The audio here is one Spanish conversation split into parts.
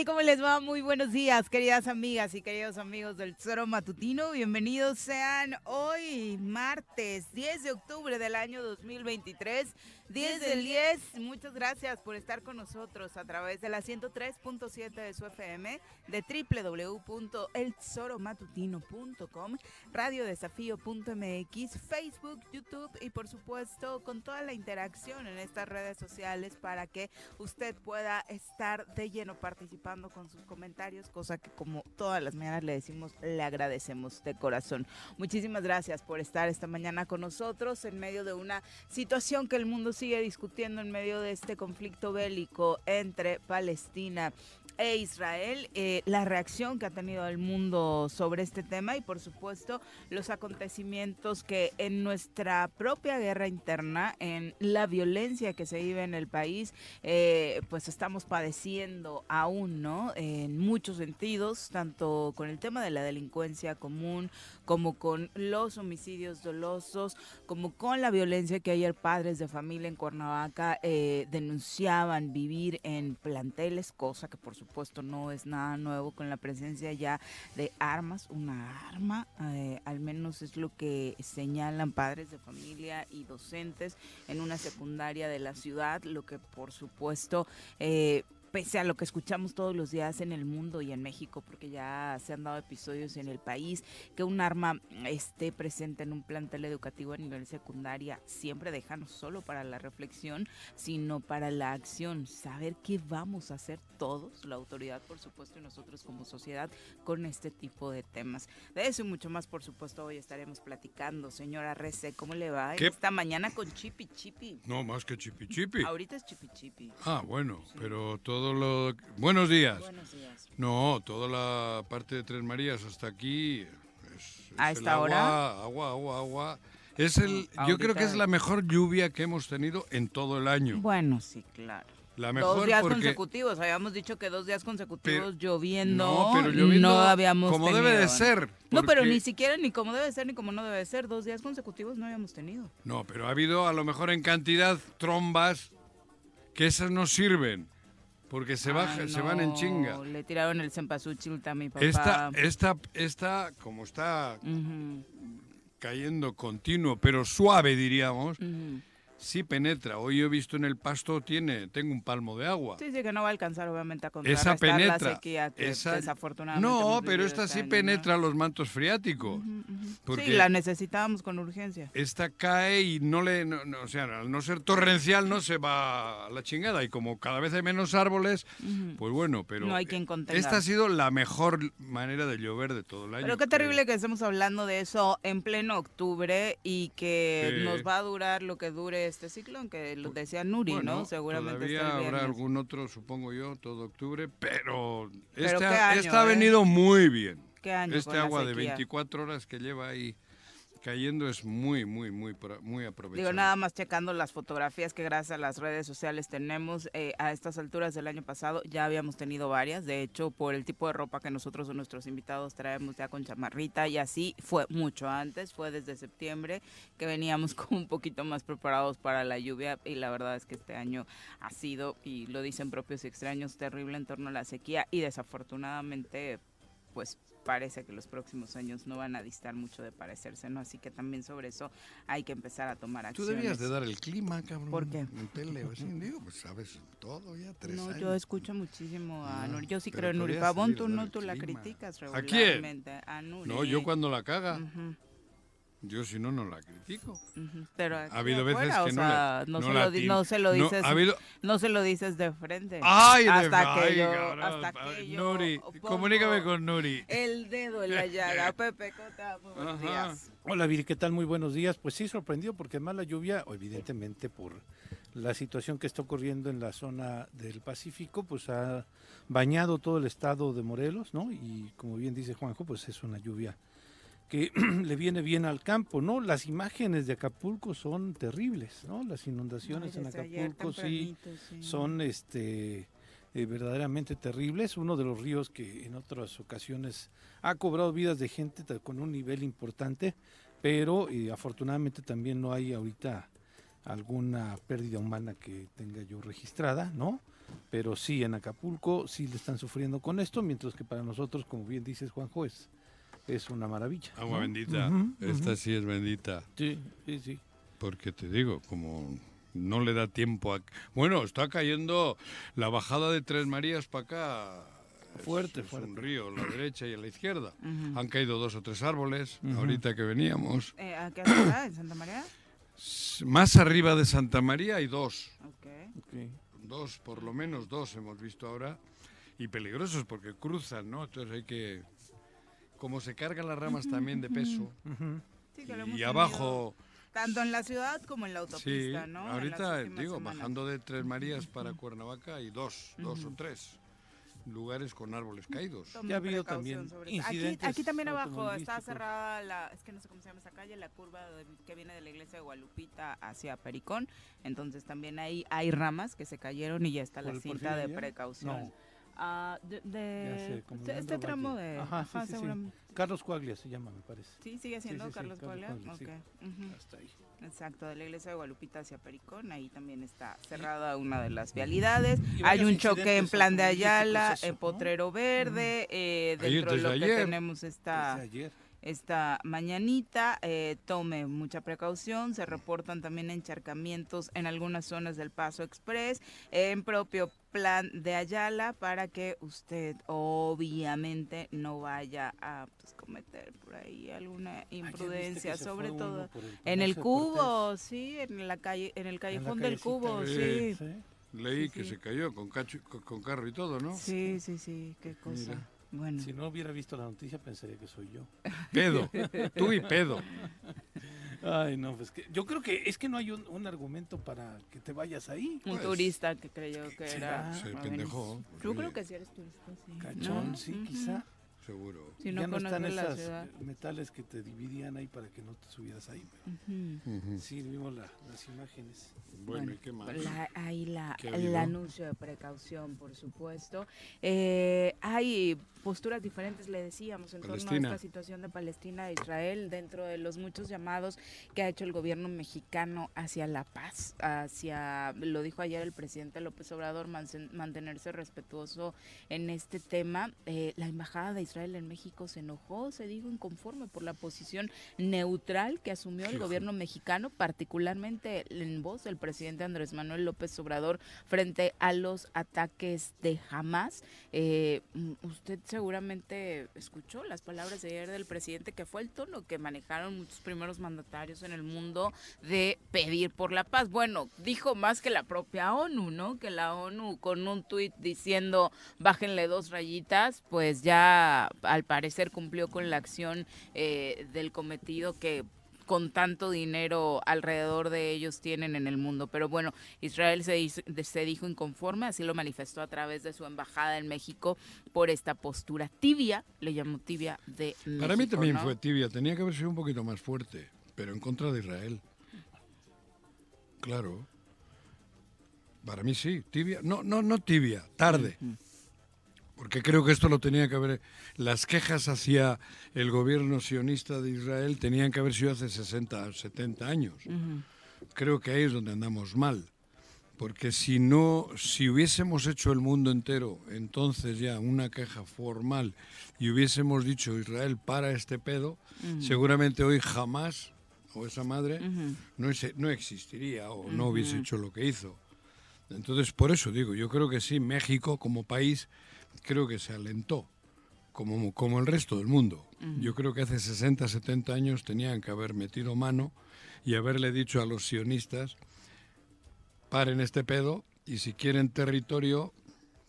tal? ¿Cómo les va? Muy buenos días, queridas amigas y queridos amigos del Zoro Matutino. Bienvenidos sean hoy, martes 10 de octubre del año 2023. 10 del 10, muchas gracias por estar con nosotros a través de la 103.7 de su FM, de www.elzoromatutino.com, radiodesafío.mx, Facebook, YouTube y por supuesto con toda la interacción en estas redes sociales para que usted pueda estar de lleno participando con sus comentarios, cosa que como todas las mañanas le decimos, le agradecemos de corazón. Muchísimas gracias por estar esta mañana con nosotros en medio de una situación que el mundo sigue discutiendo en medio de este conflicto bélico entre Palestina e Israel, eh, la reacción que ha tenido el mundo sobre este tema y por supuesto los acontecimientos que en nuestra propia guerra interna, en la violencia que se vive en el país, eh, pues estamos padeciendo aún, ¿no? En muchos sentidos, tanto con el tema de la delincuencia común, como con los homicidios dolosos, como con la violencia que ayer padres de familia en Cuernavaca eh, denunciaban vivir en planteles, cosa que por supuesto no es nada nuevo con la presencia ya de armas, una arma, eh, al menos es lo que señalan padres de familia y docentes en una secundaria de la ciudad, lo que por supuesto... Eh, pese a lo que escuchamos todos los días en el mundo y en México, porque ya se han dado episodios en el país, que un arma esté presente en un plantel educativo a nivel secundaria, siempre deja no solo para la reflexión, sino para la acción, saber qué vamos a hacer todos, la autoridad por supuesto y nosotros como sociedad, con este tipo de temas. De eso y mucho más, por supuesto, hoy estaremos platicando. Señora Rece, ¿cómo le va? Esta mañana con Chipi Chipi. No, más que Chipi Chipi. Ahorita es Chipi Chipi. Ah, bueno, pero todo todo lo... Buenos días. Buenos días. No, toda la parte de Tres Marías hasta aquí es, ¿A es esta el agua, hora? agua, agua, agua. Es el, Mm, yo creo que es la mejor lluvia que hemos tenido en todo el año. Bueno, sí, claro. La mejor dos días porque consecutivos, habíamos dicho que dos días consecutivos Pero- lloviendo, no, pero lloviendo no habíamos como tenido. debe de ser. No, pero ni siquiera ni como debe ser ni como no debe ser, dos días consecutivos no habíamos tenido. No, pero ha habido a lo mejor en cantidad trombas que esas no sirven porque se baja, se van en chinga. Le tiraron el cempasúchil a mi papá. Esta, esta, esta, como está Ujú, cayendo continuo, pero suave diríamos, ujú. Sí penetra. Hoy yo he visto en el pasto, tiene, tengo un palmo de agua. Sí, sí, que no va a alcanzar obviamente a Esa contrarrestar penetra. la sequía que esa- desafortunadamente no, pero esta este sí año, ¿no? penetra los mantos freáticos. Porque Sí, la necesitábamos con urgencia. esta cae y no le, no- no, o sea, al no ser torrencial no se va a la chingada y como cada vez hay menos árboles, pues bueno, pero No hay quien contenga. esta ha sido la mejor manera de llover de todo el año. Pero qué terrible que estemos hablando de eso en pleno octubre y que Sí. nos va a durar lo que dure este ciclón, que lo decía Nuri, Bueno, ¿no? Seguramente todavía habrá algún otro, supongo yo, todo octubre, pero, Pero este, ha- año, este ha ¿eh? venido muy bien. ¿Qué año Este agua de sequía? 24 horas que lleva ahí cayendo es muy, muy, muy, muy aprovechable. Digo, nada más checando las fotografías que gracias a las redes sociales tenemos eh, a estas alturas del año pasado, ya habíamos tenido varias, de hecho, por el tipo de ropa que nosotros o nuestros invitados traemos ya con chamarrita y así fue mucho antes, fue desde septiembre que veníamos como un poquito más preparados para la lluvia y la verdad es que este año ha sido, y lo dicen propios y extraños, terrible en torno a la sequía y desafortunadamente pues parece que los próximos años no van a distar mucho de parecerse, ¿no? Así que también sobre eso hay que empezar a tomar Tú acciones. debías de dar el clima, cabrón. ¿Por qué? En tele así. Digo, pues sabes todo ya, tres No, años. yo escucho muchísimo a Ah, Nuri. Yo sí creo en Nuri Pavón, tú no, tú la clima. criticas ¿A quién? regularmente. A Nuri. No, yo cuando la caga, Ujú, yo si no, no la critico. Pero Ha habido veces que o no sea, la- no, no se la lo no se lo no, dices, ha habido- no se lo dices de frente. ¡Ay, de hasta que ay, yo, cabrón! hasta que yo Nuri, comunícame con Nuri. El dedo en la llaga. Pepe Cota, muy buenos días. Hola Viri, ¿qué tal? Muy buenos días. Pues sí, sorprendió porque además la lluvia, evidentemente por la situación que está ocurriendo en la zona del Pacífico, pues ha bañado todo el estado de Morelos, ¿no? Y como bien dice Juanjo, pues es una lluvia que le viene bien al campo, ¿no? Las imágenes de Acapulco son terribles, ¿no? Las inundaciones en Acapulco sí son este eh, verdaderamente terribles. Uno de los ríos que en otras ocasiones ha cobrado vidas de gente con un nivel importante, pero eh, afortunadamente también no hay ahorita alguna pérdida humana que tenga yo registrada, ¿no? Pero sí, en Acapulco sí le están sufriendo con esto, mientras que para nosotros, como bien dices Juanjo, es, es una maravilla. Agua ¿no? bendita. Ujú, Esta ujú. sí es bendita. Sí, sí, sí. Porque te digo, como no le da tiempo a... Bueno, está cayendo la bajada de Tres Marías para acá. es- Fuerte, es fuerte. un río, a la derecha y a la izquierda. Ujú. Han caído dos o tres árboles ahorita que veníamos. Eh, ¿A qué hora? ¿En Santa María? Más arriba de Santa María hay dos. Ok. ok. Dos, por lo menos dos hemos visto ahora. Y peligrosos porque cruzan, ¿no? Entonces hay que... Como se cargan las ramas también de peso. Ujú. Sí, que lo hemos Y abajo... Tanto en la ciudad como en la Sí, autopista, ¿no? En las ahorita digo, semanas. bajando de Tres Marías para Cuernavaca hay dos, dos o tres lugares con árboles caídos. Ya ha habido también sobre eso. Aquí, incidentes aquí también abajo está cerrada la, es que no sé cómo se llama esa calle, la curva de- que viene de la iglesia de Gualupita hacia Pericón. Entonces también ahí hay ramas que se cayeron y ya está la ¿Por el cinta de precaución. No. Ah, de, de- sé, este, Leandro tramo Valle. de Ajá, sí, sí, sí. seguramente. Carlos Cuaglia se llama, me parece. Sí, sigue siendo sí, sí, Carlos. Cuaglia. Hasta ahí. Exacto, de la iglesia de Gualupita hacia Pericón, ahí también está cerrada una de las vialidades. Y Hay un choque en plan de automovilísticos, Ayala, en ¿no? Potrero Verde, eh, Ayer, dentro de lo desde que ayer. tenemos ayer. esta mañanita. eh, tome mucha precaución, se reportan también encharcamientos en algunas zonas del Paso Express, en propio plan de Ayala, para que usted obviamente no vaya a pues, cometer por ahí alguna imprudencia, sobre todo el en el cubo, sí, en la calle, en el callejón del cubo, Sí. Leí Sí, que sí. se cayó con, cacho- con, con carro y todo, ¿no? Sí, sí, sí, qué cosa. Mira. Bueno, Si no hubiera visto la noticia pensaría que soy yo. Pedo. Tú y pedo. Ay, no, pues que yo creo que es que no hay un, un argumento para que te vayas ahí. un pues, turista que creyó que será? era. Pues, Yo creo que sí eres turista, sí. Cachón, ¿No? sí, quizá. Seguro. Si no ya no están eh, metales que te dividían ahí para que no te subieras ahí. pero Ujú. Sí, vimos la- las imágenes. Bueno, ¿y qué más? La- ahí la, ¿Qué ha el anuncio de precaución, por supuesto. Eh, hay posturas diferentes, le decíamos, en torno a Palestina. esta situación de Palestina e Israel, dentro de los muchos llamados que ha hecho el gobierno mexicano hacia la paz, hacia, lo dijo ayer el presidente López Obrador, mantenerse respetuoso en este tema. Eh, la embajada de Israel en México se enojó, se dijo inconforme por la posición neutral que asumió el gobierno mexicano, particularmente en voz del presidente Andrés Manuel López Obrador frente a los ataques de Hamas. Eh, mm, usted seguramente escuchó las palabras de ayer del presidente, que fue el tono que manejaron muchos primeros mandatarios en el mundo de pedir por la paz. Bueno, dijo más que la propia ONU, ¿no? Que la ONU con un tuit diciendo bájenle dos rayitas, pues ya al parecer cumplió con la acción eh, del cometido que con tanto dinero alrededor de ellos tienen en el mundo. Pero bueno, Israel se, se dijo inconforme, así lo manifestó a través de su embajada en México por esta postura tibia, le llamó tibia de México. Para mí también fue tibia, tenía que haber sido un poquito más fuerte, pero en contra de Israel. Claro. Para mí sí, tibia. No, no, no tibia, tarde. Porque creo que esto lo tenía que haber. Las quejas hacia el gobierno sionista de Israel tenían que haber sido hace 60, 70 años. Creo que ahí es donde andamos mal. Porque si no, si hubiésemos hecho el mundo entero, entonces ya una queja formal y hubiésemos dicho Israel para este pedo, seguramente hoy jamás o esa madre no, no existiría o no hubiese hecho lo que hizo. Entonces, por eso digo, yo creo que sí, México como país creo que se alentó, como, como el resto del mundo. Yo creo que hace 60, 70 años tenían que haber metido mano y haberle dicho a los sionistas, paren este pedo y si quieren territorio,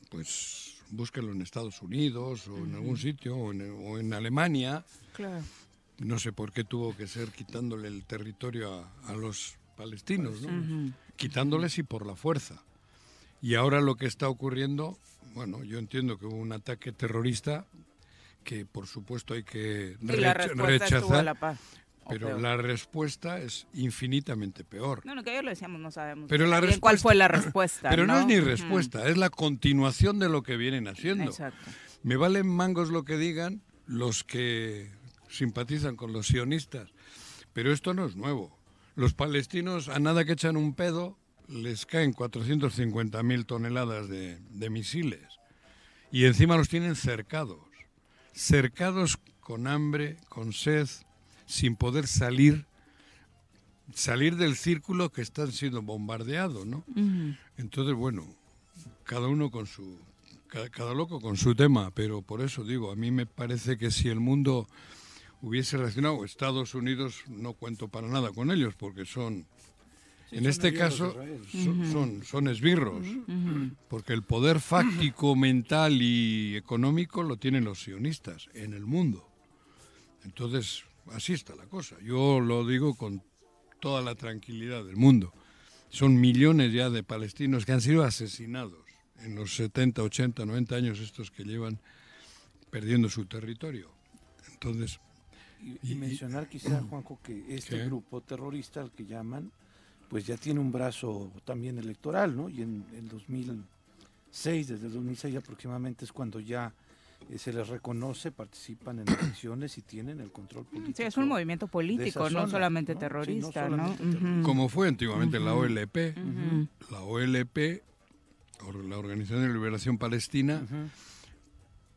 pues búsquenlo en Estados Unidos o en algún sitio o en, o en Alemania. Claro. No sé por qué tuvo que ser quitándole el territorio a, a los palestinos, ¿no? quitándoles y por la fuerza. Y ahora lo que está ocurriendo, bueno, yo entiendo que hubo un ataque terrorista que por supuesto hay que rechazar. pero la respuesta es infinitamente peor. No, no, que ayer lo decíamos, no sabemos pero la cuál fue la respuesta. Pero no, es ni respuesta, es la continuación de lo que vienen haciendo. Exacto. Me valen mangos lo que digan los que simpatizan con los sionistas, pero esto no es nuevo. Los palestinos, a nada que echan un pedo, les caen 450.000 toneladas de, de, misiles. Y encima los tienen cercados, cercados con hambre, con sed, sin poder salir, salir del círculo que están siendo bombardeados, ¿no? Entonces, bueno, cada uno con su, cada, cada loco con su tema, pero por eso digo, a mí me parece que si el mundo hubiese reaccionado, Estados Unidos no cuento para nada con ellos porque son en este caso son, son, esbirros, porque el poder fáctico, mental y económico lo tienen los sionistas en el mundo. Entonces, así está la cosa. Yo lo digo con toda la tranquilidad del mundo. Son millones ya de palestinos que han sido asesinados en los 70, 80, 90 años estos que llevan perdiendo su territorio. Entonces... Y, mencionar quizá, Juanjo, que este grupo terrorista al que llaman pues ya tiene un brazo también electoral, ¿no? Y en el 2006, desde el 2006 aproximadamente es cuando ya eh, se les reconoce, participan en elecciones y tienen el control político. Sí, es un movimiento político, no solamente terrorista, ¿no? Como fue antiguamente la OLP. La OLP, la Organización de Liberación Palestina,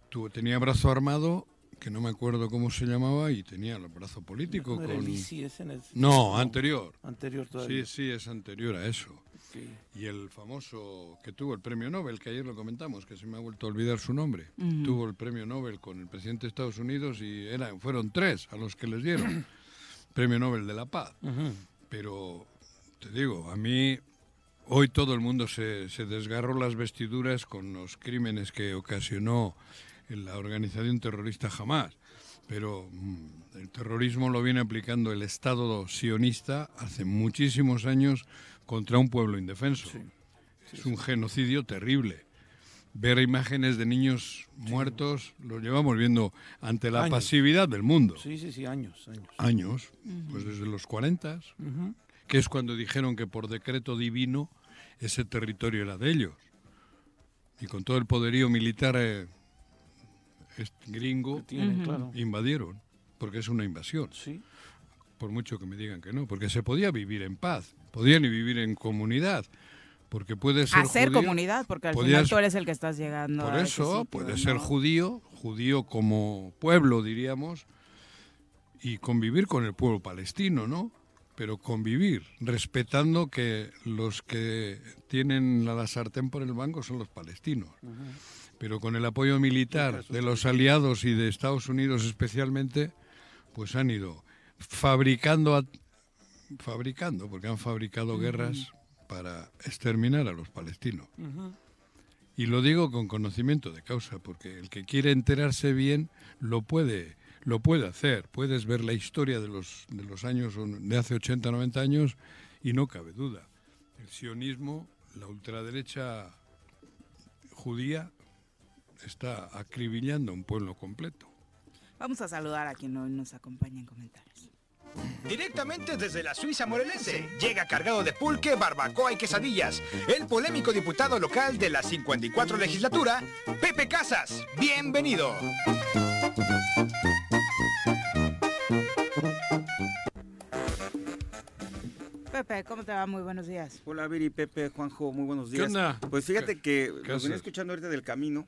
tuvo, tenía brazo armado que no me acuerdo cómo se llamaba y tenía el brazo político no, con... El no, anterior. Anterior todavía. Sí, sí, es anterior a eso. Y el famoso que tuvo el premio Nobel, que ayer lo comentamos, que se me ha vuelto a olvidar su nombre, tuvo el premio Nobel con el presidente de Estados Unidos y eran, fueron tres a los que les dieron premio Nobel de la Paz. Pero te digo, a mí hoy todo el mundo se, se desgarró las vestiduras con los crímenes que ocasionó la organización terrorista jamás. Pero mm, el terrorismo lo viene aplicando el Estado sionista hace muchísimos años contra un pueblo indefenso. es un genocidio terrible. Ver imágenes de niños muertos lo llevamos viendo ante la pasividad del mundo. Sí, sí, sí, años. Años, años pues desde los 40, que es cuando dijeron que por decreto divino ese territorio era de ellos. Y con todo el poderío militar eh, gringo invadieron, porque es una invasión. Sí. Por mucho que me digan que no, porque se podía vivir en paz, podían vivir en comunidad, porque puede ser hacer comunidad, porque al final tú eres el que estás llegando. Por eso puede ser judío, judío como pueblo, diríamos, y convivir con el pueblo palestino, ¿no? Pero convivir, respetando que los que tienen la sartén por el banco son los palestinos. Pero con el apoyo militar de los aliados y de Estados Unidos especialmente, pues han ido fabricando, a- fabricando, porque han fabricado guerras para exterminar a los palestinos. Y lo digo con conocimiento de causa, porque el que quiere enterarse bien lo puede, lo puede hacer. Puedes ver la historia de los, de los años de hace 80, 90 años y no cabe duda. El sionismo, la ultraderecha judía, está acribillando un pueblo completo. Vamos a saludar a quien hoy nos acompaña en comentarios. Directamente desde la Suiza morelense, llega cargado de pulque, barbacoa y quesadillas, el polémico diputado local de la 54 legislatura, Pepe Casas. Bienvenido. Pepe, ¿cómo te va? Muy buenos días. Hola Viri, Pepe, Juanjo, muy buenos ¿Qué días. onda? Pues fíjate que ¿Qué lo haces? venía escuchando ahorita del camino.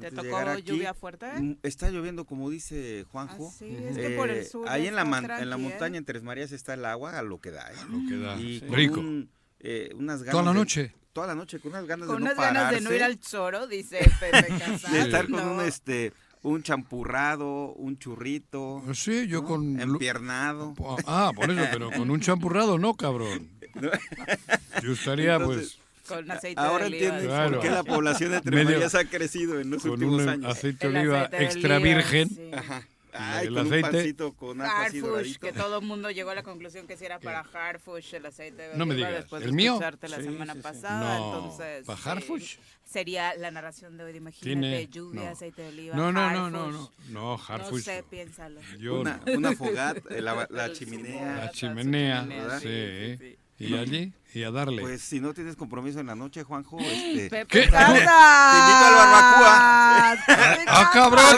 ¿Te antes de tocó llegar aquí. lluvia fuerte? Mm, Está lloviendo, como dice Juanjo. Ah, sí, es que por el Eh, sur ahí en la, man- en la ¿eh? montaña en Tres Marías está el agua a lo que da. ¿eh? Lo que da. Y Sí. con Rico. un, eh, unas ganas Toda la de- noche. toda la noche, con unas ganas Con de no unas ganas de no ir pararse, al Zoro, dice Pepe Casas. de estar con No. un este un champurrado, un churrito, Sí, yo ¿no? con... empiernado. Ah, por eso, pero con un champurrado no, cabrón. Yo estaría, Entonces, Con aceite Ahora de oliva. entiendes dice. Claro. por qué la población de Tres Medio- Marías ha crecido en los con últimos un años. aceite de oliva aceite de extra oliva, virgen. sí. Ajá. Ay, el con aceite. un pancito con Harfush, que todo el mundo llegó a la conclusión que si era para Harfush el aceite de oliva. No me digas, Después ¿el de mío? escucharte la Sí, semana sí, sí. pasada, No, entonces... ¿para sí, Harfush? Sería la narración de hoy, imagínate, Tiene- lluvia, no. aceite de oliva, No, no, no, no, no. No, No Harfush. sé, piénsalo. Yo una, no. una fogata, eh, la, la chimenea. La chimenea, ¿verdad? sí. sí, Y allí, y a darle. Pues si no tienes compromiso en la noche, Juanjo, este, Pepe ¿Qué? Casas. Te invito al barbacoa. ¡Ah, cabrón!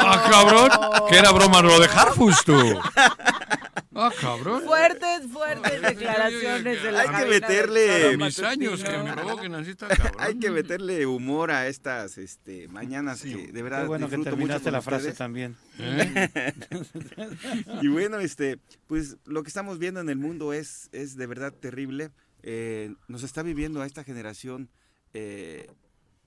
¡Ah, cabrón! Que era broma lo de Harfush, tú. ¡Ah, cabrón! Fuertes, fuertes declaraciones de la Hay que meterle- Mis años que me Matutino. provoquen así está cabrón. hay que meterle humor a estas este, mañanas Sí. que de verdad Qué bueno que terminaste la frase ustedes. también. ¿Eh? Y bueno, este, pues lo que estamos viendo en el mundo es, es de verdad terrible. Eh, nos está viviendo a esta generación eh,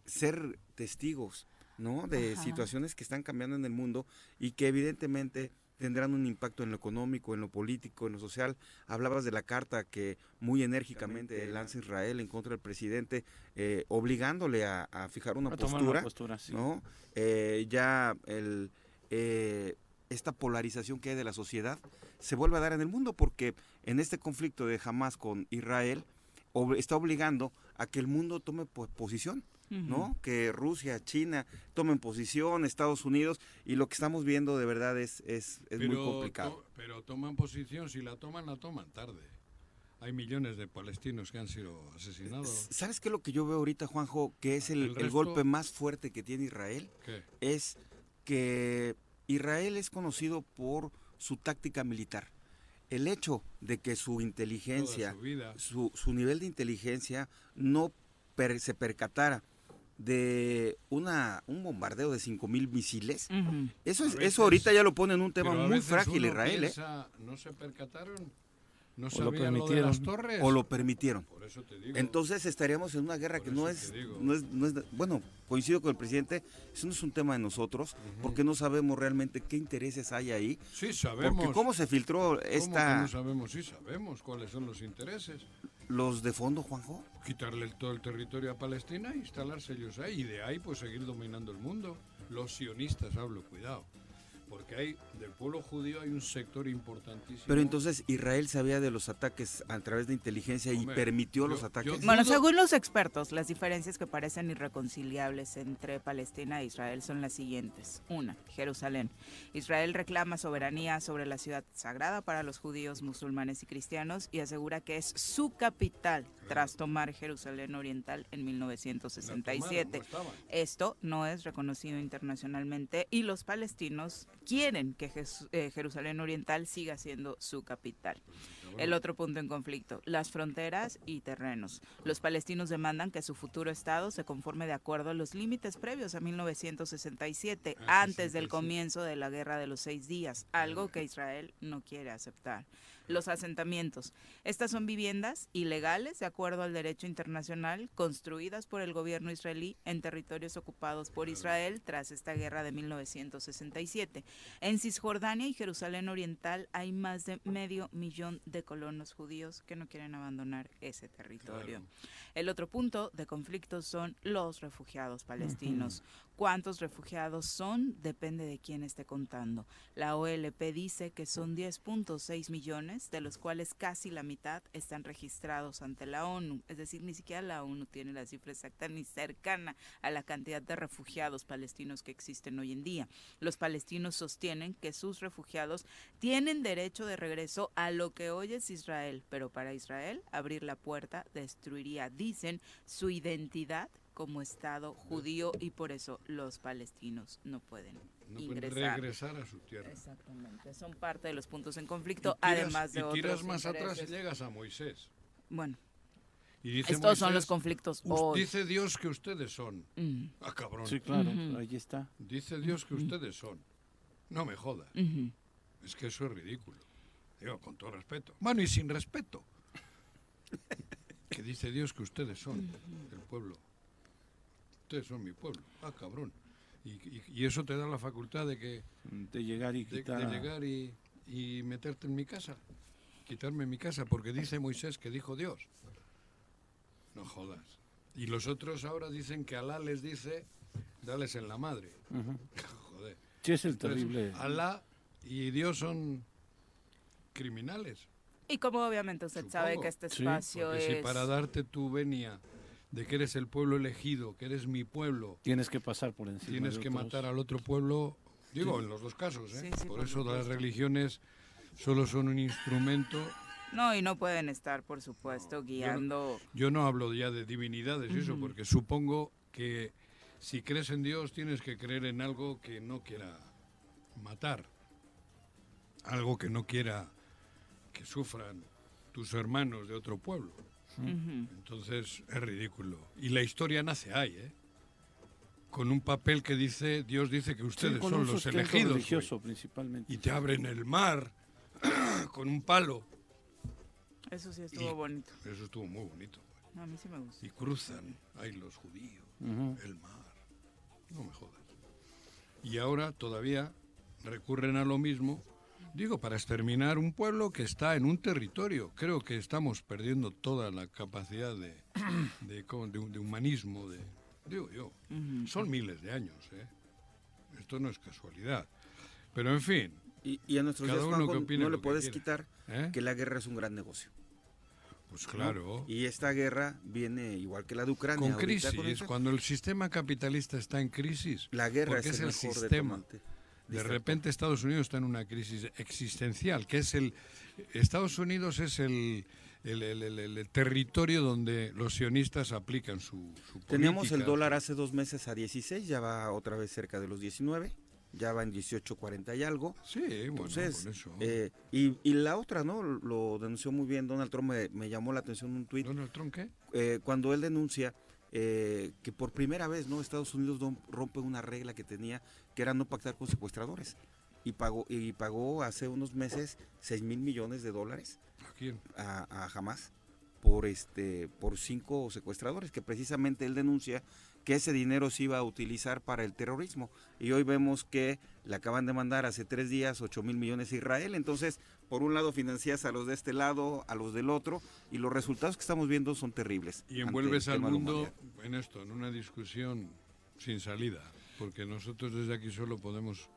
ser testigos, ¿no? De Ajá. situaciones que están cambiando en el mundo y que evidentemente tendrán un impacto en lo económico, en lo político, en lo social. Hablabas de la carta que muy enérgicamente lanza Israel en contra del presidente, eh, obligándole a, a fijar una A postura. una postura, sí. ¿no? Eh, ya el, eh, esta polarización que hay de la sociedad se vuelve a dar en el mundo porque en este conflicto de Hamas con Israel ob- está obligando a que el mundo tome po- posición, ¿no? Que Rusia, China tomen posición, Estados Unidos y lo que estamos viendo de verdad es, es, es muy complicado. to- pero toman posición, si la toman, la toman tarde. Hay millones de palestinos que han sido asesinados. ¿Sabes qué es lo que yo veo ahorita, Juanjo? Que es el, El golpe más fuerte que tiene Israel. ¿Qué? es que Israel es conocido por su táctica militar. El hecho de que su inteligencia, su su, su nivel de inteligencia no per- se percatara de una, un bombardeo de 5.000 misiles, eso, es, veces- eso ahorita ya lo pone en un tema muy frágil Israel, ¿eh? ¿No se percataron? ¿No lo sabían lo, de las permitieron. torres? o lo permitieron. Por eso te digo. Entonces estaríamos en una guerra Por que no es, no es, no es, bueno, coincido con el presidente, eso no es un tema de nosotros, porque no sabemos realmente qué intereses hay ahí, Sí, sabemos. porque cómo se filtró ¿Cómo que esta, no sabemos? Sí, sabemos cuáles son los intereses. los de fondo, Juanjo. Quitarle todo el territorio a Palestina e instalarse ellos ahí. Y de ahí, pues, seguir dominando el mundo. Los sionistas, hablo, cuidado. Porque hay, del pueblo judío hay un sector importantísimo. Pero entonces Israel sabía de los ataques a través de inteligencia y permitió yo- los yo- ataques. Bueno, según los expertos, las diferencias que parecen irreconciliables entre Palestina e Israel son las siguientes. Una, Jerusalén. Israel reclama soberanía sobre la ciudad sagrada para los judíos, musulmanes y cristianos y asegura que es su capital tras tomar Jerusalén Oriental en La 1967. tomaron, no. Esto no es reconocido internacionalmente y los palestinos quieren que Jes- eh, Jerusalén Oriental siga siendo su capital. El otro punto en conflicto, las fronteras y terrenos. Los palestinos demandan que su futuro Estado se conforme de acuerdo a los límites previos a 1967, Ah, antes del 67. comienzo de la Guerra de los Seis Días, algo que Israel no quiere aceptar. Los asentamientos. Estas son viviendas ilegales, de acuerdo al derecho internacional, construidas por el gobierno israelí en territorios ocupados por Israel tras esta guerra de 1967. En Cisjordania y Jerusalén Oriental hay más de medio millón de colonos judíos que no quieren abandonar ese territorio. Claro. El otro punto de conflicto son los refugiados palestinos. ¿Cuántos refugiados son? Depende de quién esté contando. La OLP dice que son 10.6 millones, de los cuales casi la mitad están registrados ante la ONU. Es decir, ni siquiera la ONU tiene la cifra exacta ni cercana a la cantidad de refugiados palestinos que existen hoy en día. Los palestinos sostienen que sus refugiados tienen derecho de regreso a lo que hoy es Israel, pero para Israel abrir la puerta destruiría, dicen, su identidad como Estado judío y por eso los palestinos no pueden No pueden ingresar. regresar a su tierra. Exactamente, son parte de los puntos en conflicto, Y tiras- además de y tiras otros más atrás y llegas a Moisés. Bueno, Y dice estos son los conflictos "Us- hoy. Dice Dios que ustedes son. Mm, Ah, cabrón. Sí, claro, ahí está. Dice Dios que ustedes son. No me jodas. Es que eso es ridículo. Digo, con todo respeto. Bueno, y sin respeto. que dice Dios que ustedes son el pueblo. Ustedes son mi pueblo. Ah, cabrón. Y, y- y eso te da la facultad de que De llegar y de, quitar. de a- llegar y, y meterte en mi casa. Quitarme mi casa, porque dice Moisés que dijo Dios. No jodas. Y los otros ahora dicen que Alá les dice, dales en la madre. Ujú. Joder. Sí, es el Entonces, terrible. Alá y Dios son criminales. Y como obviamente usted sabe Supongo. que este Sí, espacio Porque es... si para darte tu venia de que eres el pueblo elegido, que eres mi pueblo, Tienes que pasar por encima. tienes de que otros. matar al otro pueblo, digo, en los dos casos, ¿eh? Sí, sí, por, por eso las religiones solo son un instrumento. No, y no pueden estar, por supuesto, guiando... Yo no hablo ya de divinidades y eso, porque supongo que si crees en Dios tienes que creer en algo que no quiera matar, algo que no quiera que sufran tus hermanos de otro pueblo. Entonces es ridículo. Y la historia nace ahí, ¿eh? Con un papel que dice, Dios dice que Sí, ustedes con son un los elegidos. religioso principalmente. Y te abren el mar con un palo. Eso sí estuvo Y- bonito. Eso estuvo muy bonito. güey. A mí sí me gusta. Y cruzan ahí los judíos, el mar. No me jodas. Y ahora todavía recurren a lo mismo. Digo, para exterminar un pueblo que está en un territorio. Creo que estamos perdiendo toda la capacidad de, de, ¿cómo? de- de humanismo. De, digo yo. Son miles de años, ¿eh? Esto no es casualidad. Pero en fin, Y, y a nuestros Cada días, uno Juanjo, que opine no le lo que puedes quitar ¿eh? que la guerra es un gran negocio. pues ¿no? claro. Y esta guerra viene igual que la de Ucrania. Con crisis, con esta- cuando el sistema capitalista está en crisis, La guerra es, es el el mejor sistema. detonante. De repente Estados Unidos está en una crisis existencial, que es el... Estados Unidos es el, el, el- el- el territorio donde los sionistas aplican su, su Teníamos el dólar hace dos meses a 16, ya va otra vez cerca de los 19, ya va en 18.40 y algo. Sí, bueno, Entonces, con eso. eh, y, y la otra, ¿no? Lo denunció muy bien Donald Trump, me, me llamó la atención un tuit, ¿Donald Trump qué? eh, cuando él denuncia eh, que por primera vez, ¿no? Estados Unidos rompe una regla que tenía, que era no pactar con secuestradores. Y pagó, y pagó hace unos meses 6 mil millones de dólares ¿A quién? a, a Hamas por este por cinco secuestradores que precisamente él denuncia que ese dinero se iba a utilizar para el terrorismo y hoy vemos que le acaban de mandar hace tres días 8 mil millones a Israel entonces por un lado financias a los de este lado a los del otro y los resultados que estamos viendo son terribles Y envuelves el al mundo en esto, en una discusión sin salida, porque nosotros desde aquí solo podemos...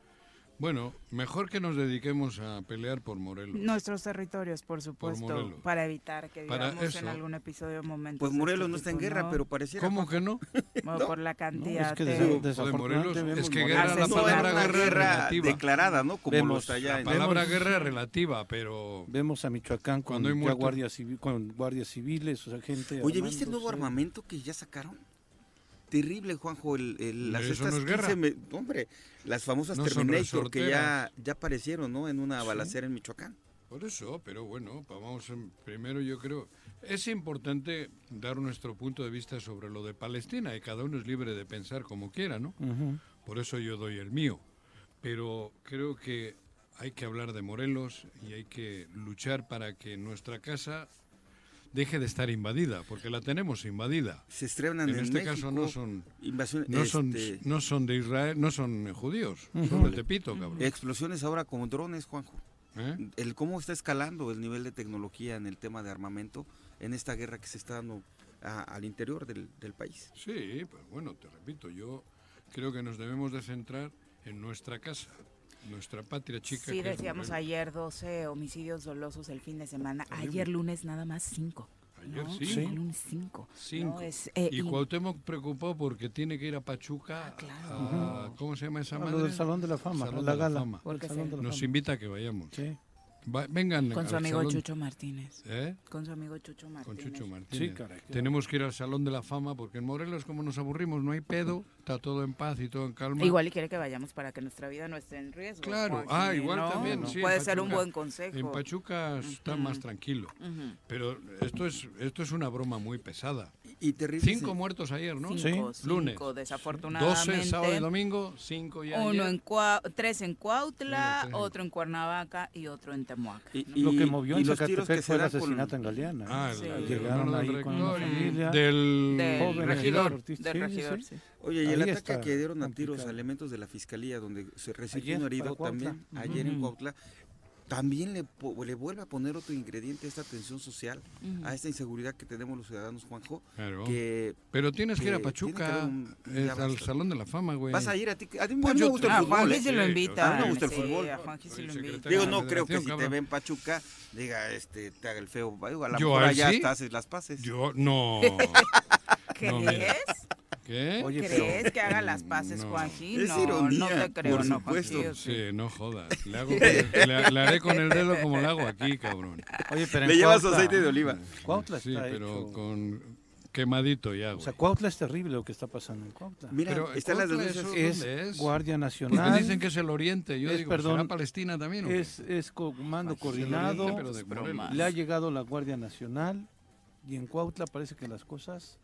Bueno, mejor que nos dediquemos a pelear por Morelos. Nuestros territorios, por supuesto, Morelos. para evitar que vivamos en algún episodio momentos. pues de Morelos no está en guerra ¿no? pero pareciera ¿Cómo que no? Bueno, por la No, cantidad es que de... desafortunadamente Morelos, es que guerra, la no palabra guerra es relativa. declarada no como Vemos lo está allá La palabra Vemos- guerra es relativa, pero... Vemos a Michoacán con, Cuando hay ya muertos. guardias civi- con guardias civiles, o sea, gente. oye viste el nuevo armamento que ya sacaron terrible, Juanjo, el, el- las Eso no estas es guerra. 15 me- hombre, las famosas No Terminator que ya, ya aparecieron, ¿no? En una Sí. balacera en Michoacán. Por eso, pero bueno, vamos primero yo creo, es importante dar nuestro punto de vista sobre lo de Palestina y cada uno es libre de pensar como quiera, ¿no? Ujú. Por eso yo doy el mío. Pero creo que hay que hablar de Morelos y hay que luchar para que nuestra casa deje de estar invadida, porque la tenemos invadida. Se estrenan En en, este México. caso no son invasión- no son este, no son de Israel, no son judíos, son de Tepito, cabrón. explosiones ahora como drones, Juanjo. ¿Eh? El cómo está escalando el nivel de tecnología en el tema de armamento en esta guerra que se está dando a- al interior del, del país. Sí, pues bueno, te repito, yo creo que nos debemos de centrar en nuestra casa, nuestra patria chica. Sí, decíamos ayer 12 homicidios dolosos el fin de semana. Ayer lunes nada más 5. Ayer ¿no? sí. Ayer lunes 5. Cinco. Es, eh, y y- Cuauhtémoc preocupó porque tiene que ir a Pachuca. Ah, claro. a- ¿Cómo se llama esa A madre? lo del Salón de la Fama, Salón la de la gala. Fama. ¿Por qué El Salón de la Nos Fama. invita a que vayamos. Sí, Va- vengan con su amigo salón- Chucho Martínez. ¿Eh? Con su amigo Chucho Con Martínez. Chucho Martínez. sí, caray. Tenemos que ir al Salón de la Fama porque en Morelos, como nos aburrimos, no hay pedo, está todo en paz y todo en calma. Igual y quiere que vayamos para que nuestra vida no esté en riesgo. Claro. Juanji, Ah, igual ¿no? también, sí, en Puede ser un Pachuca. buen consejo. En Pachuca está más tranquilo. Ujú. Pero esto es, esto es una broma muy pesada. Y terrible. Cinco muertos ayer, ¿no? Cinco, Sí. cinco, Lunes. desafortunadamente. 12 sábado y domingo, cinco ya Uno ayer. en Cua- tres en Cuautla, Sí, tres en- otro en Cuernavaca y otro en Temuaca. Y- ¿no? y- Lo que movió en Zacatepec fue el dan con- asesinato en Galeana. Ah, Sí. el Llegaron ahí con una rector y familia. del, Del joven regidor. Del sí, sí, regidor, sí. sí. Oye, y Ahí el ataque está que dieron a tiros a elementos de la fiscalía, donde se recibió Ayer, un herido también, ayer en. Cuautla, también le, po- le vuelve a poner otro ingrediente a esta tensión social, a esta inseguridad que tenemos los ciudadanos, Juanjo, Claro. que Pero tienes que ir a Pachuca, un- es al. Salón de la Fama, güey. vas a ir a ti. A mí, a mí Pues me gusta te- el Ah, fútbol. Juanji ¿eh? sí lo invita. a mí me gusta el fútbol. a lo invita. Digo, no la creo que si te cabrón. ve en Pachuca, diga, este, te haga el feo. Digo, a lo Yo mejor a allá sí. hasta haces las paces. Yo, no. No, mira. ¿Crees? ¿Qué? Oye, pero- ¿Crees que haga las paces, No. Juanji? Es no, ironía, no te creo, por no, supuesto. Sí. Sí, no jodas. Le, hago con el- le- le haré con el dedo como le hago aquí, cabrón. Oye, pero en Le llevas Cuautla- aceite de oliva. Cuautla Sí, está pero hecho- con quemadito ya, O sea, Cuautla es terrible lo que está pasando en Cuautla. Mira, Pero, están las denuncias. eso- es, ¿dónde es? Guardia Porque Nacional. dicen que es el Oriente. Yo es, digo, perdón, ¿será Palestina también o qué? Es, es comando Es el coordinado. Oriente, pero de. Le ha llegado la Guardia Nacional y en Cuautla parece que las cosas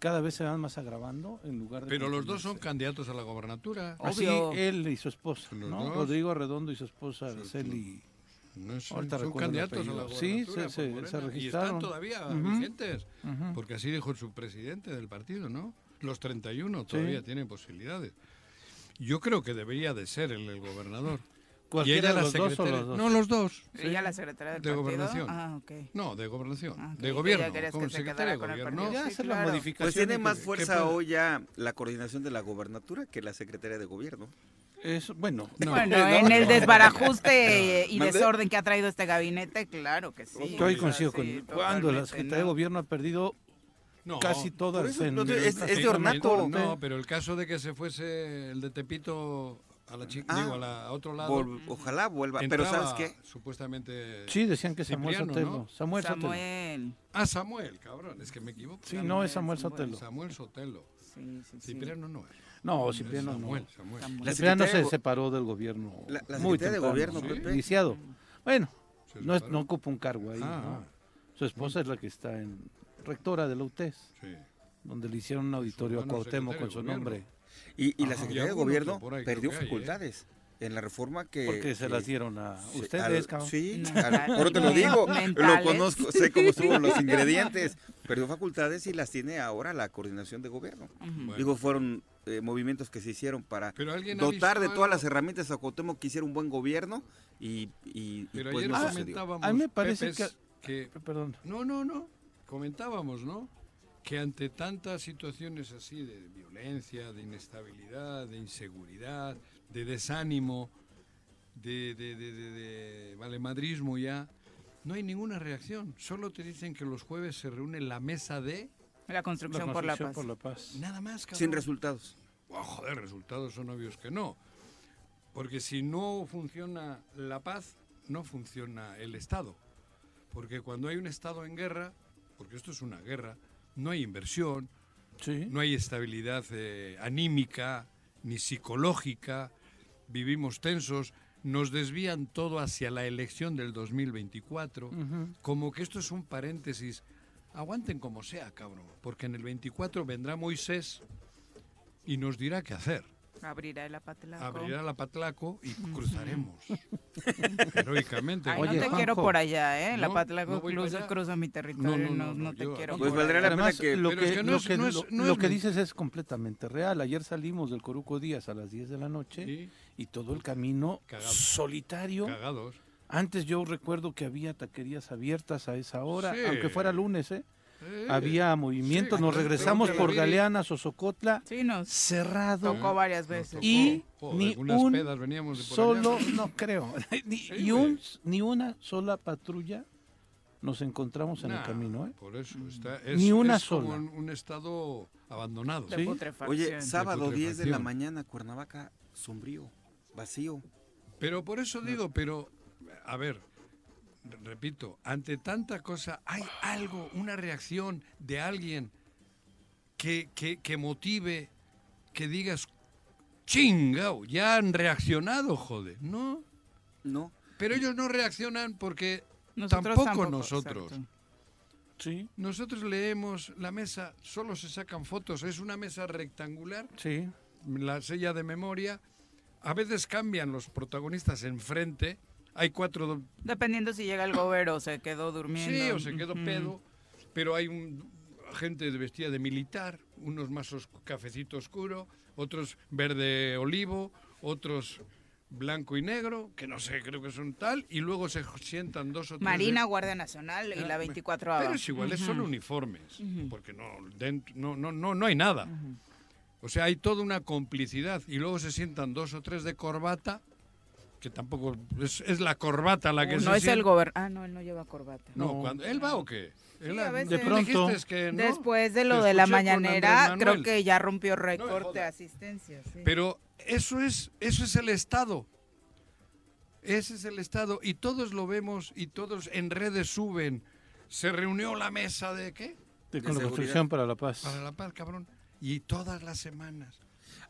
cada vez se van más agravando en lugar de Pero los dos son candidatos a la gobernatura. Así él y su esposa, Los ¿no? dos. Rodrigo Arredondo y su esposa Araceli. No es- Ahorita son candidatos a la apellido. Sí, gobernatura se- por se- se Morena. Y registraron. están todavía vigentes. Porque así dijo su presidente del partido, ¿no? Los 31 todavía tienen posibilidades. Yo creo que debería de ser el, el gobernador. Y ¿Cualquiera ella de la los dos o secretaria. los dos? No, los dos. ¿Ella la secretaria del De partido? gobernación. Ah, ok. No, de gobernación. Ah. De Ya gobierno. querías Como que se secretaria de quedara con el gobierno. partido. Ya Sí, hacer la claro. modificación. Pues tiene más ¿qué fuerza hoy ya la coordinación de la gobernatura que la secretaría de gobierno. Es, bueno, No. Bueno, en el desbarajuste y desorden que ha traído este gabinete, claro que sí. yo sea, coincido sí, con cuando la Secretaría de ¿no? Gobierno ha perdido No, casi todas eso, en no, es- es de ornato. No, pero el caso de que se fuese el de Tepito a la chica, Ah, digo, a, la, a otro lado. Vol- ojalá vuelva. Pero entraba ¿sabes qué? Supuestamente. Sí, decían que Samuel Cipriano, Sotelo. ¿no? Samuel Sotelo. Samuel. Ah, Samuel, cabrón, es que me equivoco. Sí, no es Samuel Samuel. Sotelo. Samuel Sotelo. Sí, sí, sí. Cipriano no es. No, Es Cipriano no. Samuel, Samuel. Samuel. La Cipriano se separó del gobierno La- la muy Secretaría de temprano, Gobierno, ¿sí? Pepe. iniciado. Bueno, no, es- no ocupa un cargo ahí. Ah, ¿no? Su esposa es la que está en rectora de la UTES, sí. donde le hicieron un auditorio a Cuauhtémoc con su nombre, Y, y la. Secretaría Y de Gobierno perdió hay, ¿eh? facultades en la reforma que... porque se que- las dieron a ustedes, al- cabrón. Sí, al- ahora te lo digo, lo conozco, sé cómo estuvo los ingredientes. Perdió facultades y las tiene ahora la coordinación de gobierno. Bueno. Digo, fueron eh, movimientos que se hicieron para Pero dotar de todas algo? las herramientas a Cuauhtémoc que hiciera un buen gobierno y, y, y Pero pues ayer no nos sucedió. comentábamos. A mí me parece Pepes, que Perdón. No, no, no. Comentábamos, ¿no? Que ante tantas situaciones así de violencia, de inestabilidad, de inseguridad, de desánimo, de, de, de, de- de valemadrismo ya, no hay ninguna reacción. Solo te dicen que los jueves se reúne la mesa de... La La construcción por la construcción paz. por la paz. Nada más, cabrón. Sin resultados. Oh, joder, resultados son obvios que no. Porque si no funciona la paz, no funciona el Estado. Porque cuando hay un Estado en guerra, porque esto es una guerra, no hay inversión, Sí. no hay estabilidad eh, anímica ni psicológica, vivimos tensos, nos desvían todo hacia la elección del 2024, Ujú. como que esto es un paréntesis. Aguanten como sea, cabrón, porque en el 24 vendrá Moisés y nos dirá qué hacer. Abrirá el apatlaco. Abrirá la Patlaco y cruzaremos heroicamente. Ay, Oye, no te quiero por allá, ¿eh? La No, Patlaco no voy para cruza, mi territorio. No, no, No, no, no, no, te yo quiero Pues por valdría allá. la pena Además, que- lo que, que lo que- es- lo- dices es completamente real. Ayer salimos del Coruco Díaz a las 10 de la noche Sí, y todo el camino Cagado. solitario. cagados. Antes yo recuerdo que había taquerías abiertas a esa hora, Sí. aunque fuera lunes, ¿eh? Eh, Había movimiento, sí, nos regresamos por. Galeana, Sosocotla, Sí, nos cerrado. tocó varias veces. tocó. Y Joder, ni un pedas veníamos de por solo, allá. no creo, ni, Sí, y un- ni una sola patrulla nos encontramos en el camino, ¿eh? Por eso está, es, Ni una es como sola. un, un estado abandonado. de Sí. Oye, sábado 10 de la mañana, Cuernavaca, sombrío, vacío. Pero por eso digo, pero, a ver, repito, ante tanta cosa, hay algo, una reacción de alguien que, que, que motive, que digas, chingao, ya han reaccionado, joder. No, No, pero ellos no reaccionan porque Nosotros tampoco, nosotros. exacto. Sí, Nosotros leemos la mesa, solo se sacan fotos, es una mesa rectangular, sí. la sella de memoria, a veces cambian los protagonistas enfrente, hay cuatro do- Dependiendo si llega el gober o se quedó durmiendo. Sí, o se quedó pedo, pero hay un gente de vestida de militar, unos más cafecito oscuro, otros verde olivo, otros blanco y negro, que no sé, creo que son tal, y luego se sientan dos o tres. de- Marina, Guardia Nacional y Ah, la 24 Pero es igual, es solo uniformes, porque no, dent- no, no, no, no hay nada. O sea, hay toda una complicidad y luego se sientan dos o tres de corbata, que tampoco es, es la corbata la que se No es el sienta. gober. Ah, no, él no lleva corbata. No, No. cuando él va o qué? Él a ha- veces. De pronto. dijiste que no. Después de lo de la mañanera, creo que ya rompió récord jodas. de asistencia. sí. Pero eso es, eso es el Estado. Ese es el Estado. Y todos lo vemos y todos en redes suben. Se reunió la mesa de qué? De, De con la construcción para la paz. Para la paz, cabrón. Y todas las semanas.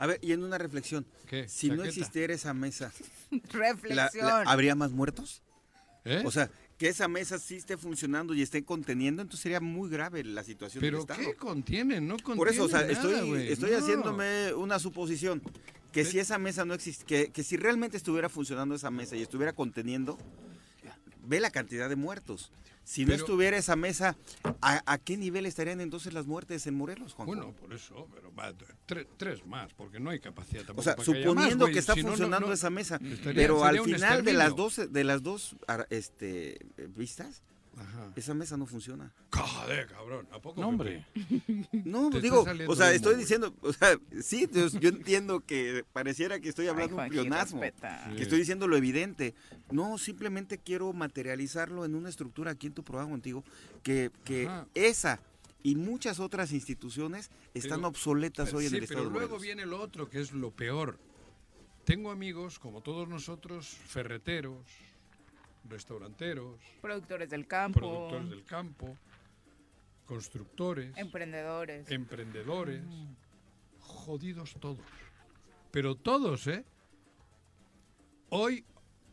A ver, y en una reflexión, ¿Qué? si no Chaqueta. existiera esa mesa, la- Reflexión. la- ¿habría más muertos? ¿Eh? O sea, que esa mesa sí esté funcionando y esté conteniendo, entonces sería muy grave la situación ¿Pero del Estado. qué contienen? No contienen Por eso, o sea, nada, estoy, estoy No. haciéndome una suposición. Que si esa mesa no existe, que, que si realmente estuviera funcionando esa mesa y estuviera conteniendo, ve la cantidad de muertos. Si no estuviera esa mesa, ¿a, a qué nivel estarían entonces las muertes en Morelos, Juan? Bueno, por eso, pero va, tre- tres más, porque no hay capacidad tampoco o sea, para suponiendo que está Si no, no, funcionando no. esa mesa, Estaría- pero al final de las dos, de las dos este, vistas, Ajá. esa mesa no funciona. Joder, cabrón, ¿a poco? No, hombre. No, Te digo, o sea, humo, estoy güey. diciendo, o sea, sí, yo entiendo que pareciera que estoy hablando Ay, un plionasmo. Sí. que estoy diciendo lo evidente. No, simplemente quiero materializarlo en una estructura aquí en tu programa contigo, que, que Ajá. esa y muchas otras instituciones están Pero- obsoletas hoy en sí, el Estado pero luego viene lo otro, que es lo peor. Tengo amigos, como todos nosotros, ferreteros, restauranteros, Productores del campo. productores del campo, constructores, Emprendedores. emprendedores, jodidos todos. Pero todos, ¿eh? Hoy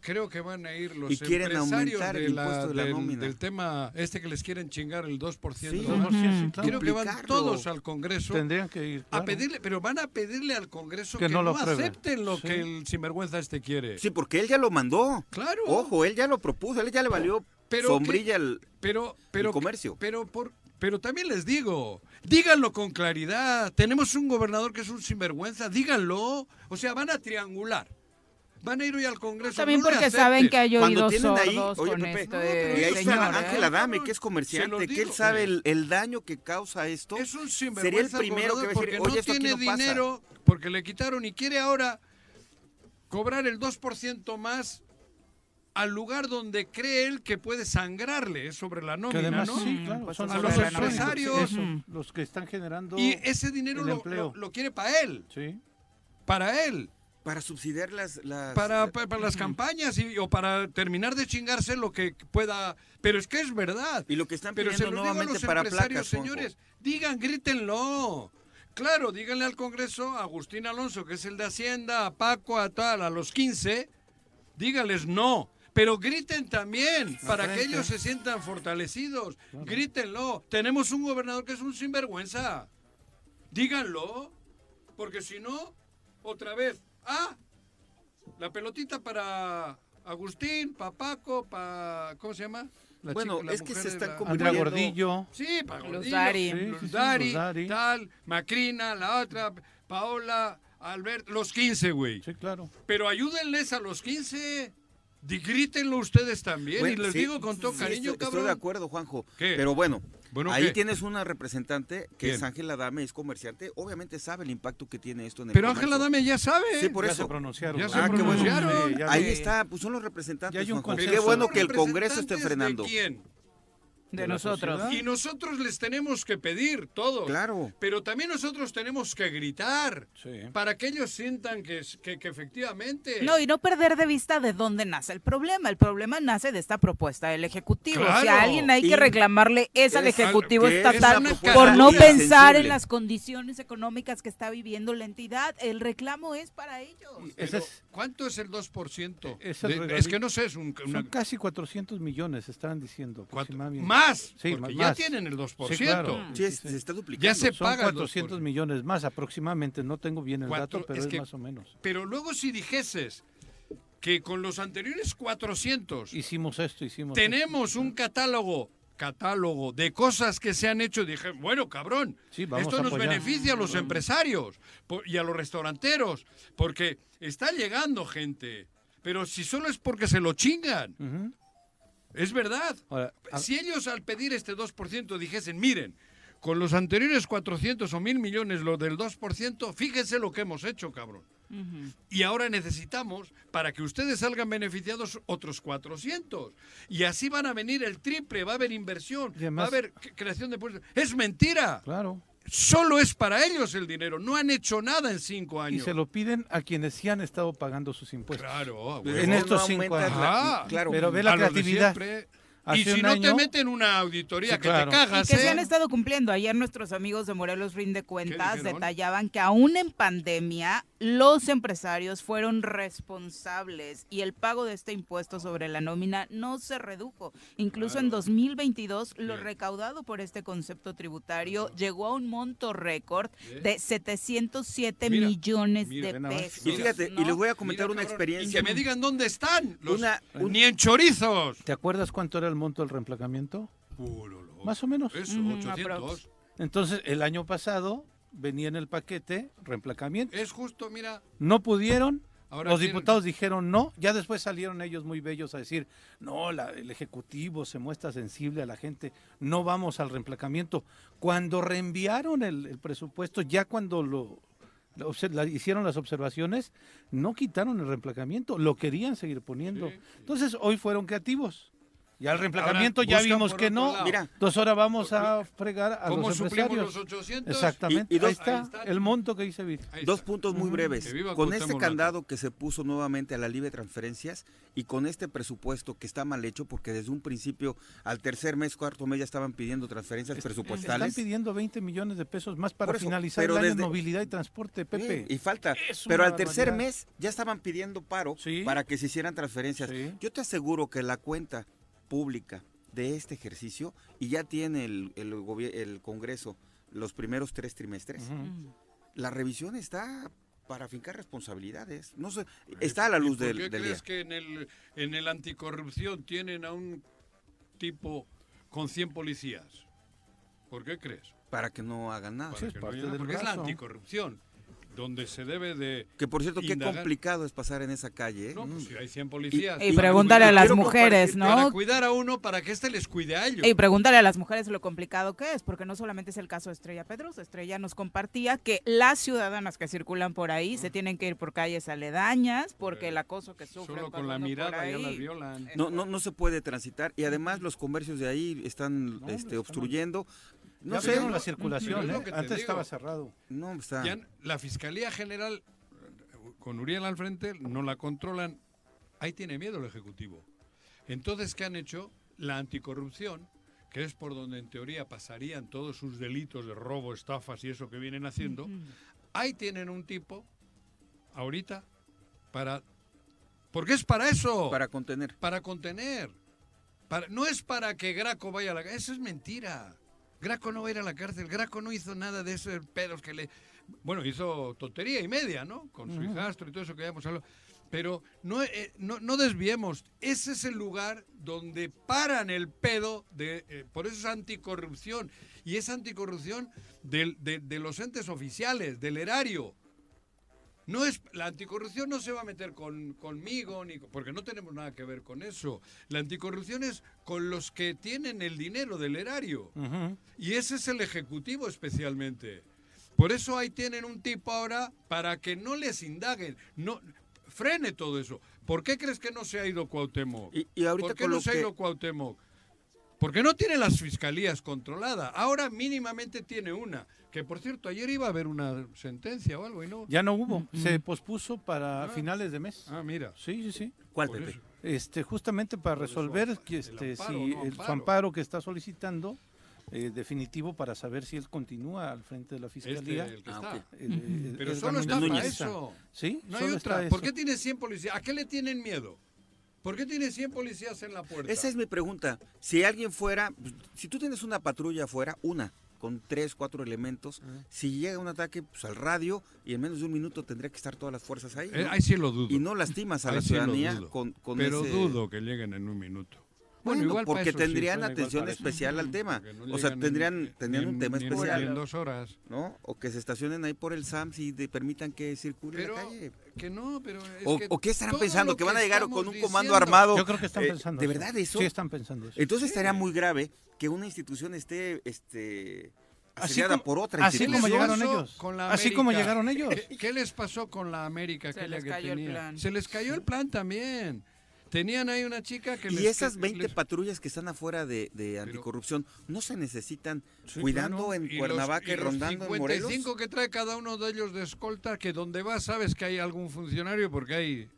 creo que van a ir los Y quieren empresarios aumentar el de la- impuesto de la del, nómina. del tema este que les quieren chingar el 2% Sí, claro. Creo que van todos al Congreso Tendrían que ir. a pedirle, pero van a pedirle al Congreso Que que, no no, lo acepten lo Sí. que el sinvergüenza este quiere. Sí, porque él ya lo mandó. Claro. Ojo, él ya lo propuso, él ya le valió Pero sombrilla el... Pero, pero, comercio. Pero, por, pero también les digo, díganlo con claridad. Tenemos un gobernador que es un sinvergüenza, díganlo. O sea, van a triangular. Van a ir hoy al Congreso. También no porque saben que hay Cuando oídos tienen ahí, sordos oye, con Pepe, este Y ahí señor. está. Ángel Adame, que es comerciante, que él sabe el, el daño que causa esto. Es un Sería el sinvergüenza primero que va a decir, porque oye, no esto aquí tiene no pasa. dinero, porque le quitaron y quiere ahora cobrar el 2% más al lugar donde cree él que puede sangrarle es sobre la Que nómina, además, ¿no? sí, claro, Pues son a los empresarios, eso, los que están generando. Y ese dinero el lo, empleo. lo- lo quiere para él, Sí. para él, Para subsidiar las... las- para, pa- para las campañas y, o para terminar de chingarse lo que pueda. Pero es que es verdad. Y lo que están Pero se pidiendo lo digo a nuevamente los para empresarios, placas, Juanjo. señores. Digan, grítenlo. Claro, díganle al Congreso a Agustín Alonso, que es el de Hacienda, a Paco, a tal, a los 15, dígales no. Pero griten también, para que ellos se sientan fortalecidos. Grítenlo. Tenemos un gobernador que es un sinvergüenza. Díganlo. Porque si no, otra vez. Ah, la pelotita para Agustín, para Paco, para... ¿Cómo se llama? La Bueno, chica- la es que se están la- Andrea Gordillo. Sí, para Los Gordillo, Dari. Sí, los sí, sí, Dari, los Dari. tal, Macrina, la otra, Paola, Albert, los 15, güey. Sí, claro. Pero ayúdenles a los 15. Di- Grítenlo ustedes también. Bueno, y les sí, digo con todo sí, cariño, estoy, cabrón. estoy de acuerdo, Juanjo. ¿Qué? Pero bueno, Bueno, ahí ¿qué? tienes una representante que ¿Quién? es Ángela Dame, es comerciante. Obviamente sabe el impacto que tiene esto en el Pero. Ángela Dame ya sabe. Sí, por ya eso. se pronunciaron. Ya ¿no? se Ah, qué bueno. pronunciaron. Sí, ya Ahí está, pues son los representantes. Ya hay un. Qué bueno ¿Son que el Congreso esté frenando. ¿De quién? De, nosotros. Y nosotros les tenemos que pedir todo. Claro. Pero también nosotros tenemos que gritar. Sí. Para que ellos sientan que, que, que efectivamente. No, y no perder de vista de dónde nace el problema. El problema nace de esta propuesta del Ejecutivo. Si a alguien hay Y que reclamarle es al Ejecutivo es estatal por no pensar en las condiciones económicas que está viviendo la entidad. El reclamo es para ellos. Ese Pero, es- ¿Cuánto es el 2%? Es el De- regalito. es que no sé, es un, una- Son casi 400 millones, están diciendo. cuatro- aproximadamente. más. Sí, porque más- ya más. tienen el 2%. Sí, claro. Sí, es- se está duplicando. Ya se Son paga el 400 2%. millones más aproximadamente. No tengo bien el Cuatro- dato, pero es es, que- más o menos. Pero luego si dijeses que con los anteriores 400 Hicimos esto, hicimos tenemos un catálogo catálogo de cosas que se han hecho, dije, bueno, cabrón, Sí, vamos esto nos apoyar. beneficia a los empresarios y a los restauranteros, porque está llegando gente, pero si solo es porque se lo chingan. Ujú. Es verdad. Ahora, a- Si ellos al pedir este 2% dijesen, miren, con los anteriores 400 o mil millones, lo del 2%, fíjense lo que hemos hecho, cabrón. Y ahora necesitamos, para que ustedes salgan beneficiados, otros 400. Y así van a venir el triple, va a haber inversión, además- va a haber creación de puestos. Es mentira. claro. Solo es para ellos el dinero. No han hecho nada en cinco Y años. se lo piden a quienes sí han estado pagando sus impuestos. Claro. En estos cinco años. la- claro. Pero ve la A creatividad. Hace Y si no te año- meten una auditoría Sí, que claro. te cagas, Y que se ¿eh? han estado cumpliendo. Ayer nuestros amigos de Morelos Rinde Cuentas detallaban que aún en pandemia los empresarios fueron responsables y el pago de este impuesto sobre la nómina no se redujo. Incluso en 2022 lo Bien. recaudado por este concepto tributario llegó a un monto récord de 707 Mira, millones mira, de pesos. Y fíjate, ¿no? y les voy a comentar Mira, una cabrón, experiencia. Y que me digan dónde están. Los, Una- un- Ni en chorizos. ¿Te acuerdas cuánto era el monto del reemplacamiento? Uh, lo, lo. Más o menos. Eso, Ujú, 800. aprox. Entonces, el año pasado venía en el paquete reemplacamiento. Es justo, mira. No pudieron. Ahora los quieren- diputados dijeron no, ya después salieron ellos muy bellos a decir, no, la- el Ejecutivo se muestra sensible a la gente, no vamos al reemplacamiento. Cuando reenviaron el, el presupuesto, ya cuando lo, lo obse- la- hicieron las observaciones, no quitaron el reemplacamiento, lo querían seguir poniendo. Sí. Entonces, hoy fueron creativos. Ya el reemplacamiento Ahora ya vimos que no. lado. Mira. Entonces ahora vamos a fregar a ¿Cómo los empresarios. los 800? Exactamente. Y- y dos- ahí está Ahí está. el monto que dice Vir. Dos puntos muy breves. Con este candado que se puso nuevamente a la libre transferencias y con este presupuesto que está mal hecho, porque desde un principio, al tercer mes, cuarto mes, ya estaban pidiendo transferencias Están presupuestales. pidiendo 20 millones de pesos más para eso, finalizar pero el año en desde- movilidad y transporte, Pepe. Sí, y falta. Pero al tercer barbaridad. mes ya estaban pidiendo paro Sí. para que se hicieran transferencias. Sí. Yo te aseguro que la cuenta pública de este ejercicio, y ya tiene el, el, el Congreso los primeros tres trimestres, la revisión está para fincar responsabilidades. No sé, está a la ¿Y luz por del, qué del crees día. que en el, en el anticorrupción tienen a un tipo con 100 policías? ¿Por qué crees? Para que no hagan nada. Para Sí, es que no parte haya- del porque es la anticorrupción, donde se debe de... Que por cierto, qué complicado es pasar en esa calle. ¿eh? No, pues si hay 100 policías. Y Y- pregúntale a las mujeres, compartir- Para ¿no? cuidar a uno, para que éste les cuide a ellos. Y pregúntale a las mujeres lo complicado que es, porque no solamente es el caso de Estrella Pedrosa. Estrella nos compartía que las ciudadanas que circulan por ahí se tienen que ir por calles aledañas, porque el acoso que sufren Solo con la mirada ya las violan. No, no, no se puede transitar y además los comercios de ahí están No, este, están- obstruyendo. No ya sé, la circulación, ¿eh? Antes digo. estaba cerrado. no está. Ya la Fiscalía General, con Uriel al frente, no la controlan. Ahí tiene miedo el Ejecutivo. Entonces, ¿qué han hecho? La anticorrupción, que es por donde en teoría pasarían todos sus delitos de robo, estafas y eso que vienen haciendo, ahí tienen un tipo, ahorita, para... Porque es para eso. Para contener. Para contener. Para, no es para que Graco vaya a la cárcel. Eso es mentira. Graco no va a ir a la cárcel. Graco no hizo nada de esos pedos que le... Bueno, hizo tontería y media, ¿no? Con su hijastro y todo eso que habíamos hablado. Pero no, eh, no, no desviemos. Ese es el lugar donde paran el pedo. De, eh, por eso es anticorrupción. Y es anticorrupción del- de, de los entes oficiales, del erario. No es, la anticorrupción no se va a meter con, conmigo, ni, porque no tenemos nada que ver con eso. La anticorrupción es con los que tienen el dinero del erario. Y ese es el Ejecutivo especialmente. Por eso ahí tienen un tipo ahora para que no les indaguen, no frene todo eso. ¿Por qué crees que no se ha ido Cuauhtémoc? Y, y ahorita ¿Por qué no se ha ido Cuauhtémoc? Porque no tiene las fiscalías controladas. Ahora mínimamente tiene una. Que por cierto, ayer iba a haber una sentencia o algo y no. Ya no hubo, se pospuso para Ah. finales de mes. Ah, mira. Sí, sí, sí. ¿Cuál, Pepe? eso. Este, justamente para Por eso, resolver que el este, amparo, si no el, su amparo. amparo que está solicitando eh, definitivo para saber si él continúa al frente de la Este, fiscalía. el que Ah, está. Pero solo está para eso. Sí, No hay otra. ¿Por qué tiene 100 policías? ¿A qué le tienen miedo? ¿Por qué tiene 100 policías en la puerta? Esa es mi pregunta. Si alguien fuera, si tú tienes una patrulla afuera, una, con tres, cuatro elementos, si llega un ataque, pues al radio y en menos de un minuto tendría que estar todas las fuerzas ahí. Eh, ahí sí lo dudo. Y no lastimas a Ahí la ciudadanía con, con Pero ese... dudo que lleguen en un minuto. Bueno, igual porque eso sí, tendrían atención eso. especial al tema. No o sea, tendrían, ni- tendrían ni- un tema especial. en dos horas. ¿no? O que se estacionen ahí por el SAMS y de- permitan que circule Pero la calle. que no, pero es O, que o qué estarán pensando? ¿Que van a llegar con un comando diciendo- armado? Yo creo que están Eh, pensando ¿De verdad eso? Sí, están pensando eso. Entonces estaría muy grave que una institución esté este, Así como- por otra así ¿Qué como llegaron ellos. con la Así como llegaron ellos. ¿Qué, les pasó con la América Se les que cayó el plan. Se les cayó el plan también. Tenían ahí una chica que les... Y esas que 20 les- patrullas que están afuera de, de anticorrupción, ¿no se necesitan Sí, cuidando claro. en Y los- Cuernavaca y, los rondando en Morelos? 55 que trae cada uno de ellos de escolta, que donde vas sabes que hay algún funcionario porque hay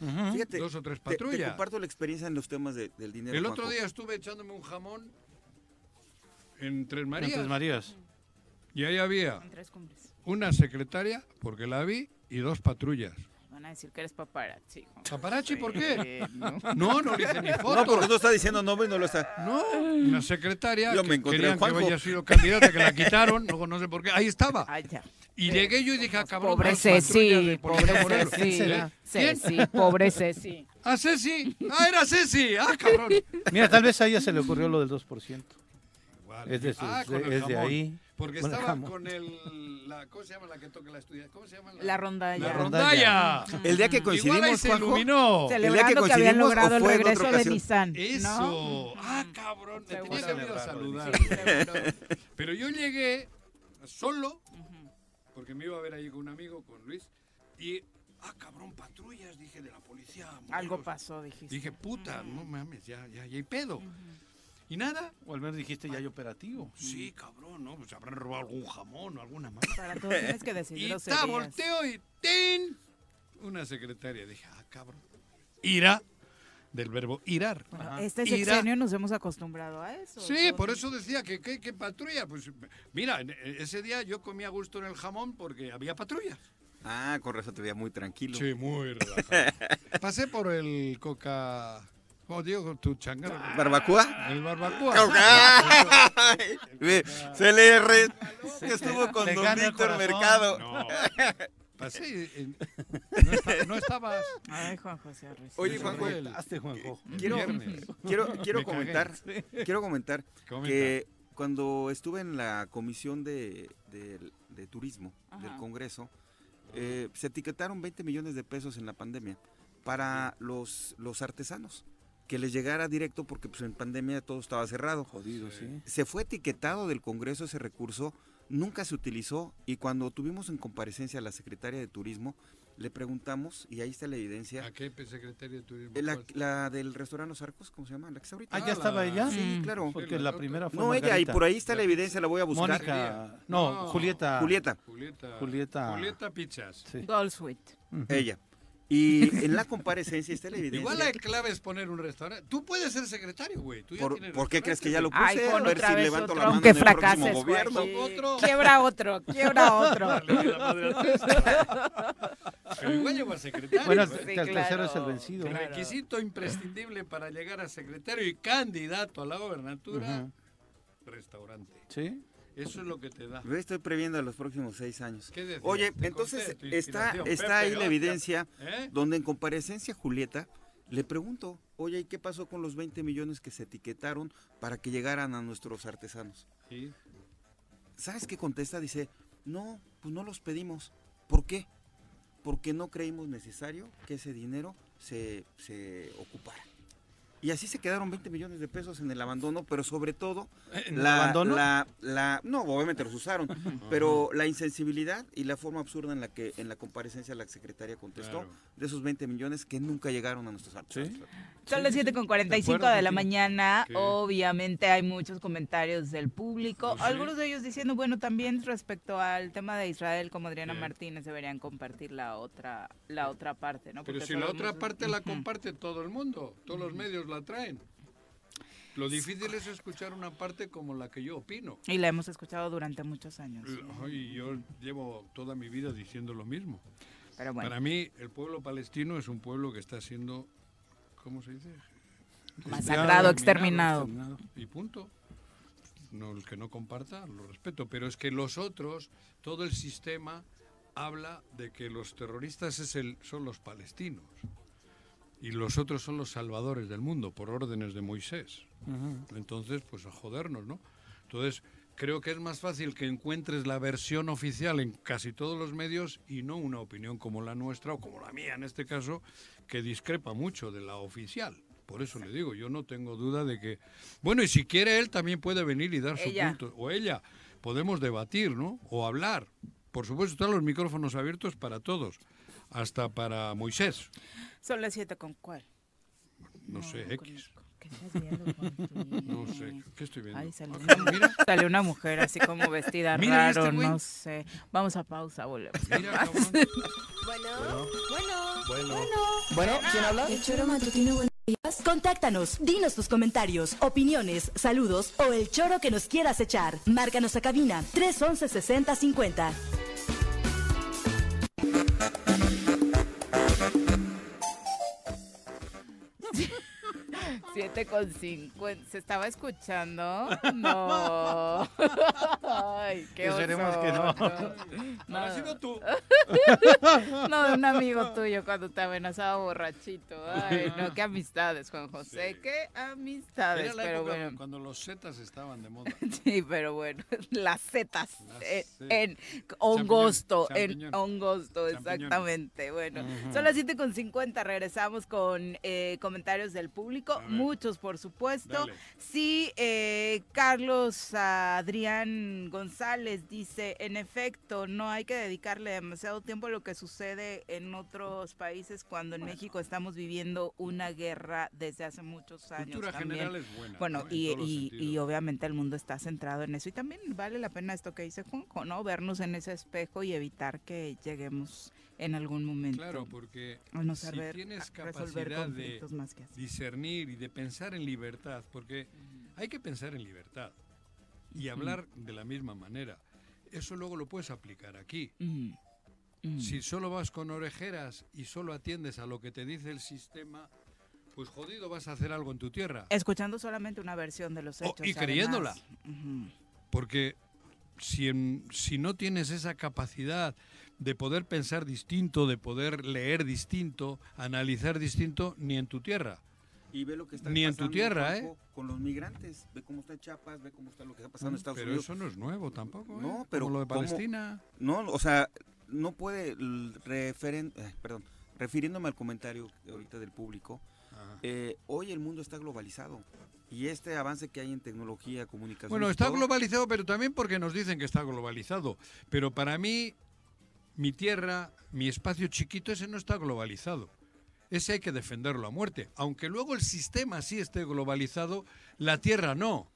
Ujú. Fíjate, dos o tres te, te patrullas. comparto la experiencia en los temas de- del dinero. El otro Juanjo. día estuve echándome un jamón en Tres En Marías. Tres Marías. Y ahí había En una secretaria, porque la vi, y dos patrullas. Van a decir que eres paparazzi. Juan. ¿Paparachi por qué? Eh, no. No, no le hice ni No, foto. porque no está diciendo nombre y no lo está. No, una secretaria Yo me que encontré querían a que había sido candidata, que la quitaron, no, no sé por qué, ahí estaba. Ya. Y llegué yo y dije, ah, cabrón, Pobre patrullas Ceci, pobre. Ceci. ¿Eh? Ceci, pobre Ceci. Ah, Ceci. Ah, era Ceci. Ah, cabrón. Mira, tal vez a ella se le ocurrió lo del 2%. Igual. Es de, Ah, es de ahí. Porque el estaba jamón. con el, la, ¿cómo se llama la que toca la estudia? ¿Cómo se llama? La rondalla. La rondalla. rondalla. El día que Igual ahí coincidimos, se Juanjo, iluminó. Celebrando que habían coincidimos o logrado el regreso de? Nissan. Eso. ¿no? Ah, cabrón. Me tenía que haber ido a saludar. Sí. Pero yo llegué solo, porque me iba a ver ahí con un amigo, con Luis, y, ah, cabrón, patrullas, dije, de la policía. Algo pasó, dijiste. Dije, puta, no mames, ya, ya, ya hay pedo. Y nada, O al menos dijiste ya hay operativo. sí, cabrón, ¿no? Pues habrán robado algún jamón o alguna más. Para todo tienes que decidir Y los está, volteo y ¡tin! Una secretaria. Dije, ah, cabrón. Ira, del verbo irar. Este Ira. sexenio nos hemos acostumbrado a eso. Sí, por eso decía que qué patrulla. Pues mira, ese día yo comía a gusto en el jamón porque había patrullas. Ah, con razón te veía muy tranquilo. Sí, muy relajado. Pasé por el coca. ¿Cómo digo? Tu changarro. ¿Barbacoa? El barbacoa. Ay, ve, Se le re... que estuvo con Don Víctor. Mercado. No. Pasé y- no, esta- no estabas. Ay, Juan José Arruiz. Oye, Juanjo, el Juanjo. Quiero, viernes. quiero, quiero Me cagué. comentar, quiero comentar Comenta. que cuando estuve en la comisión de, de- de turismo del Ajá. Congreso, eh, se etiquetaron 20 millones de pesos en la pandemia para los, los artesanos, que les llegara directo porque pues, en pandemia todo estaba cerrado. Jodido, sí. Se fue etiquetado del Congreso ese recurso, nunca se utilizó y cuando tuvimos en comparecencia a la secretaria de Turismo, le preguntamos, y ahí está la evidencia, ¿A qué secretario de turismo? la, del restaurante Los Arcos, ¿cómo se llama? La que está ahorita. Ah, ¿ya estaba la- ella? Sí, Mm. claro. Porque la primera fue No, ella, y por ahí está la evidencia, la voy a buscar. Mónica. No, No. Julieta. Julieta, Julieta. Julieta. Julieta Pizzas. Sí. Gold Suite. Ujú. ella. Y en la comparecencia está la evidencia. Igual la clave es poner un restaurante. Tú puedes ser secretario, güey. Tú ya ¿Por, tienes ¿por qué crees que ya lo puse? Ay, a ver otra si vez levanto otro, la mano aunque el fracases, gobierno. Joaquín. Otro. Quiebra otro, quiebra otro. A. Pero igual lleva secretario. Bueno, Sí, el tercero es el vencido. El requisito imprescindible para llegar a secretario y candidato a la gobernatura, restaurante. Sí. Eso es lo que te da. Yo estoy previendo a los próximos seis años. ¿Qué decías? Oye, Te entonces está, está Pepe, ahí la evidencia ¿Eh? donde en comparecencia Julieta le pregunto, oye, ¿y qué pasó con los 20 millones que se etiquetaron para que llegaran a nuestros artesanos? Sí. ¿Sabes qué contesta? Dice, no, pues no los pedimos. ¿Por qué? Porque no creímos necesario que ese dinero se, se ocupara. Y así se quedaron 20 millones de pesos en el abandono, pero sobre todo ¿En el la, abandono? la, la- no, obviamente los usaron, pero la insensibilidad y la forma absurda en la que en la comparecencia la secretaria contestó Claro. de esos 20 millones que nunca llegaron a nuestros artes. Sí. Son las 7 con 45 acuerdo de la mañana. ¿Qué? Obviamente hay muchos comentarios del público. Sí. Algunos de ellos diciendo, bueno, también respecto al tema de Israel, como Adriana ¿Qué? Martínez, deberían compartir la otra la otra parte, ¿no? Pero Porque si la otra hemos- parte la comparte todo el mundo, todos los medios la traen. Lo difícil es escuchar una parte como la que yo opino. Y la hemos escuchado durante muchos años. Y yo llevo toda mi vida diciendo lo mismo. Pero bueno, Para mí, el pueblo palestino es un pueblo que está siendo, ¿cómo se dice? masacrado, exterminado, exterminado. Y punto. No, el que no comparta, lo respeto. Pero es que los otros, todo el sistema habla de que los terroristas es el, son los palestinos. Y los otros son los salvadores del mundo, por órdenes de Moisés. Entonces, pues a jodernos, ¿no? Entonces, creo que es más fácil que encuentres la versión oficial en casi todos los medios y no una opinión como la nuestra o como la mía en este caso, que discrepa mucho de la oficial. Por eso le digo, yo no tengo duda de que... Bueno, y si quiere él también puede venir y dar su punto. O ella. Podemos debatir, ¿no? O hablar. Por supuesto, están los micrófonos abiertos para todos. Hasta para Moisés. Son las 7 con cuál. No, sé, X. conozco. ¿Qué estás viendo, Joaquín? No sé. ¿Qué estoy viendo? Ay, salió Ah, una, mira, salió una mujer así como vestida Mira, ¿y raro, este no sé. Vamos a pausa, volvemos. mira, cabrón. Bueno, bueno, bueno. Bueno, ¿quién habla? El choro matutino, buenos días. Contáctanos, dinos tus comentarios, opiniones, saludos o el choro que nos quieras echar. Márcanos a cabina 311 6050. 7 con 50. ¿Se estaba escuchando? No. Ay, qué Esperemos que no. No, ha sido tú. No, de un amigo tuyo cuando te amenazaba borrachito. Ay, no, qué amistades, Juan José. Sí. Qué amistades. Era la pero época bueno. cuando los zetas estaban de moda. Sí, pero bueno, las setas Las eh, setas. en hongosto, en champiñón. hongosto, exactamente. Bueno, son las 7 con 50, regresamos con eh, comentarios del público. Muchos por supuesto. Dale. Sí, eh, Carlos Adrián González dice, en efecto, no hay que dedicarle demasiado tiempo a lo que sucede en otros países cuando en México estamos viviendo una guerra desde hace muchos años. Cultura también. general es buena. Bueno, ¿no? En y, y- obviamente el mundo está centrado en eso. Y también vale la pena esto que dice Juanjo, ¿no? Vernos en ese espejo y evitar que lleguemos en algún momento Claro, porque no si tienes capacidad de más que discernir y de pensar en libertad, porque hay que pensar en libertad y hablar de la misma manera. Eso luego lo puedes aplicar aquí. Mm, mm. Si solo vas con orejeras y solo atiendes a lo que te dice el sistema, pues jodido vas a hacer algo en tu tierra. Escuchando solamente una versión de los Oh, hechos. y creyéndola. Porque si, en- si no tienes esa capacidad de poder pensar distinto, de poder leer distinto, analizar distinto, ni en tu tierra. Y ve lo que está Ni en tu pasando, tierra, Juanjo, Con los migrantes. Ve cómo está Chiapas, ve cómo está lo que está pasando en Estados Pero Unidos. eso no es nuevo tampoco. ¿eh? No, pero Como lo de ¿cómo? Palestina. No, o sea, no puede, referen, eh, perdón, refiriéndome al comentario ahorita del público, eh, hoy el mundo está globalizado y este avance que hay en tecnología, comunicación. Bueno, está todo, globalizado, pero también porque nos dicen que está globalizado. Pero para mí, mi tierra, mi espacio chiquito, ese no está globalizado. Ese hay que defenderlo a muerte. Aunque luego el sistema sí esté globalizado, la tierra no.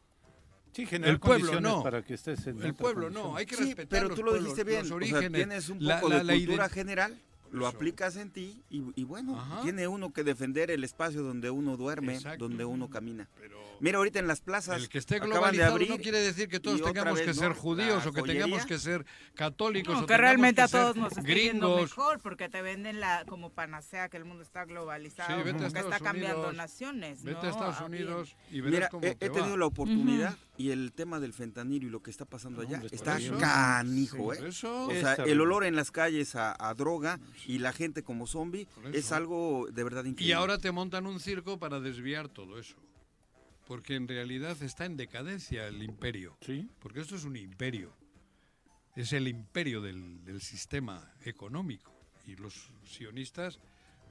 Sí, generar El pueblo no. para que estés en El pueblo condición. no. Hay que Sí, respetar pero los tú lo pueblos, dijiste bien. los o sea, orígenes. tienes un la- poco la- de la cultura ident- general lo aplicas en ti y, y bueno, Ajá. tiene uno que defender el espacio donde uno duerme, Exacto. donde uno camina. Pero Mira, ahorita en las plazas el que esté acaban de globalizado abrir no quiere decir que todos tengamos vez, que ¿no? ser judíos La o que tengamos que ser católicos No, o que realmente que a todos nos está yendo gringos. mejor porque te venden la como panacea que el mundo está globalizado, Sí, vete a como que Estados está cambiando Unidos, naciones, Vete ¿no? a Estados Ah. Unidos y verás Mira, cómo he, te he tenido va. la oportunidad y el tema del fentanilo y lo que está pasando No, allá hombre, está canijo, ¿eh? eso, O sea, el olor en las calles a, a droga y la gente como zombie es algo de verdad increíble. y ahora te montan un circo para desviar todo eso. Porque en realidad está en decadencia el imperio. Sí. Porque esto es un imperio. Es el imperio del, del sistema económico. Y los sionistas,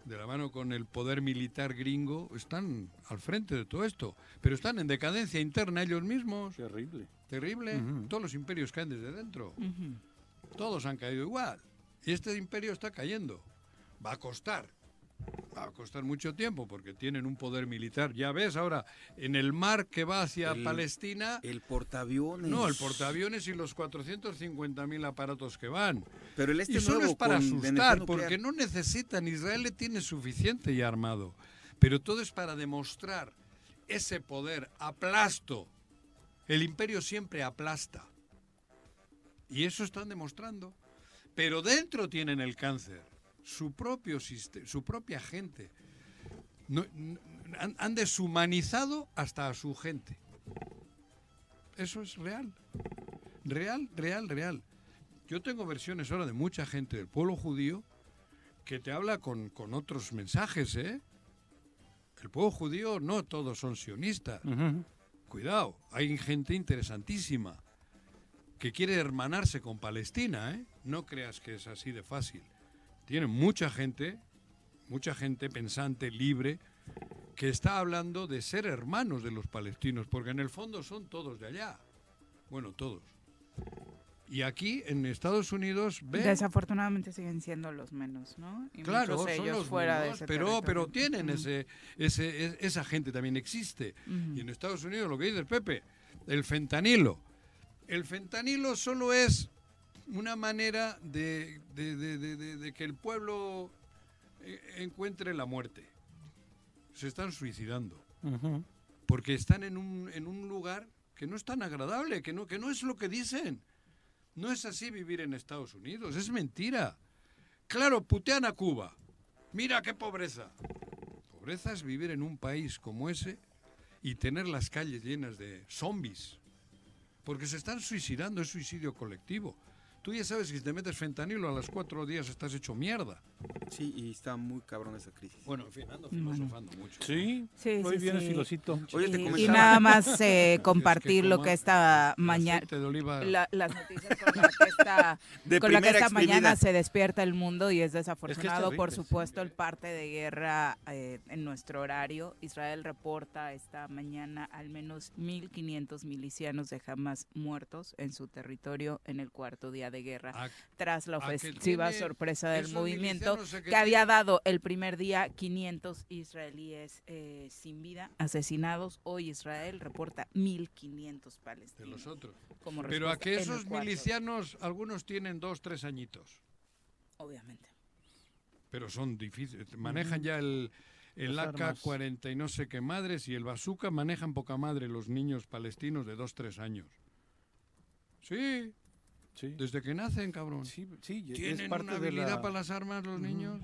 de la mano con el poder militar gringo, están al frente de todo esto. Pero están en decadencia interna ellos mismos. Terrible. Terrible. Todos los imperios caen desde dentro. Todos han caído igual. Y este imperio está cayendo. Va a costar. Va a costar mucho tiempo porque tienen un poder militar. Ya ves ahora, en el mar que va hacia El- Palestina, El portaaviones. no, el portaaviones y los 450.000 aparatos que van. Pero el este y solo nuevo es para asustar, porque no necesitan. Israel le tiene suficiente ya armado. Pero todo es para demostrar ese poder. Aplasto. El imperio siempre aplasta. Y eso están demostrando. Pero dentro tienen el cáncer. Su propio sistema, su propia gente. No- han, han deshumanizado hasta a su gente. Eso es real. Real, real, real. Yo tengo versiones ahora de mucha gente del pueblo judío que te habla con, con otros mensajes, ¿eh? El pueblo judío no todos son sionistas. Cuidado, hay gente interesantísima que quiere hermanarse con Palestina, ¿eh? No creas que es así de fácil. Tiene mucha gente, mucha gente pensante, libre, que está hablando de ser hermanos de los palestinos, porque en el fondo son todos de allá. Bueno, todos. Y aquí en Estados Unidos ven Desafortunadamente siguen siendo los menos, ¿no? Y Claro, muchos de son ellos los fuera de menos, ese pero, pero tienen ese, ese, es- esa gente también existe. Y en Estados Unidos lo que dice el Pepe, el fentanilo. El fentanilo solo es una manera de, de- de- de- que el pueblo eh, encuentre la muerte. Se están suicidando. Porque están en un, en un lugar que no es tan agradable, que no, que no es lo que dicen. No es así vivir en Estados Unidos, es mentira. Claro, putean a Cuba. Mira qué pobreza. Pobreza es vivir en un país como ese y tener las calles llenas de zombies. Porque se están suicidando, es suicidio colectivo. Tú ya sabes que si te metes fentanilo a los cuatro días estás hecho mierda. Sí, y está muy cabrón esa crisis. Bueno, en fin, ando Bueno. filosofando mucho. Sí, Sí, muy sí, bien, sí. filosito. Oye, te Y- y, nada más eh, compartir lo que esta mañana la- las noticias con las que esta, De con la que esta mañana se despierta el mundo y es desafortunado, por supuesto, el parte de guerra eh, en nuestro horario. Israel reporta esta mañana al menos 1.500 milicianos de Hamas muertos en su territorio en el cuarto día de guerra, Ah, tras la a que ofensiva sorpresa del movimiento que había dado el primer día 500 israelíes eh, sin vida asesinados. Hoy Israel reporta 1.500 de palestinos. los otros. como Pero a que esos milicianos, algunos tienen dos, tres añitos, Obviamente. pero son difíciles. Manejan ya el, el Las armas. AK-40 y no sé qué madres, y el bazooka manejan poca madre los niños palestinos de dos, tres años. Sí, Sí, desde que nacen, cabrón. sí, sí, es Tienen parte una de habilidad la, para las armas los niños.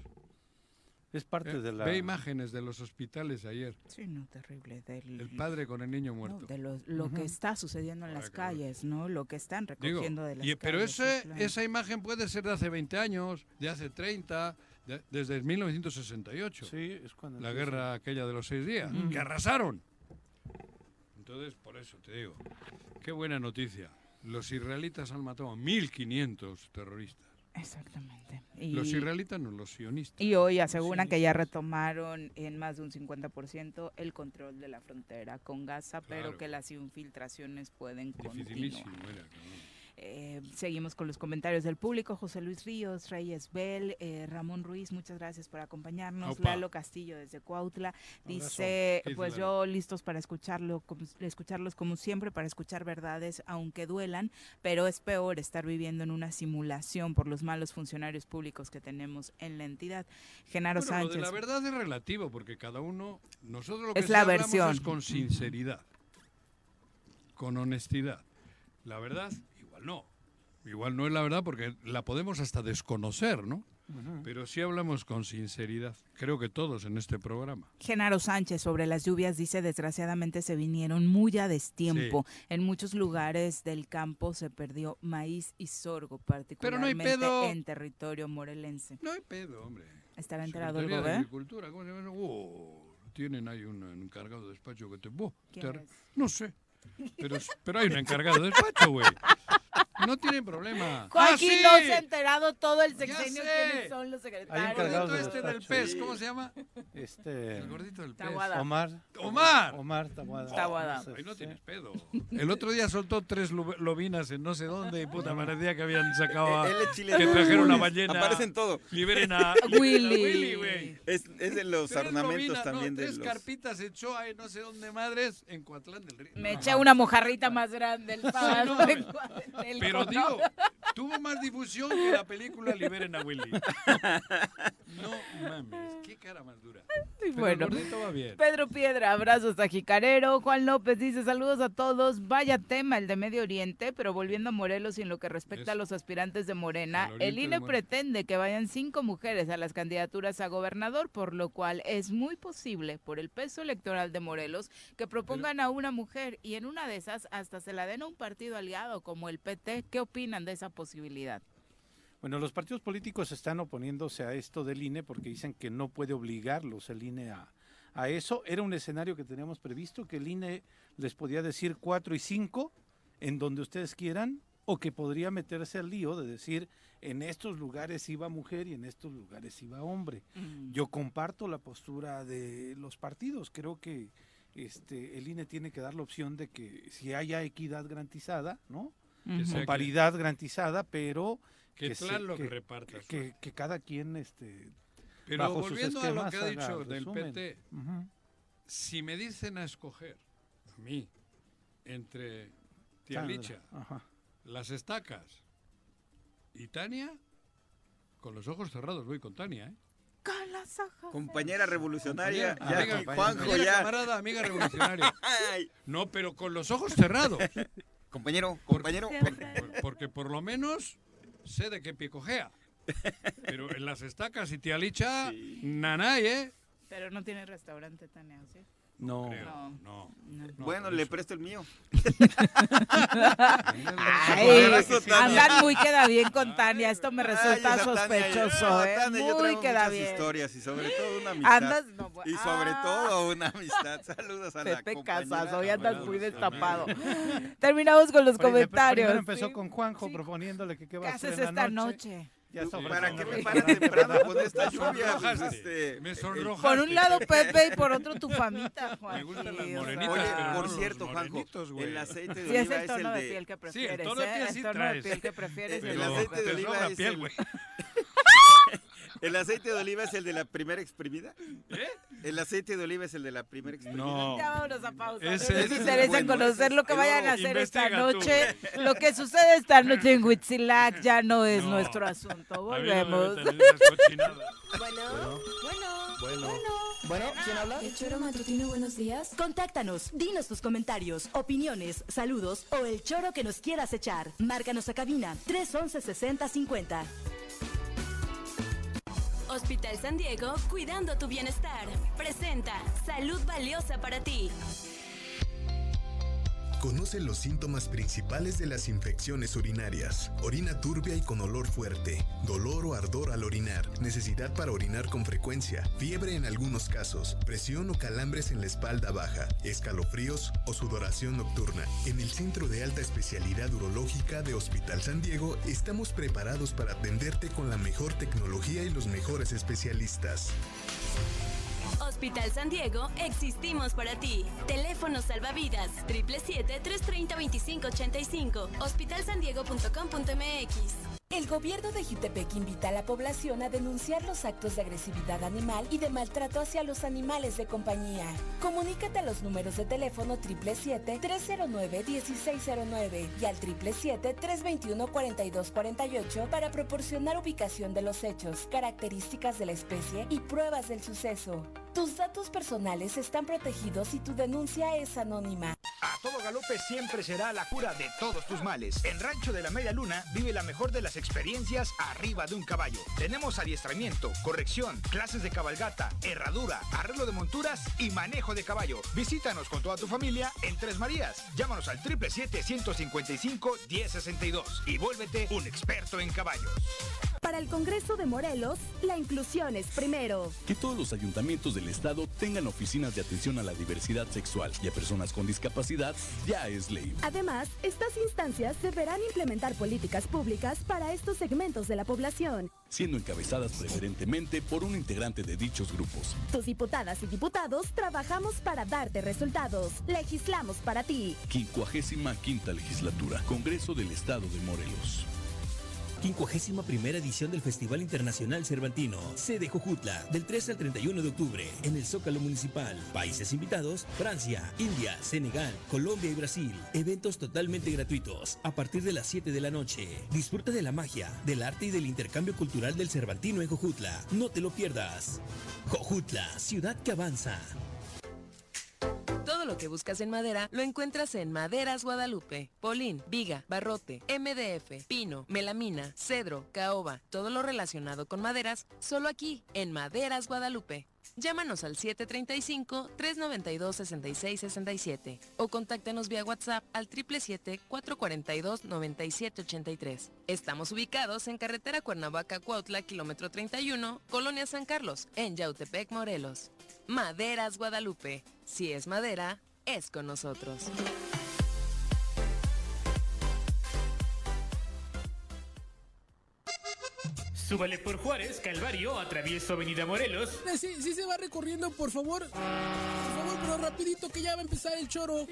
es parte Eh, de la Ve imágenes de los hospitales ayer. Sí, no, terrible. Del, El padre con el niño no, muerto. de lo, lo que Ujú. está sucediendo en Para las que calles, ¿no? Lo que están Digo, recogiendo de las y- pero calles. sí, ese, claro. esa imagen puede ser de hace 20 años, de hace 30, de- desde 1968. Sí, es cuando la empieza. guerra aquella de los seis días, que arrasaron. Entonces, por eso te digo, qué buena noticia. Los israelitas han matado a 1.500 terroristas. Exactamente. Y, Los israelitas no, los sionistas. y hoy aseguran que ya retomaron en más de un 50% el control de la frontera con Gaza, pero Claro. que las infiltraciones pueden continuar. Era, cabrón. Eh, seguimos con los comentarios del público. José Luis Ríos, Reyes Bell, eh, Ramón Ruiz, muchas gracias por acompañarnos. Opa. Lalo Castillo desde Cuautla dice, ¿Qué dice pues yo listos para escucharlo, como- escucharlos como siempre, para escuchar verdades, aunque duelan, pero es peor estar viviendo en una simulación por los malos funcionarios públicos que tenemos en la entidad. Genaro Bueno, lo de Sánchez. la verdad es relativo, porque cada uno, nosotros lo que Es la versión. es con sinceridad, con honestidad. La verdad, igual no. Igual no es la verdad porque la podemos hasta desconocer, ¿no? Pero sí hablamos con sinceridad. Creo que todos en este programa. Genaro Sánchez sobre las lluvias dice, desgraciadamente se vinieron muy a destiempo. En muchos lugares del campo se perdió maíz y sorgo, Pero no hay particularmente pedo. en territorio morelense. No hay pedo, hombre. ¿Estará enterado el gobierno? Agricultura, ¿cómo se llama? Oh, tienen ahí un encargado de despacho que te... oh, ¿Quién te- es? No sé. Pero, pero hay un encargado de despacho, güey. No tienen problema. Joaquín ¡Ah, sí! no se ha enterado todo el sexenio quiénes son los Hay El secretarios. encargados gordito de este del pez, ¿cómo se llama? Este, El gordito del pez. Omar. Omar. Omar Tabuada. Tahuada. Ahí no tienes pedo. El otro día soltó tres lo- lobinas en no sé dónde y puta parecía que habían sacado a... Que de trajeron una ballena. Aparece en todo. Liberen a... Willy. güey. Es, es de los Tres ornamentos lobinas, no, también de tres los... carpitas echó ahí no sé dónde madres en Coatlán del Río. Me No, eché no. una mojarrita más grande el sábado. Pero digo, tuvo más difusión que la película Liberen a Willy. No mames, qué cara más dura. Bueno. el gordito va bien. Pedro Piedra, abrazos a Jicarero. Juan López dice saludos a todos. Vaya tema el de Medio Oriente, pero volviendo a Morelos y en lo que respecta a los aspirantes de Morena, el INE pretende que vayan cinco mujeres a las candidaturas a gobernador, por lo cual es muy posible, por el peso electoral de Morelos, que propongan a una mujer y en una de esas hasta se la den a un partido aliado como el PT. ¿Qué opinan de esa posibilidad? Bueno, los partidos políticos están oponiéndose a esto del INE porque dicen que no puede obligarlos el INE a, a eso. Era un escenario que teníamos previsto, que el INE les podía decir cuatro y cinco en donde ustedes quieran, o que podría meterse al lío de decir en estos lugares iba mujer y en estos lugares iba hombre. Yo comparto la postura de los partidos. Creo que este, el INE tiene que dar la opción de que si haya equidad garantizada, ¿no? Que- paridad garantizada, pero Que que se- plan lo que que- repartas. que, que cada quien este Pero bajo sus volviendo a lo que ha dicho el del resumen. PT, si me dicen a escoger, a mí, entre Tía Sandra, Licha, ajá. las estacas y Tania, con los ojos cerrados voy con Tania, ¿eh? Con las. Compañera revolucionaria, Compañera, ya amiga, aquí, Juanjo compañera, ya. camarada, amiga revolucionaria. No, pero con los ojos cerrados. compañero, compañero. por- porque por lo menos sé de qué picojea. Pero en las estacas y Tía Licha, nanay, ¿eh? Pero no tiene restaurante, Tania, ¿o ¿sí? No. Creo, No. no. No. Bueno, por le presto el mío. Ay, Tania. andan muy queda bien con Tania, esto me Ay, resulta Tania, sospechoso, no, ¿eh? Tania, yo Muy queda muchas bien. historias y sobre todo una amistad. Andas, no, Y sobre ah, todo una amistad. Saludos a la Pepe compañera. Casas, hoy andas muy destapado. Terminamos con los comentarios. Primero empezó ¿sí? con Juanjo Sí. proponiéndole que qué ¿Qué va a hacer la esta noche. noche? Ya está ¿Para qué me restaurante temprano con esta lluvia? Pues, sonrojaste, este, me el- sonrojaste. Por un lado Pepe y por otro tu famita, Juan. Me gustan las morenitas, Oye, pero por cierto, Juanjo, morenitos, güey. el aceite de Sí, es oliva el es tono el de de... piel que Sí, el prefieres, tono de ¿eh? piel El sí tono de traes. piel que prefieres. El aceite de oliva es piel, el- güey. ¿El aceite de oliva es el de la primera exprimida? ¿Eh? ¿El aceite de oliva es el de la primera exprimida? No. Ya vámonos a pausa. Ese- no les es interesa bueno, conocer lo es- que vayan a hacer esta tú. noche. Lo que sucede esta noche en Huitzilac ya no es No. nuestro asunto. No Volvemos. cochinadas. Bueno, bueno, Bueno. Bueno, ¿quién habla? El choro matutino, buenos días. Contáctanos, dinos tus comentarios, opiniones, saludos o el choro que nos quieras echar. Márcanos a cabina 311 6050. Hospital San Diego, cuidando tu bienestar. Presenta Salud Valiosa para ti. Conoce los síntomas principales de las infecciones urinarias. Orina turbia y con olor fuerte. Dolor o ardor al orinar. Necesidad para orinar con frecuencia. Fiebre en algunos casos. Presión o calambres en la espalda baja. Escalofríos o sudoración nocturna. En el Centro de Alta Especialidad Urológica de Hospital San Diego estamos preparados para atenderte con la mejor tecnología y los mejores especialistas. Hospital San Diego, existimos para ti. Teléfono salvavidas 777-330-2585. Hospitalsandiego.com.mx. El gobierno de Jutepec invita a la población a denunciar los actos de agresividad animal y de maltrato hacia los animales de compañía. Comunícate a los números de teléfono 777-309-1609 y al 777-321-4248 para proporcionar ubicación de los hechos, características de la especie y pruebas del suceso. Tus datos personales están protegidos y tu denuncia es anónima. A todo galope siempre será la cura de todos tus males. En Rancho de la Media Luna vive la mejor de las experiencias arriba de un caballo. Tenemos adiestramiento, corrección, clases de cabalgata, herradura, arreglo de monturas y manejo de caballo. Visítanos con toda tu familia en Tres Marías. Llámanos al 777-155-1062 y vuélvete un experto en caballos. Para el Congreso de Morelos, la inclusión es primero. Que todos los ayuntamientos del estado tengan oficinas de atención a la diversidad sexual y a personas con discapacidad ya es ley. Además, estas instancias deberán implementar políticas públicas para estos segmentos de la población, siendo encabezadas preferentemente por un integrante de dichos grupos. Tus diputadas y diputados trabajamos para darte resultados. Legislamos para ti. 55 legislatura, Congreso del Estado de Morelos. 51 primera edición del Festival Internacional Cervantino, sede Jujutla, del 3 al 31 de octubre, en el Zócalo Municipal. Países invitados, Francia, India, Senegal, Colombia y Brasil. Eventos totalmente gratuitos, a partir de las 7 de la noche. Disfruta de la magia, del arte y del intercambio cultural del Cervantino en Jojutla. No te lo pierdas. Jojutla, ciudad que avanza. Todo lo que buscas en madera lo encuentras en Maderas Guadalupe. Polín, viga, barrote, MDF, pino, melamina, cedro, caoba, todo lo relacionado con maderas, solo aquí, en Maderas Guadalupe. Llámanos al 735-392-6667 o contáctanos vía WhatsApp al 777-442-9783. Estamos ubicados en carretera Cuernavaca-Cuautla, kilómetro 31, Colonia San Carlos, en Yautepec, Morelos. Maderas Guadalupe. Si es madera, es con nosotros. Súbale por Juárez, Calvario, atravieso Avenida Morelos. Eh, Sí, sí se va recorriendo, por favor. Por favor, pero rapidito que ya va a empezar el choro.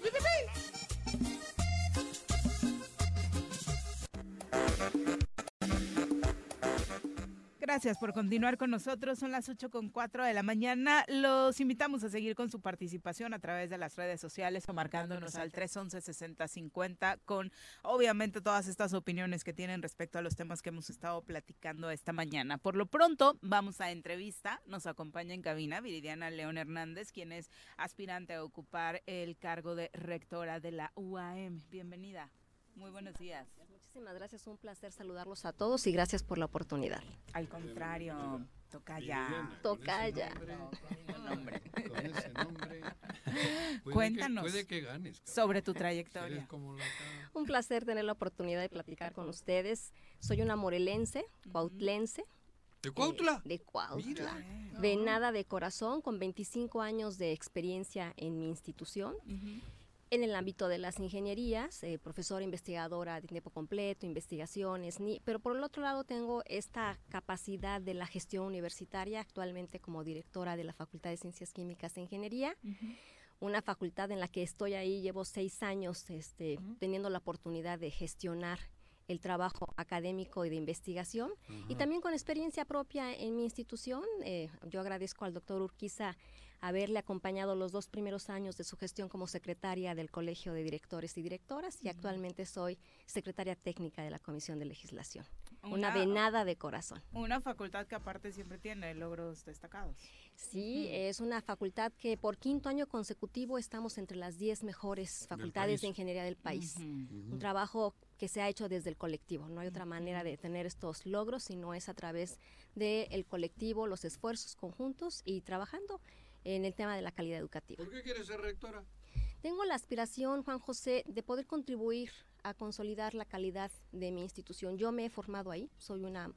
Gracias por continuar con nosotros. Son las 8 con 4 de la mañana. Los invitamos a seguir con su participación a través de las redes sociales o marcándonos al 311-6050 con obviamente todas estas opiniones que tienen respecto a los temas que hemos estado platicando esta mañana. Por lo pronto, vamos a entrevista. Nos acompaña en cabina Viridiana León Hernández, quien es aspirante a ocupar el cargo de rectora de la UAM. Bienvenida. Muy buenos días. Muchísimas gracias, un placer saludarlos a todos y gracias por la oportunidad. Al contrario, toca ya. Toca ya. Con ese nombre. Puede Cuéntanos Que, puede que ganes. sobre tu trayectoria. Un placer tener la oportunidad de platicar con ustedes. Soy una morelense, cuautlense. ¿De Cuautla? Eh, de Cuautla. Venada de corazón, con 25 años de experiencia en mi institución. En el ámbito de las ingenierías, eh, profesora investigadora de tiempo completo, investigaciones, ni, pero por el otro lado tengo esta capacidad de la gestión universitaria, actualmente como directora de la Facultad de Ciencias Químicas e Ingeniería una facultad en la que estoy ahí, llevo seis años este, teniendo la oportunidad de gestionar el trabajo académico y de investigación y también con experiencia propia en mi institución. Eh, yo agradezco al doctor Urquiza haberle acompañado los dos primeros años de su gestión como secretaria del Colegio de Directores y Directoras y actualmente soy secretaria técnica de la Comisión de Legislación. Una, Una- venada de corazón. Una facultad que aparte siempre tiene logros destacados. Sí, es una facultad que por quinto año consecutivo estamos entre las 10 mejores facultades de ingeniería del país. Ujú. Un trabajo que se ha hecho desde el colectivo. No hay otra manera de tener estos logros si no es a través del colectivo, los esfuerzos conjuntos y trabajando en el tema de la calidad educativa. ¿Por qué quieres ser rectora? Tengo la aspiración, Juan José, de poder contribuir a consolidar la calidad de mi institución. Yo me he formado ahí, soy una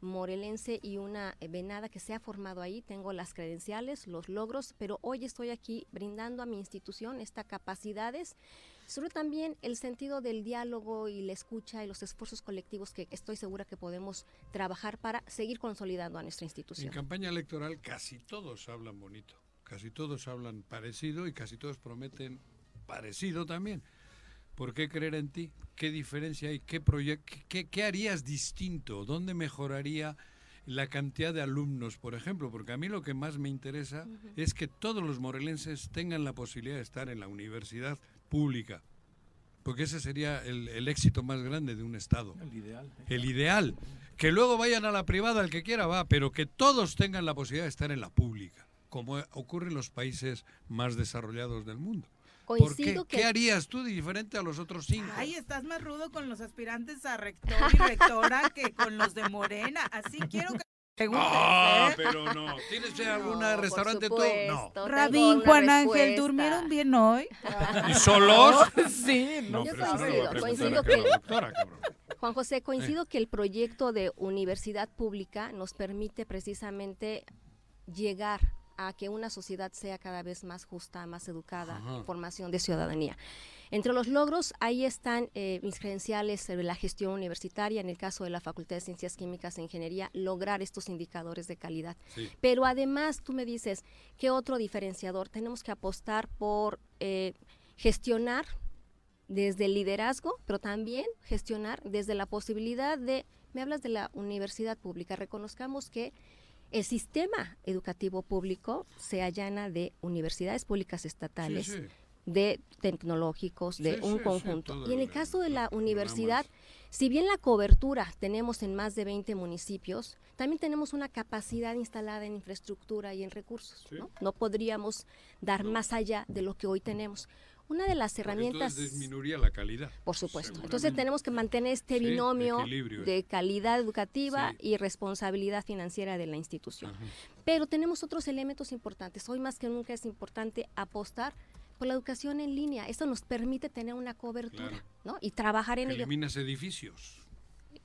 morelense y una venada que se ha formado ahí, tengo las credenciales, los logros, pero hoy estoy aquí brindando a mi institución estas capacidades, sobre también el sentido del diálogo y la escucha y los esfuerzos colectivos que estoy segura que podemos trabajar para seguir consolidando a nuestra En institución. campaña electoral casi todos hablan bonito. Casi todos hablan parecido y casi todos prometen parecido también. ¿Por qué creer en ti? ¿Qué diferencia hay? ¿Qué, qué, qué harías distinto? ¿Dónde mejoraría la cantidad de alumnos, por ejemplo? Porque a mí lo que más me interesa es que todos los morelenses tengan la posibilidad de estar en la universidad pública. Porque ese sería el, el éxito más grande de un Estado. El ideal. El ideal. Que luego vayan a la privada el que quiera, va, pero que todos tengan la posibilidad de estar en la pública, como ocurre en los países más desarrollados del mundo. ¿Por qué? ¿Qué harías tú diferente a los otros cinco? Ay, estás más rudo con los aspirantes a rector y rectora que con los de Morena. Así quiero que Ah, ¿eh? pero no. ¿Tienes algún restaurante tú? No. Rabín, Juan Ángel, ¿durmieron bien hoy? ¿Y solos? sí, No, Yo pero eso no lo va a coincido, coincido que- doctora. Juan José, coincido que el proyecto de universidad pública nos permite precisamente llegar a que una sociedad sea cada vez más justa, más educada, Ajá. formación de ciudadanía. Entre los logros, ahí están eh, mis credenciales sobre la gestión universitaria, en el caso de la Facultad de Ciencias Químicas e Ingeniería, lograr estos indicadores de calidad. Sí. Pero además, tú me dices, ¿qué otro diferenciador? Tenemos que apostar por eh, gestionar desde el liderazgo, pero también gestionar desde la posibilidad de, me hablas de la universidad pública, reconozcamos que el sistema educativo público se allana de universidades públicas estatales, Sí, sí. De tecnológicos, de Sí, un sí, conjunto. y en el caso de la universidad, si bien la cobertura tenemos en más de 20 municipios, también tenemos una capacidad instalada en infraestructura y en recursos. ¿no? No podríamos dar más allá de lo que hoy tenemos. Una de las herramientas... Entonces disminuiría la calidad. Por supuesto. Entonces tenemos que mantener este binomio de calidad educativa y responsabilidad financiera de la institución. Pero tenemos otros elementos importantes. Hoy más que nunca es importante apostar por la educación en línea. Esto nos permite tener una cobertura Claro. ¿no? y trabajar en ello. Eliminas edificios.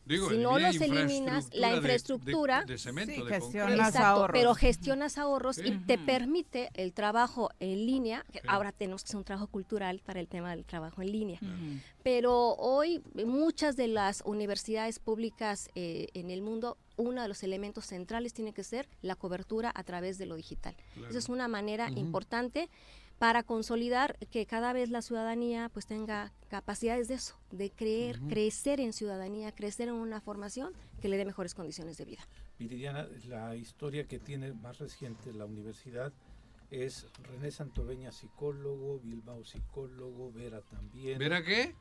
Digo, si no los eliminas, la infraestructura, De, de cemento, Sí, de gestionas. Exacto, ahorros. pero gestionas ahorros y te permite el trabajo en línea. Sí. Ahora tenemos que hacer un trabajo cultural para el tema del trabajo en línea. Pero hoy muchas de las universidades públicas eh, en el mundo, uno de los elementos centrales tiene que ser la cobertura a través de lo digital. Claro. Esa es una manera importante para consolidar que cada vez la ciudadanía pues tenga capacidades de eso, de creer, crecer en ciudadanía, crecer en una formación que le dé mejores condiciones de vida. Viridiana, la historia que tiene más reciente la universidad es René Santoveña, psicólogo, Bilbao, psicólogo, Vera también. ¿Vera qué?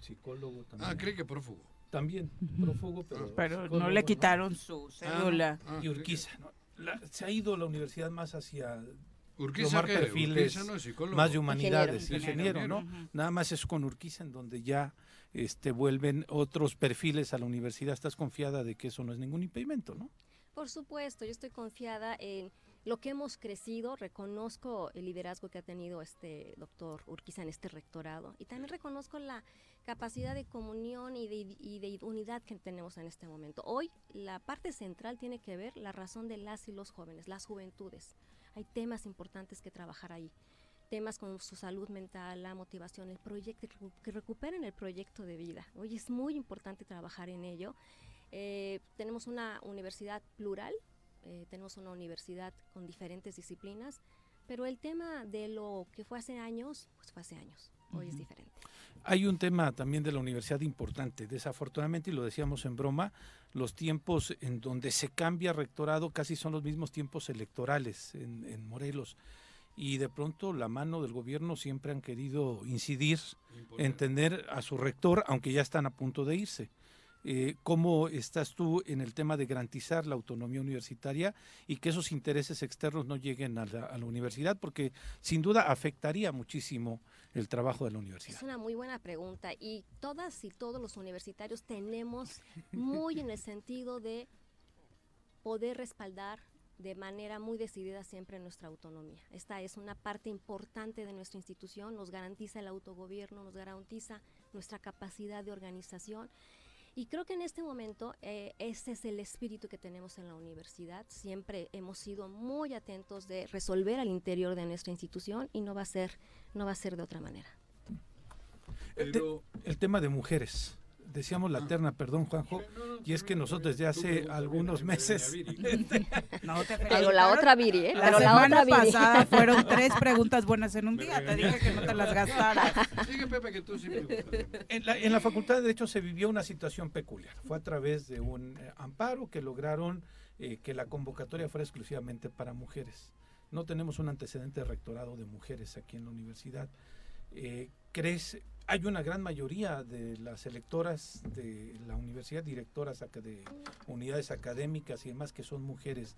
Psicólogo también. Ah, cree que prófugo. También, prófugo, pero. Pero no le quitaron su cédula. Ah, y Urquiza, ¿no? La- se ha ido la universidad más hacia ¿Urquiza tomar perfiles Urquiza no es psicólogo. más de humanidades, Ingeniero. ingeniero, ¿no? Nada más es con Urquiza en donde ya este, vuelven otros perfiles a la universidad. Estás confiada de que eso no es ningún impedimento, ¿no? Por supuesto, yo estoy confiada en lo que hemos crecido, reconozco el liderazgo que ha tenido este doctor Urquiza en este rectorado y también reconozco la capacidad de comunión y de, y de unidad que tenemos en este momento. Hoy la parte central tiene que ver la razón de las y los jóvenes, las juventudes. Hay temas importantes que trabajar ahí. Temas con su salud mental, la motivación, el proyecto, que recu- que recuperen el proyecto de vida. Hoy es muy importante trabajar en ello. Eh, tenemos una universidad plural, eh, tenemos una universidad con diferentes disciplinas, pero el tema de lo que fue hace años, pues fue hace años. Hoy es diferente. Hay un tema también de la universidad importante. Desafortunadamente, y lo decíamos en broma, los tiempos en donde se cambia rectorado casi son los mismos tiempos electorales en, en Morelos. Y de pronto la mano del gobierno siempre han querido incidir en tener a su rector, aunque ya están a punto de irse. Eh, ¿Cómo estás tú en el tema de garantizar la autonomía universitaria y que esos intereses externos no lleguen a la, a la universidad? Porque sin duda afectaría muchísimo el trabajo de la universidad. Es una muy buena pregunta y todas y todos los universitarios tenemos muy en el sentido de poder respaldar de manera muy decidida siempre nuestra autonomía. Esta es una parte importante de nuestra institución, nos garantiza el autogobierno, nos garantiza nuestra capacidad de organización. Y creo que en este momento eh, ese es el espíritu que tenemos en la universidad. Siempre hemos sido muy atentos de resolver al interior de nuestra institución y no va a ser, no va a ser de otra manera. El, te- el tema de mujeres. Decíamos la terna, perdón, Juanjo. Y es que nosotros desde hace algunos meses... Pero la otra Viri, ¿eh? La Pero la semana otra Viri. pasada fueron tres preguntas buenas en un día. Te dije que no te las gastaras. Sigue, Pepe, que tú sí. En la, en la Facultad de Derecho se vivió una situación peculiar. Fue a través de un eh, amparo que lograron eh, que la convocatoria fuera exclusivamente para mujeres. No tenemos un antecedente de rectorado de mujeres aquí en la universidad. Eh, ¿Crees? Hay una gran mayoría de las electoras de la universidad, directoras de unidades académicas y demás que son mujeres.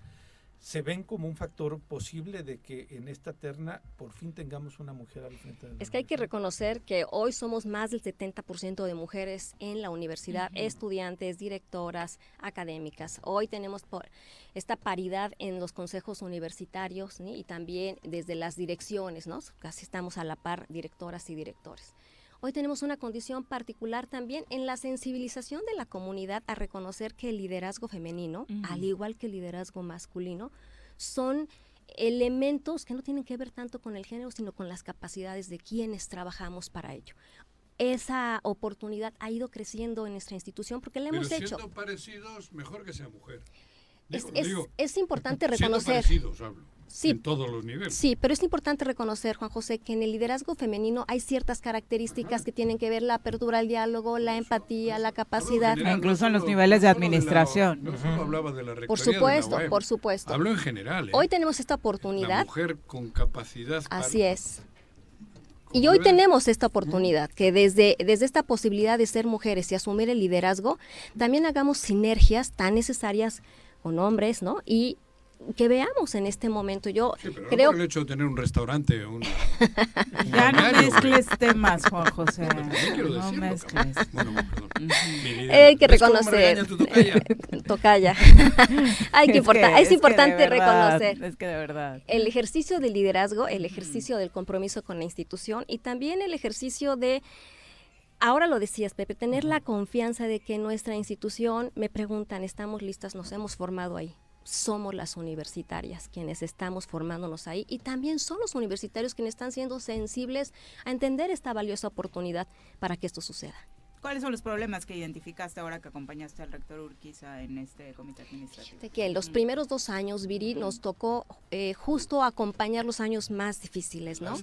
¿Se ven como un factor posible de que en esta terna por fin tengamos una mujer al frente de la Es que hay que reconocer que hoy somos más del 70% de mujeres en la universidad, estudiantes, directoras, académicas. Hoy tenemos por esta paridad en los consejos universitarios ¿sí? y también desde las direcciones, ¿no? Casi estamos a la par directoras y directores. Hoy tenemos una condición particular también en la sensibilización de la comunidad a reconocer que el liderazgo femenino, al igual que el liderazgo masculino, son elementos que no tienen que ver tanto con el género, sino con las capacidades de quienes trabajamos para ello. Esa oportunidad ha ido creciendo en nuestra institución porque la Pero hemos hecho. siendo parecidos, mejor que sea mujer. Es, Digo- es- digo, es importante siendo reconocer. parecidos, hablo, Sí, en todos los niveles. Sí, pero es importante reconocer, Juan José, que en el liderazgo femenino hay ciertas características que tienen que ver la apertura al diálogo, la empatía, la capacidad. general, Incluso en los niveles de administración. no solo hablaba de la Por rectoría de la supuesto, por supuesto. Hablo en general. ¿eh? Hoy tenemos esta La oportunidad. mujer con capacidad. para- Así es. Y hoy tenemos esta oportunidad, que desde, desde esta posibilidad de ser mujeres y asumir el liderazgo, también hagamos sinergias tan necesarias con hombres, ¿no? Y que veamos en este momento. Yo Sí, pero no creo por el hecho de tener un restaurante un... Ya no mezcles temas, Juan José. No quiero No decirlo, mezcles. Bueno, perdón. Hay que ¿Ves cómo me reconocer. tocaya? Hay que Es importa- que- es, es que de importante verdad, reconocer. Es que de verdad. el ejercicio del liderazgo, el ejercicio del compromiso con la institución y también el ejercicio de, ahora lo decías, Pepe, tener la confianza de que nuestra institución, me preguntan, ¿estamos listas? Nos hemos formado ahí. Somos las universitarias quienes estamos formándonos ahí y también son los universitarios quienes están siendo sensibles a entender esta valiosa oportunidad para que esto suceda. ¿Cuáles son los problemas que identificaste ahora que acompañaste al rector Urquiza en este comité administrativo? De que en los primeros dos años, Viri, nos tocó eh, justo acompañar los años más difíciles, ¿no?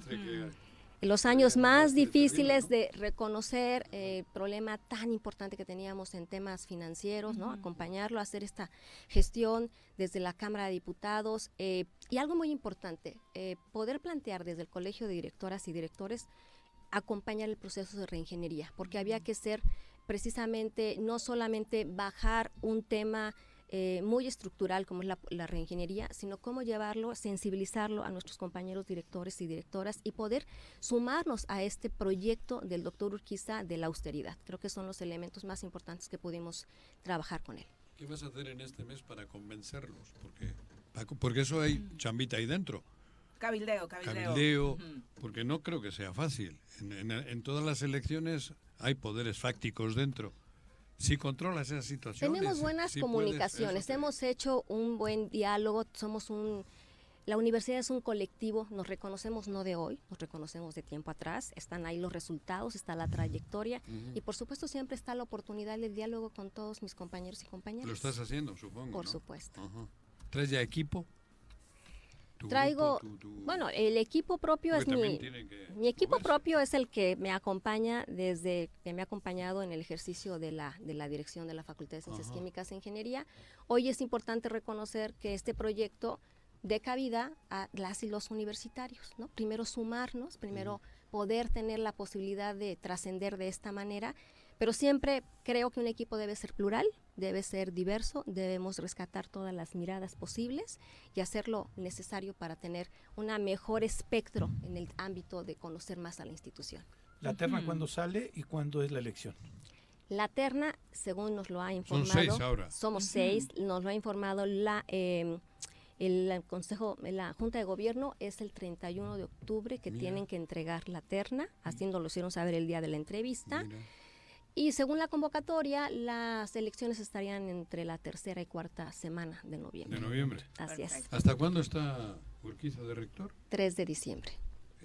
Los años más difíciles de reconocer eh, el problema tan importante que teníamos en temas financieros, ¿no? Acompañarlo, hacer esta gestión desde la Cámara de Diputados eh, y algo muy importante, eh, poder plantear desde el Colegio de Directoras y Directores acompañar el proceso de reingeniería, porque había que ser precisamente no solamente bajar un tema eh, muy estructural como es la, la reingeniería, sino cómo llevarlo, sensibilizarlo a nuestros compañeros directores y directoras y poder sumarnos a este proyecto del doctor Urquiza de la austeridad. Creo que son los elementos más importantes que pudimos trabajar con él. ¿Qué vas a hacer en este mes para convencerlos? Porque, porque eso hay chambita ahí dentro. Cabildeo, cabildeo. Cabildeo, porque no creo que sea fácil. En, en- en todas las elecciones hay poderes fácticos dentro. Si controlas esa situación. Tenemos buenas comunicaciones, hemos hecho un buen diálogo, somos un... La universidad es un colectivo, nos reconocemos no de hoy, nos reconocemos de tiempo atrás, están ahí los resultados, está la trayectoria Ujú. y por supuesto siempre está la oportunidad del diálogo con todos mis compañeros y compañeras. Lo estás haciendo, supongo. Por ¿no? supuesto. Ajá. ¿Traes ya equipo? Tu Traigo, grupo, tu- tu- bueno, el equipo propio Porque es mi, que mi equipo propio es el que me acompaña desde que me ha acompañado en el ejercicio de la, de la dirección de la Facultad de Ciencias Ajá. Químicas e Ingeniería. Hoy es importante reconocer que este proyecto dé cabida a las y los universitarios, ¿no? Primero sumarnos, primero poder tener la posibilidad de trascender de esta manera, pero siempre creo que un equipo debe ser plural, debe ser diverso, debemos rescatar todas las miradas posibles y hacer lo necesario para tener un mejor espectro en el ámbito de conocer más a la institución. La terna cuándo sale y cuándo es la elección. La terna, según nos lo ha Son informado, seis ahora. somos seis, nos lo ha informado la eh, el Consejo, la Junta de Gobierno es el 31 de octubre que Mira. tienen que entregar la terna, así nos lo hicieron saber el día de la entrevista. Y según la convocatoria, las elecciones estarían entre la tercera y cuarta semana de noviembre. De noviembre. Así es. ¿Hasta cuándo está Urquiza de rector? 3 de diciembre.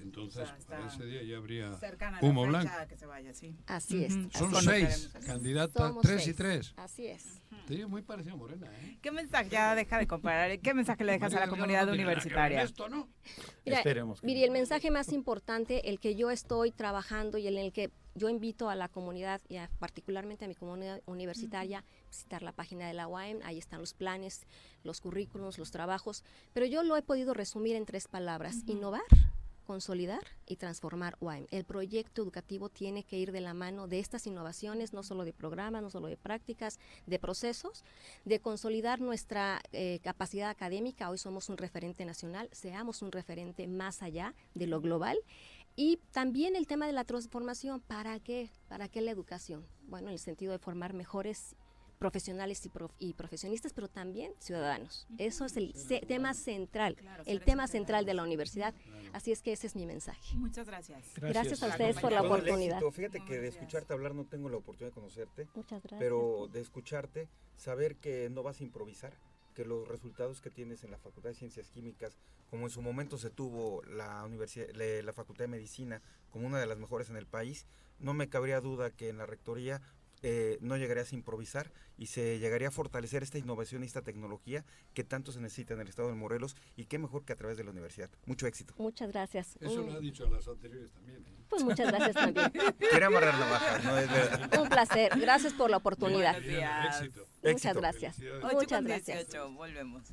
Entonces, para ese día ya habría humo blanco. que se vaya, sí. Así es. Son así es. seis candidatas, tres y seis. tres. Así es. Sí, muy parecido a Morena, ¿eh? ¿Qué mensaje, ya deja de comparar, qué mensaje le dejas a la comunidad universitaria? Mira, Esperemos que Viri, el mensaje más importante, el que yo estoy trabajando y en el que yo invito a la comunidad y a- particularmente a mi comunidad universitaria visitar la página de la UAM, ahí están los planes, los currículos, los trabajos, pero yo lo he podido resumir en tres palabras, innovar, consolidar y transformar UAM. El proyecto educativo tiene que ir de la mano de estas innovaciones, no solo de programas, no solo de prácticas, de procesos, de consolidar nuestra eh, capacidad académica. Hoy somos un referente nacional, seamos un referente más allá de lo global. Y también el tema de la transformación, ¿para qué? ¿Para qué la educación? Bueno, en el sentido de formar mejores profesionales y, prof- y profesionistas, pero también ciudadanos. Eso es el ce- tema central, el tema central de la universidad. Así es que ese es mi mensaje. Muchas gracias. Gracias a ustedes por la oportunidad. éxito. Fíjate que de escucharte hablar no tengo la oportunidad de conocerte. Muchas gracias. Pero de escucharte, saber que no vas a improvisar, que los resultados que tienes en la Facultad de Ciencias Químicas, como en su momento se tuvo la, universidad, la Facultad de Medicina como una de las mejores en el país, no me cabría duda que en la Rectoría eh, no llegarías a improvisar y se llegaría a fortalecer esta innovación y esta tecnología que tanto se necesita en el estado de Morelos y qué mejor que a través de la universidad. Mucho éxito. Muchas gracias. Eso lo ha dicho a las anteriores también. ¿eh? Pues muchas gracias también. Quiere amarrar no es verdad. Un placer. Gracias por la oportunidad. Buenos días. Éxito. Muchas Éxito. gracias. Muchas gracias. 18, volvemos.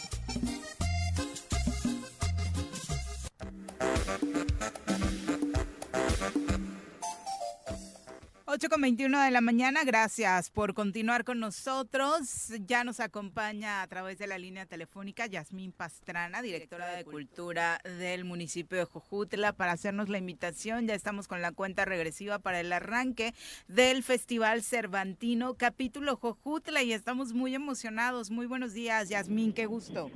8 con 21 de la mañana, gracias por continuar con nosotros. Ya nos acompaña a través de la línea telefónica Yasmín Pastrana, directora de Cultura del municipio de Jojutla, para hacernos la invitación. Ya estamos con la cuenta regresiva para el arranque del Festival Cervantino, capítulo Jojutla, y estamos muy emocionados. Muy buenos días, Yasmín, qué gusto.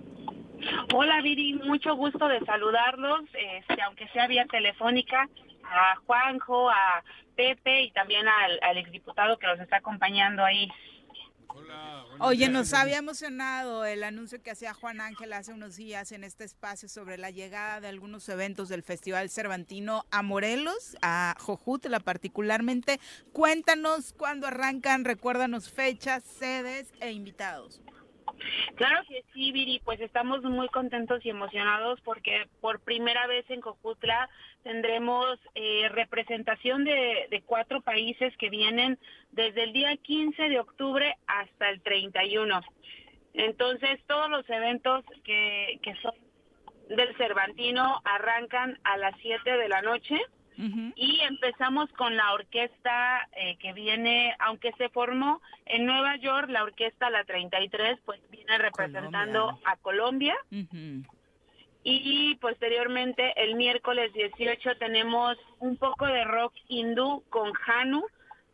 Hola Viri, mucho gusto de saludarlos, este, aunque sea vía telefónica, a Juanjo, a Pepe y también al, al exdiputado que nos está acompañando ahí. Oye, nos había emocionado el anuncio que hacía Juan Ángel hace unos días en este espacio sobre la llegada de algunos eventos del Festival Cervantino a Morelos, a Jojutla particularmente. Cuéntanos cuándo arrancan, recuérdanos fechas, sedes e invitados. Claro que sí, Viri, pues estamos muy contentos y emocionados porque por primera vez en Cojutla tendremos eh, representación de, cuatro países que vienen desde el día 15 de octubre hasta el 31. Entonces, todos los eventos que, que son del Cervantino arrancan a las 7 de la noche. Y empezamos con la orquesta eh, que viene, aunque se formó en Nueva York, la orquesta La 33, pues viene representando a Colombia. Y posteriormente, el miércoles 18, tenemos un poco de rock hindú con Hanu,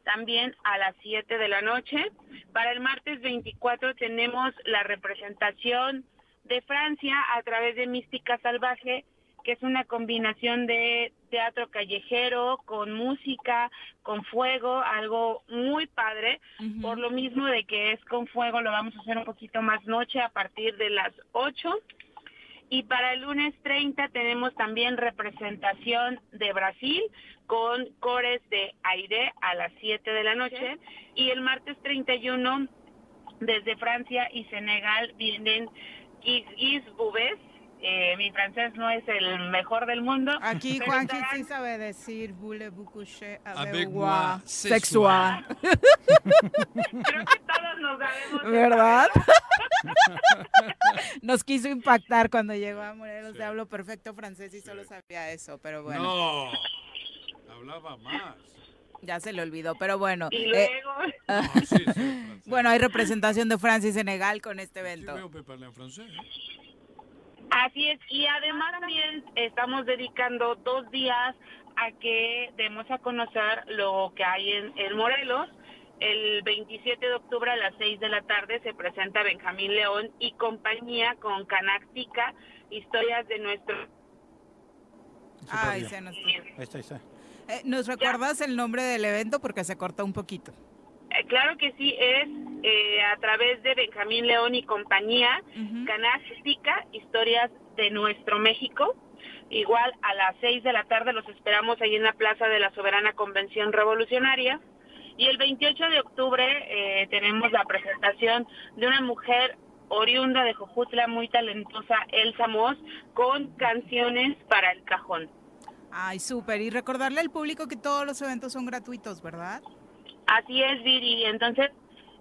también a las 7 de la noche. Para el martes 24 tenemos la representación de Francia a través de Mística Salvaje, que es una combinación de teatro callejero con música, con fuego, algo muy padre. Por lo mismo de que es con fuego, lo vamos a hacer un poquito más noche a partir de las 8. Y para el lunes 30 tenemos también representación de Brasil con cores de aire a las 7 de la noche. Y el martes 31 desde Francia y Senegal vienen Gis Bubés. Eh, mi francés no es el mejor del mundo. Aquí Juanqui estarán- sí sabe decir voulez-vous coucher Avec avec moi, moi sexual. Creo que todos nos sabemos ¿Verdad? nos quiso impactar cuando llegó a Morelos. Te hablo perfecto francés y solo sabía eso, pero bueno. No, hablaba más. Ya se le olvidó, pero bueno. Y eh, luego, ah, bueno, hay representación de Francia y Senegal con este evento. Veo que parla en francés. ¿eh? Así es, y además también estamos dedicando dos días a que demos a conocer lo que hay en, en Morelos. El 27 de octubre a las 6 de la tarde se presenta Benjamín León y compañía con Canáctica, historias de nuestro... Ay, se nos... Ahí está, ahí está. Eh, ¿Nos recuerdas el nombre del evento? Porque se cortó un poquito. Eh, claro que sí, es eh, a través de Benjamín León y compañía, Canáctica, historias de nuestro México. Igual a las 6 de la tarde los esperamos ahí en la Plaza de la Soberana Convención Revolucionaria. Y el 28 de octubre eh, tenemos la presentación de una mujer oriunda de Jojutla, muy talentosa, Elsa Moss, con canciones para el cajón. Ay, súper. Y recordarle al público que todos los eventos son gratuitos, ¿verdad? Así es, Viri. Entonces,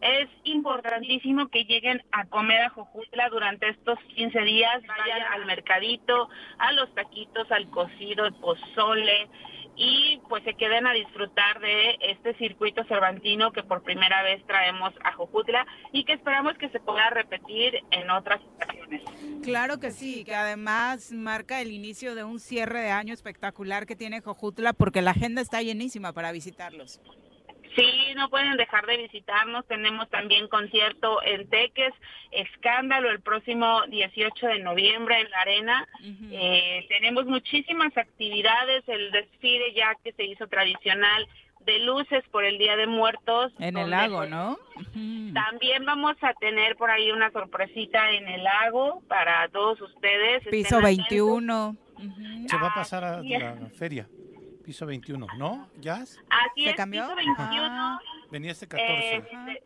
es importantísimo que lleguen a comer a Jojutla durante estos 15 días, vayan al mercadito, a los taquitos, al cocido, el pozole y pues se queden a disfrutar de este circuito cervantino que por primera vez traemos a Jojutla y que esperamos que se pueda repetir en otras ocasiones. Claro que sí, que además marca el inicio de un cierre de año espectacular que tiene Jojutla porque la agenda está llenísima para visitarlos. Sí, no pueden dejar de visitarnos. Tenemos también concierto en Teques, Escándalo, el próximo 18 de noviembre en la Arena. Eh, tenemos muchísimas actividades, el desfile ya que se hizo tradicional de luces por el Día de Muertos. En el lago, pues, ¿no? También vamos a tener por ahí una sorpresita en el lago para todos ustedes. Estén Piso atentos. 21. Se va a pasar a la feria. Piso 21, ¿no? Así ¿Se es, cambió? piso 21. Venía este 14. Eh, se- eh,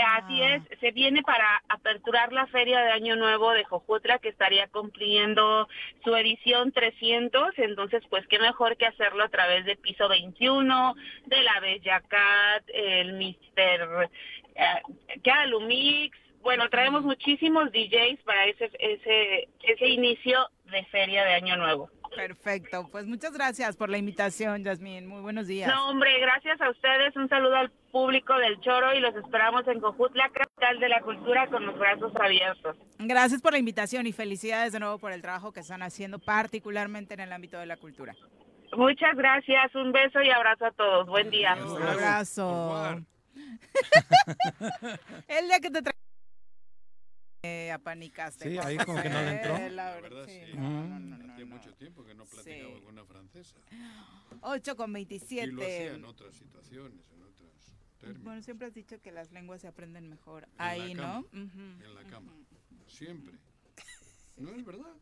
Así es, se viene para aperturar la feria de Año Nuevo de Jojutla que estaría cumpliendo su edición 300, entonces pues qué mejor que hacerlo a través de Piso 21, de la Bella Cat, el Mister eh, Calumix, bueno, traemos muchísimos DJs para ese, ese, ese inicio de feria de Año Nuevo. Perfecto. Pues muchas gracias por la invitación, Yasmín. Muy buenos días. No, hombre, gracias a ustedes. Un saludo al público del Choro y los esperamos en Cojutla, capital de la cultura, con los brazos abiertos. Gracias por la invitación y felicidades de nuevo por el trabajo que están haciendo, particularmente en el ámbito de la cultura. Muchas gracias. Un beso y abrazo a todos. Buen día. Un abrazo. el día que te tra eh, apanicaste. Sí, ahí como que no le entró. la verdad, sí. sí. No, no, no, no. mucho tiempo que no platicaba Sí. con una francesa. 8 con Y lo hacía 27. en otras situaciones, en otros términos. Bueno, siempre has dicho que las lenguas se aprenden mejor En ahí, ¿no? En la cama. Siempre. No es verdad.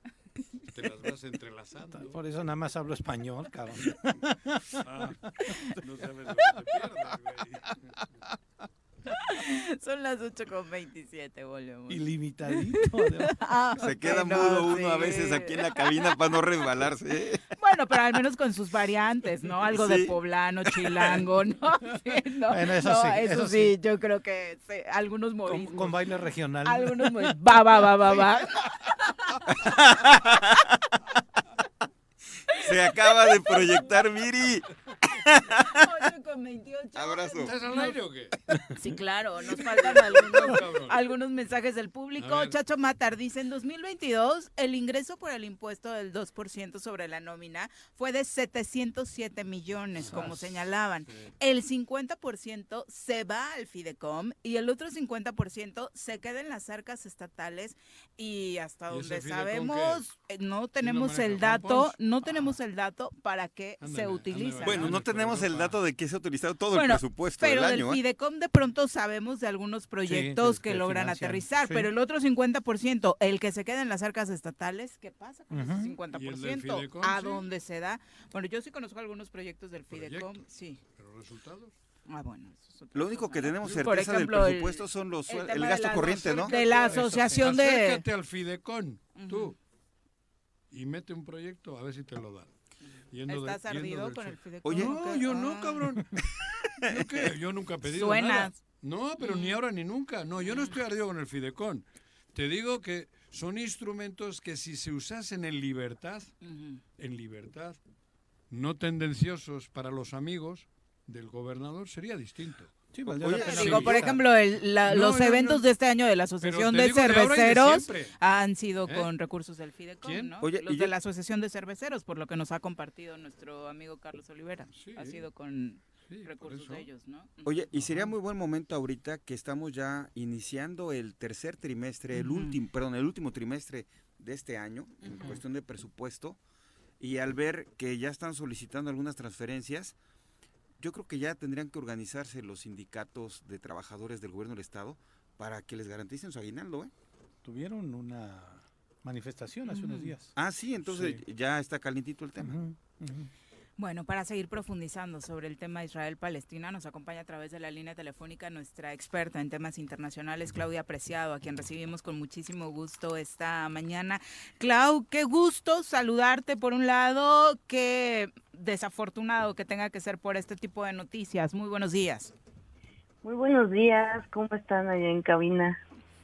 Te las vas entrelazando. Por eso nada más hablo español, cabrón. Ah, no sabes lo que te pierdes, güey. Son las 8 con 27, volvemos. Ilimitadito. Ah, Se queda mudo uno a veces aquí en la cabina para no resbalarse. ¿eh? Bueno, pero al menos con sus variantes, ¿no? Algo de poblano, chilango, ¿no? Sí, no, Bueno, eso no, sí, eso, eso sí, sí. yo creo que sí, algunos Con, modismos. con baile regional. Algunos modismos. Va, va, va, va, va. Se acaba de proyectar Miri. 8 con 28. Abrazo. ¿Estás al aire o qué? Sí, claro, nos faltan algunos, mensajes del público. Chacho Matar dice, en 2022 el ingreso por el impuesto del 2% sobre la nómina fue de 707 millones, como señalaban. El 50% se va al Fidecom y el otro 50% se queda en las arcas estatales y hasta ¿Y donde sabemos eh, no tenemos el dato, no tenemos el dato para qué Ándale, se utiliza. Bueno, no tenemos el dato de que se ha utilizado todo el presupuesto pero del del año. ¿eh? Fidecom de pronto sabemos de algunos proyectos sí, que que logran financian, aterrizar, sí. pero el otro 50%, el que se queda en las arcas estatales, ¿qué pasa con ese ¿Y el del 50%? Fidecom, ¿A sí? dónde se da? Bueno, yo sí conozco algunos proyectos del Fidecom, sí. ¿Pero resultados? Ah, bueno. eso es otra Lo único que tenemos certeza ejemplo, del el- presupuesto son los el el gasto la- corriente, ¿no? De la asociación de... Acércate al Fidecon, tú. Y mete un proyecto a ver si te lo dan. Yendo ¿Estás ardido con el Fidecom? Oye, o No, qué? yo no, Ah. cabrón. ¿Yo qué? Yo nunca he pedido Suenas. nada. No, pero ni ahora ni nunca. No, yo no estoy ardido con el Fidecon. Te digo que son instrumentos que si se usasen en libertad, en libertad, no tendenciosos para los amigos del gobernador, sería distinto. Sí, Digo, por ejemplo, el- la- No, los no, eventos no. de este año de la Asociación de de de Cerveceros siempre. han sido ¿Eh? con recursos del Fidecom, ¿Quién? ¿no? Oye, los de yo- la Asociación de Cerveceros, por lo que nos ha compartido nuestro amigo Carlos Olivera. Ha sido con recursos de ellos, ¿no? Oye, y sería muy buen momento ahorita que estamos ya iniciando el tercer trimestre, el Ujú. último, perdón, el último trimestre de este año, en Ujú. cuestión de presupuesto, y al ver que ya están solicitando algunas transferencias, yo creo que ya tendrían que organizarse los sindicatos de trabajadores del gobierno del estado para que les garanticen su aguinaldo, ¿eh? Tuvieron una manifestación hace unos Ujú. días. Ah, sí, entonces Sí. ya está calientito el tema. Bueno, para seguir profundizando sobre el tema Israel-Palestina, nos acompaña a través de la línea telefónica nuestra experta en temas internacionales, Claudia Preciado, a quien recibimos con muchísimo gusto esta mañana. Clau, qué gusto saludarte por un lado, qué desafortunado que tenga que ser por este tipo de noticias. Muy buenos días. Muy buenos días, ¿cómo están allá en cabina?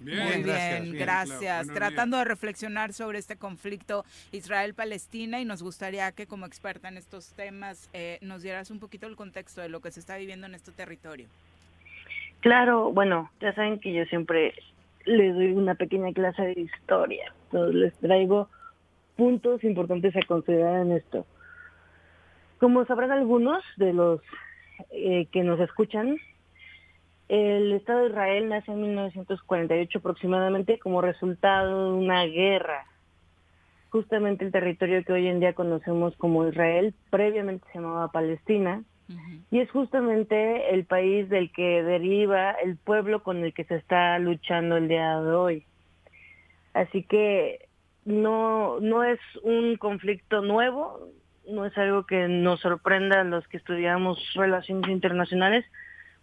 Muy bien, gracias. Tratando de reflexionar sobre este conflicto Israel-Palestina y nos gustaría que como experta en estos temas eh, nos dieras un poquito el contexto de lo que se está viviendo en este territorio. Claro, bueno, ya saben que yo siempre les doy una pequeña clase de historia, entonces les traigo puntos importantes a considerar en esto. Como sabrán algunos de los eh, que nos escuchan, el Estado de Israel nace en 1948 aproximadamente como resultado de una guerra. Justamente el territorio que hoy en día conocemos como Israel, previamente se llamaba Palestina, y es justamente el país del que deriva el pueblo con el que se está luchando el día de hoy. Así que no, no es un conflicto nuevo, no es algo que nos sorprenda a los que estudiamos relaciones internacionales,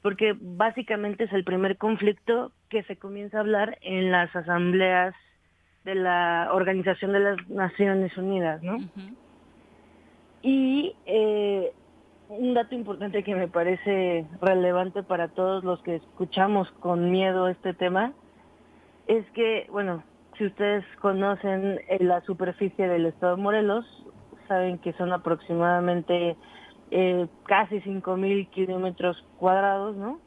porque básicamente es el primer conflicto que se comienza a hablar en las asambleas de la Organización de las Naciones Unidas, ¿no? Y eh, un dato importante que me parece relevante para todos los que escuchamos con miedo este tema es que, bueno, si ustedes conocen eh, la superficie del estado de Morelos, saben que son aproximadamente eh, casi 5.000 kilómetros cuadrados, ¿no?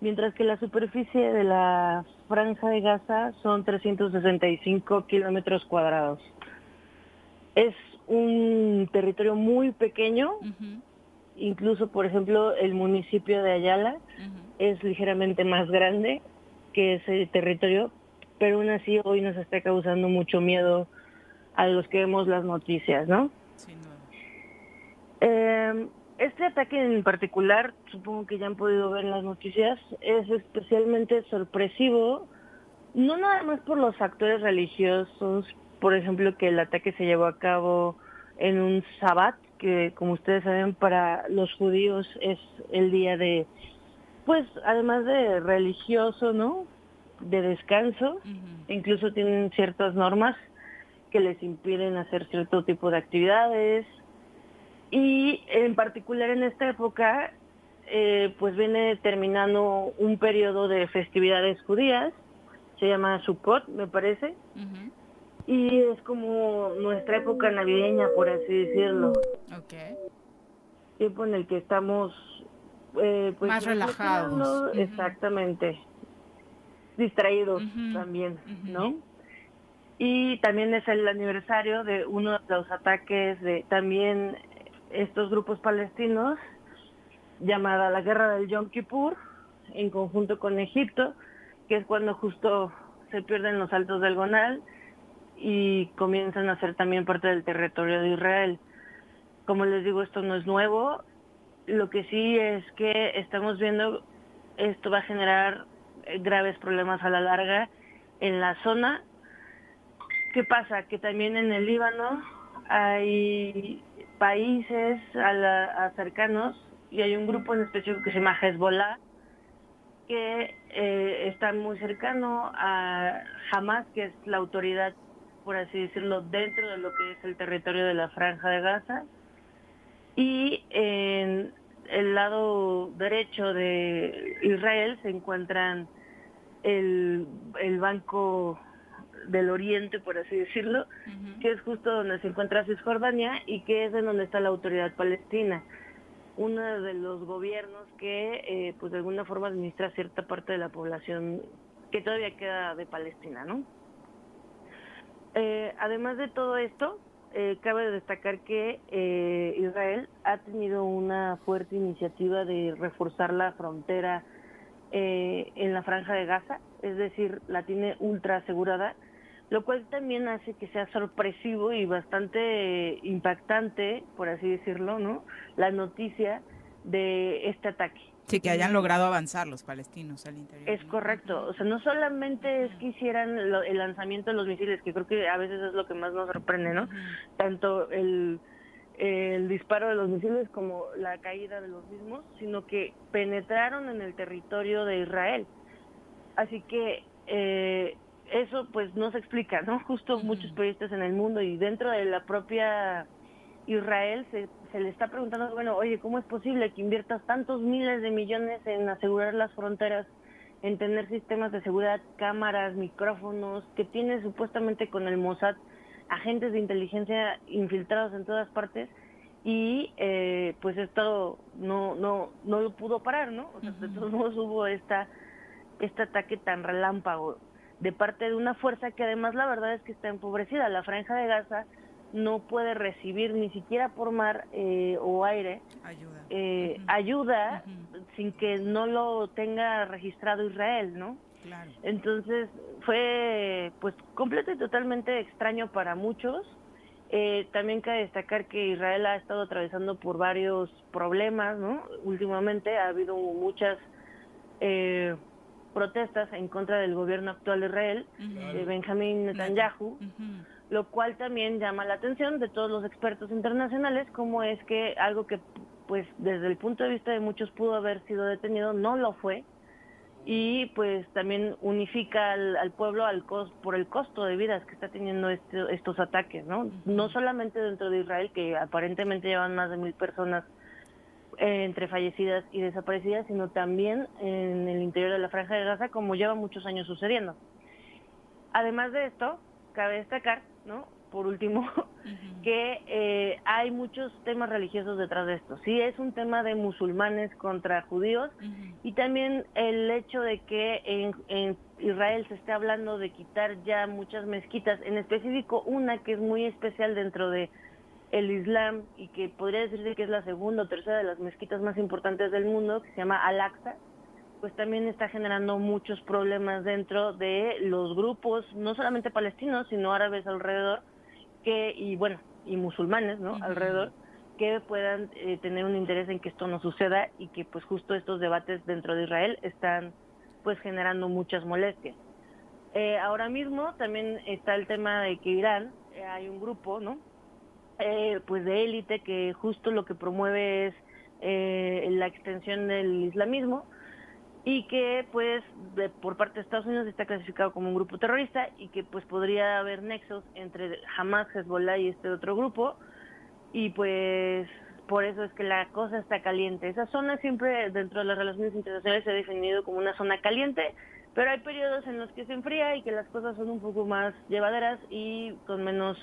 Mientras que la superficie de la franja de Gaza son 365 kilómetros cuadrados. Es un territorio muy pequeño, incluso, por ejemplo, el municipio de Ayala es ligeramente más grande que ese territorio, pero aún así hoy nos está causando mucho miedo a los que vemos las noticias, ¿no? Eh, este ataque en particular, supongo que ya han podido ver en las noticias, es especialmente sorpresivo, no nada más por los factores religiosos, por ejemplo, que el ataque se llevó a cabo en un sabbat, que como ustedes saben para los judíos es el día de, pues además de religioso, ¿no? De descanso, incluso tienen ciertas normas que les impiden hacer cierto tipo de actividades, y en particular en esta época, eh, pues viene terminando un periodo de festividades judías, se llama Sukkot, me parece, y es como nuestra época navideña, por así decirlo. Tiempo en el que estamos eh, pues Más relajados. exactamente, distraídos también, ¿no? Y también es el aniversario de uno de los ataques de también estos grupos palestinos llamada la Guerra del Yom Kippur en conjunto con Egipto, que es cuando justo se pierden los altos del Gonal y comienzan a ser también parte del territorio de Israel. Como les digo, esto no es nuevo, lo que sí es que estamos viendo esto va a generar eh, graves problemas a la larga en la zona. ¿Qué pasa? Que también en el Líbano hay países a la- cercanos y hay un grupo en específico que se llama Hezbollah que eh, está muy cercano a Hamas, que es la autoridad, por así decirlo, dentro de lo que es el territorio de la Franja de Gaza. Y en el lado derecho de Israel se encuentran el, el Banco del oriente, por así decirlo, que es justo donde se encuentra Cisjordania y que es en donde está la autoridad palestina uno de los gobiernos que eh, pues de alguna forma administra cierta parte de la población que todavía queda de Palestina, ¿no? Eh, además de todo esto, eh, cabe destacar que Israel ha tenido una fuerte iniciativa de reforzar la frontera en la franja de Gaza, es decir, la tiene ultra asegurada lo cual también hace que sea sorpresivo y bastante impactante, por así decirlo, ¿no? La noticia de este ataque. Sí, que hayan logrado avanzar los palestinos al interior. Es correcto. O sea, no solamente es que hicieran el lanzamiento de los misiles, que creo que a veces es lo que más nos sorprende, ¿no? Tanto el, el disparo de los misiles como la caída de los mismos, sino que penetraron en el territorio de Israel. Así que eh, eso pues no se explica, ¿no? Justo muchos periodistas en el mundo y dentro de la propia Israel se, se le está preguntando, bueno, oye, ¿cómo es posible que inviertas tantos miles de millones en asegurar las fronteras, en tener sistemas de seguridad, cámaras, micrófonos, que tienes supuestamente con el Mossad agentes de inteligencia infiltrados en todas partes? y eh, pues esto no no no lo pudo parar, ¿no? O sea, de todos modos hubo esta este ataque tan relámpago de parte de una fuerza que además la verdad es que está empobrecida. La franja de Gaza no puede recibir ni siquiera por mar eh, o aire ayuda, eh, ayuda sin que no lo tenga registrado Israel, ¿no? Claro. Entonces fue pues completo y totalmente extraño para muchos. Eh, también cabe destacar que Israel ha estado atravesando por varios problemas, ¿no? Últimamente ha habido muchas eh, protestas en contra del gobierno actual de Israel, de Benjamín Netanyahu, lo cual también llama la atención de todos los expertos internacionales, como es que algo que pues desde el punto de vista de muchos pudo haber sido detenido, no lo fue, y pues también unifica al, pueblo al por el costo de vidas que está teniendo este, estos ataques, ¿no? No solamente dentro de Israel, que aparentemente llevan más de mil personas entre fallecidas y desaparecidas, sino también en el interior de la Franja de Gaza, como lleva muchos años sucediendo. Además de esto, cabe destacar, ¿no? Por último, que eh, hay muchos temas religiosos detrás de esto. Sí, es un tema de musulmanes contra judíos y también el hecho de que en, en Israel se esté hablando de quitar ya muchas mezquitas, en específico una que es muy especial dentro de el Islam y que podría decirse que es la segunda o tercera de las mezquitas más importantes del mundo, que se llama Al-Aqsa, pues también está generando muchos problemas dentro de los grupos, no solamente palestinos, sino árabes alrededor, que y bueno, y musulmanes, ¿no? Alrededor, que puedan eh, tener un interés en que esto no suceda y que pues justo estos debates dentro de Israel están pues generando muchas molestias. Eh, ahora mismo también está el tema de que Irán, eh, hay un grupo, ¿no? Eh, pues de élite que justo lo que promueve es eh, la extensión del islamismo y que pues por parte de Estados Unidos está clasificado como un grupo terrorista y que pues podría haber nexos entre Hamas, Hezbollah y este otro grupo y pues por eso es que la cosa está caliente. Esa zona siempre dentro de las relaciones internacionales se ha definido como una zona caliente, pero hay periodos en los que se enfría y que las cosas son un poco más llevaderas y con menos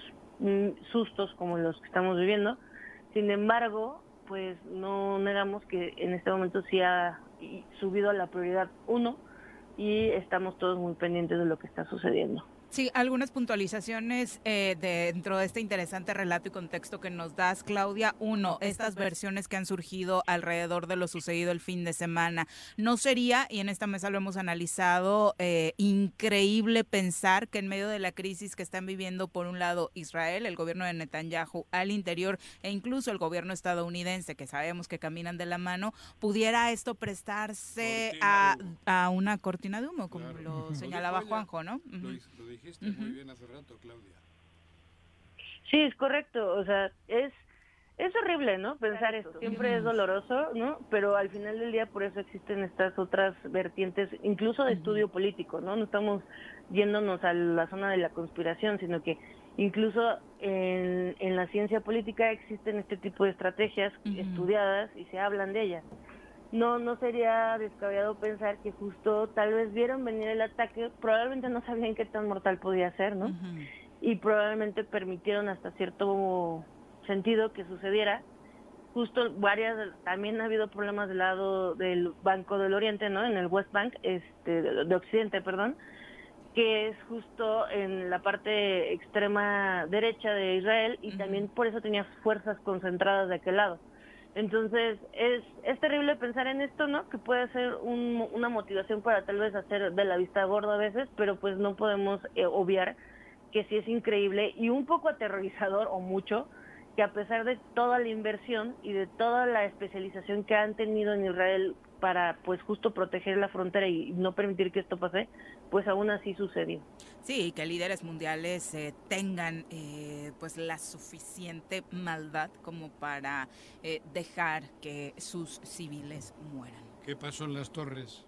sustos como los que estamos viviendo. Sin embargo, pues no negamos que en este momento sí ha subido a la prioridad uno y estamos todos muy pendientes de lo que está sucediendo. Sí, algunas puntualizaciones eh, dentro de este interesante relato y contexto que nos das, Claudia. Uno, estas versiones que han surgido alrededor de lo sucedido el fin de semana. No sería, y en esta mesa lo hemos analizado, eh, increíble pensar que en medio de la crisis que están viviendo, por un lado, Israel, el gobierno de Netanyahu al interior, e incluso el gobierno estadounidense, que sabemos que caminan de la mano, pudiera esto prestarse a, una cortina de humo, como lo señalaba Juanjo, ¿no? Dijiste muy bien hace rato, Claudia. Sí, es correcto. O sea, es, es horrible, ¿no? Pensar esto. Siempre es doloroso, ¿no? Pero al final del día por eso existen estas otras vertientes, incluso de estudio político, ¿no? No estamos yéndonos a la zona de la conspiración, sino que incluso en, la ciencia política existen este tipo de estrategias estudiadas y se hablan de ellas. No, no sería descabellado pensar que justo tal vez vieron venir el ataque, probablemente no sabían qué tan mortal podía ser, ¿no? Y probablemente permitieron hasta cierto sentido que sucediera. Justo varias, también ha habido problemas del lado del Banco del Oriente, ¿no? En el West Bank, este, de Occidente, perdón, que es justo en la parte extrema derecha de Israel y también por eso tenía fuerzas concentradas de aquel lado. Entonces, es, es terrible pensar en esto, ¿no? Que puede ser una motivación para tal vez hacer de la vista gorda a veces, pero pues no podemos eh, obviar que sí es increíble y un poco aterrorizador o mucho que a pesar de toda la inversión y de toda la especialización que han tenido en Israel para pues justo proteger la frontera y no permitir que esto pase, pues aún así sucedió. Sí, que líderes mundiales eh, tengan eh, pues la suficiente maldad como para eh, dejar que sus civiles mueran. ¿Qué pasó en las torres?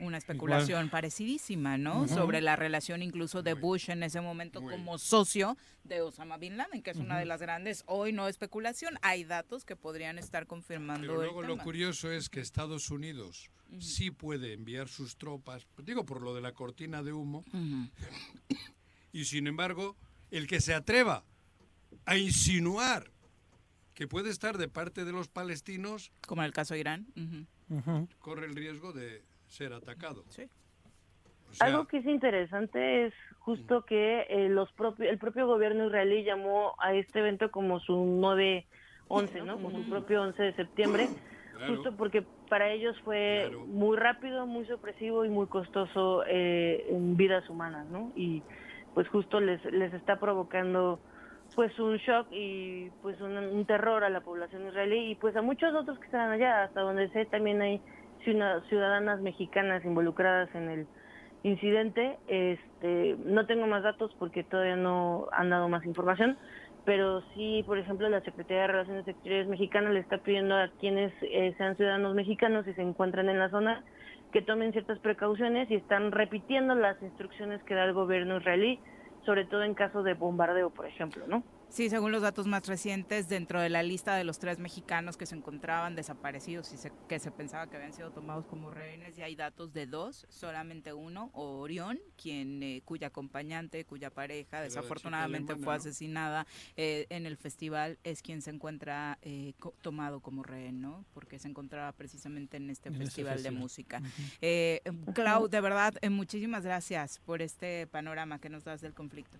Una especulación parecidísima, ¿no? Sobre la relación incluso de Bush en ese momento como socio de Osama Bin Laden, que es una de las grandes, hoy no especulación, hay datos que podrían estar confirmando. Pero luego lo curioso es que Estados Unidos sí puede enviar sus tropas, digo por lo de la cortina de humo, y sin embargo, el que se atreva a insinuar que puede estar de parte de los palestinos, como en el caso de Irán, corre el riesgo de ser atacado. Algo que es interesante es justo que eh, los propios, el propio gobierno israelí llamó a este evento como su 9-11, ¿no? Como su propio 11 de septiembre, justo porque para ellos fue muy rápido, muy sorpresivo y muy costoso eh, en vidas humanas, ¿no? Y pues justo les, les está provocando pues un shock y pues un, un terror a la población israelí y pues a muchos otros que están allá, hasta donde sé también hay ciudadanas mexicanas involucradas en el incidente. Este, no tengo más datos porque todavía no han dado más información, pero sí, por ejemplo, la Secretaría de Relaciones Exteriores mexicana le está pidiendo a quienes eh, sean ciudadanos mexicanos y se encuentran en la zona que tomen ciertas precauciones y están repitiendo las instrucciones que da el gobierno israelí, sobre todo en caso de bombardeo, por ejemplo, ¿no? Sí, según los datos más recientes, dentro de la lista de los tres mexicanos que se encontraban desaparecidos y que se pensaba que habían sido tomados como rehenes, ya hay datos de dos, solamente uno, Orión, quien eh, cuya acompañante, cuya pareja desafortunadamente fue asesinada eh, en el festival, es quien se encuentra eh, tomado como rehén, ¿no? Porque se encontraba precisamente en este festival, de música. Clau, de verdad, muchísimas gracias por este panorama que nos das del conflicto.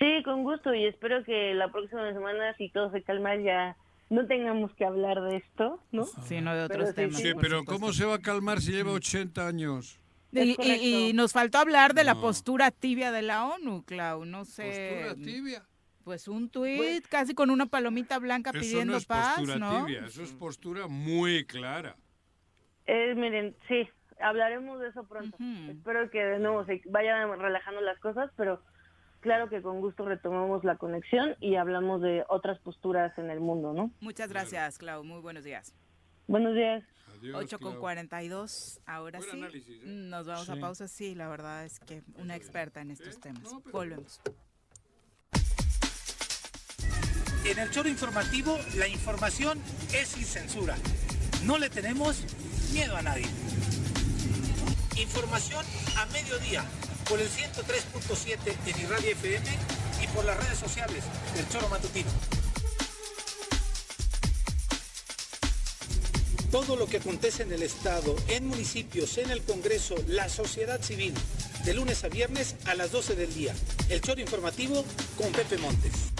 Sí, con gusto y espero que la próxima semana, si todo se calma, ya no tengamos que hablar de esto, ¿no? Sí, no de otros temas. Sí, pero ¿cómo se va a calmar si lleva 80 años? Y, nos faltó hablar de la postura tibia de la ONU, Clau, no sé. ¿Postura tibia? Pues un tuit casi con una palomita blanca pidiendo no es paz, postura ¿no? Tibia, eso es postura muy clara. Eh, miren, sí, hablaremos de eso pronto. Espero que de nuevo se vayan relajando las cosas, pero claro que con gusto retomamos la conexión y hablamos de otras posturas en el mundo, ¿no? Muchas gracias, Clau. Muy buenos días. Buenos días. 8 con 42, ahora sí. ¿eh? Nos vamos a pausa. Sí, la verdad es que una experta en estos temas. Volvemos. En el choro informativo, la información es sin censura. No le tenemos miedo a nadie. Información a mediodía por el 103.7 en Irradia FM y por las redes sociales del Choro Matutino. Todo lo que acontece en el Estado, en municipios, en el Congreso, la sociedad civil, de lunes a viernes a las 12 del día. El Choro Informativo con Pepe Montes.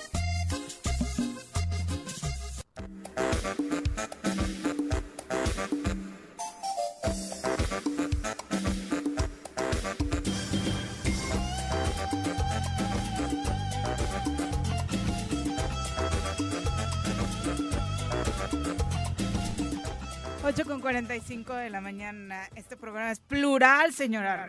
45 de la mañana. Este programa es plural, señora.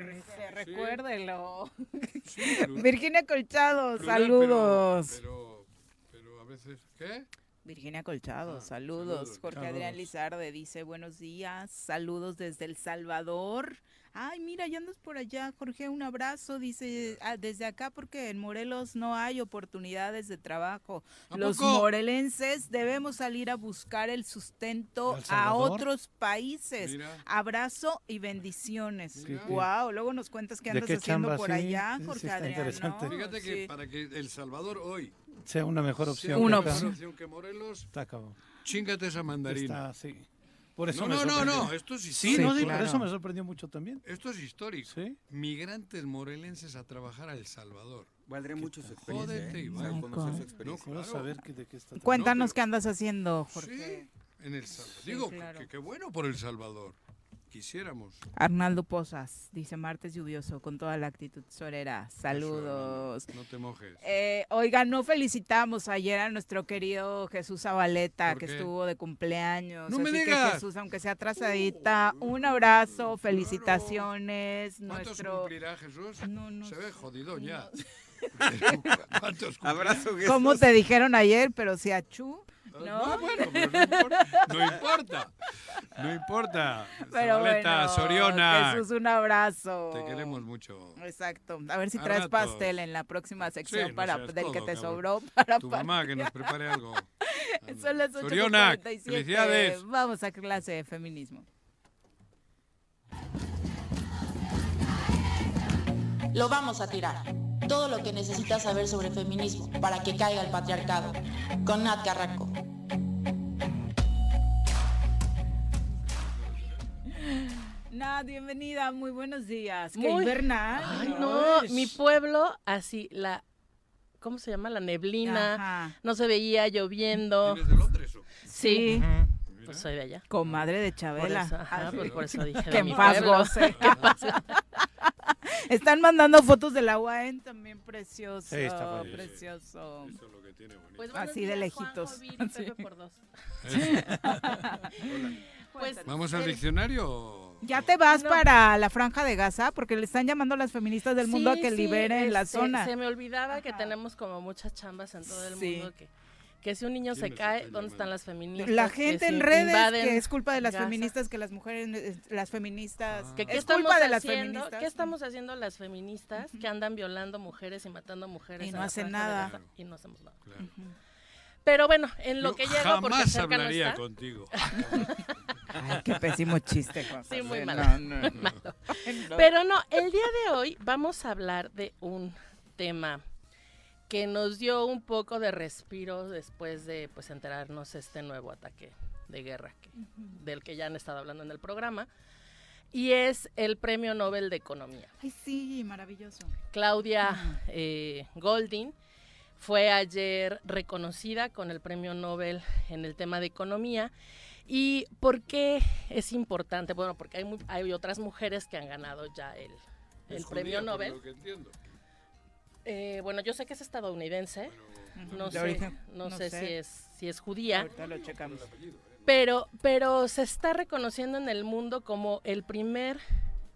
Recuérdelo. Virginia Colchado, Plural, saludos. Pero, pero, pero a veces, ¿qué? Virginia Colchado, Ah, saludos. saludos. Jorge Adrián. Lizarde dice buenos días, saludos desde El Salvador. Ay, mira, ya andas por allá, Jorge, un abrazo, dice ah, desde acá porque en Morelos no hay oportunidades de trabajo. ¿A Los poco? morelenses debemos salir a buscar el sustento ¿A El a Salvador? otros países. Mira. Abrazo y bendiciones. Mira. Wow, luego nos cuentas qué ¿De andas qué haciendo chamba? por Sí, allá, sí, Jorge está Adrián. interesante. ¿no? Fíjate que Sí. para que El Salvador hoy Sea una mejor sea opción. Una que mejor opción. que Morelos, Está esa mandarina. Está, sí. Por eso No, me no, no, no, esto es Sí, histórico. no, sí, claro. por eso me sorprendió mucho también. Esto es histórico. Sí. Migrantes morelenses a trabajar a El Salvador. Valdría mucho su experiencia. Jódete, ¿eh? Iván. Saber conocer Con- su experiencia. Quiero claro. saber que- de qué está. Cuéntanos pero- qué andas haciendo, Jorge. Sí, en El Salvador. Sí, Digo, claro. que qué bueno por El Salvador. Quisiéramos. Arnaldo Posas dice martes lluvioso con toda la actitud sorera. Saludos. No te mojes. Eh, oigan, no felicitamos ayer a nuestro querido Jesús Zabaleta, ¿Por que estuvo de cumpleaños. ¡No me Así que digas! Jesús, aunque sea atrasadita, un abrazo, felicitaciones. ¿Cuántos Nuestro. cumplirá Jesús? No, no Se ve jodido no. ya. ¿Cuántos cumplirá? Abrazo, Jesús. ¿Cómo te dijeron ayer? Pero si a Chu. ¿No? No, bueno, pero no importa. No importa. No importa. Pero Zabaleta, bueno, Soriona. Jesús, un abrazo. Te queremos mucho. Exacto. A ver si A traes pastel en la próxima sección no para seas del que te cabrón. sobró para Tu mamá que nos prepare algo. Son las 8 Soriona, felicidades. Vamos a clase de feminismo. Lo vamos a tirar. Todo lo que necesitas saber sobre feminismo para que caiga el patriarcado. Con Nat Carranco. Nat, bienvenida, muy buenos días. Qué Muy- invernal. Ay, no, mi pueblo, así, la, ¿cómo se llama? La neblina, Ajá. no se veía lloviendo. ¿Tienes de Londres o? Sí. Pues soy de allá. Comadre de Por Chabela. eso, ajá, Ah, pues sí. por eso dije Que de en paz goce. Que en paz- Están mandando fotos de la UAN también precioso. Sí, está padre. precioso. Eso es lo que tiene bonito. Pues Así de días, Juanjo, lejitos. Pepe Sí. por dos. Eso. Pues, ¿Vamos al diccionario? ¿Ya te vas No. para la franja de Gaza? Porque le están llamando a las feministas del mundo a Sí, que sí, liberen la este, zona. Se me olvidaba que Ajá. tenemos como muchas chambas en todo el Sí. mundo que, que si un niño se ¿Quiénes cae, ¿dónde están las feministas? La gente en redes invaden que es culpa de las Gaza. feministas, que las mujeres, eh, las feministas, Ah. Que qué es estamos culpa de las haciendo, feministas. ¿Qué estamos haciendo las feministas que andan violando mujeres y matando mujeres? Y no hacen nada. Y no hacemos nada. Claro. Pero bueno, en lo Yo que llego, porque jamás cerca no hablaría está. contigo. Ay, qué pésimo chiste, Juan Sí, muy No, malo. no, no. malo. No. Pero no, el día de hoy vamos a hablar de un tema que nos dio un poco de respiro después de pues enterarnos este nuevo ataque de guerra que- del que ya han estado hablando en el programa y es el Premio Nobel de Economía. Ay, sí, maravilloso. Claudia eh, Goldin fue ayer reconocida con el premio Nobel en el tema de economía. ¿Y por qué es importante? Bueno, porque hay, mu- hay otras mujeres que han ganado ya el, el Es premio judía, por Nobel. lo que entiendo. Eh, bueno, yo sé que es estadounidense. No sé, no no sé, sé. si es si es judía, Ahorita lo checamos. pero pero se está reconociendo en el mundo como el primer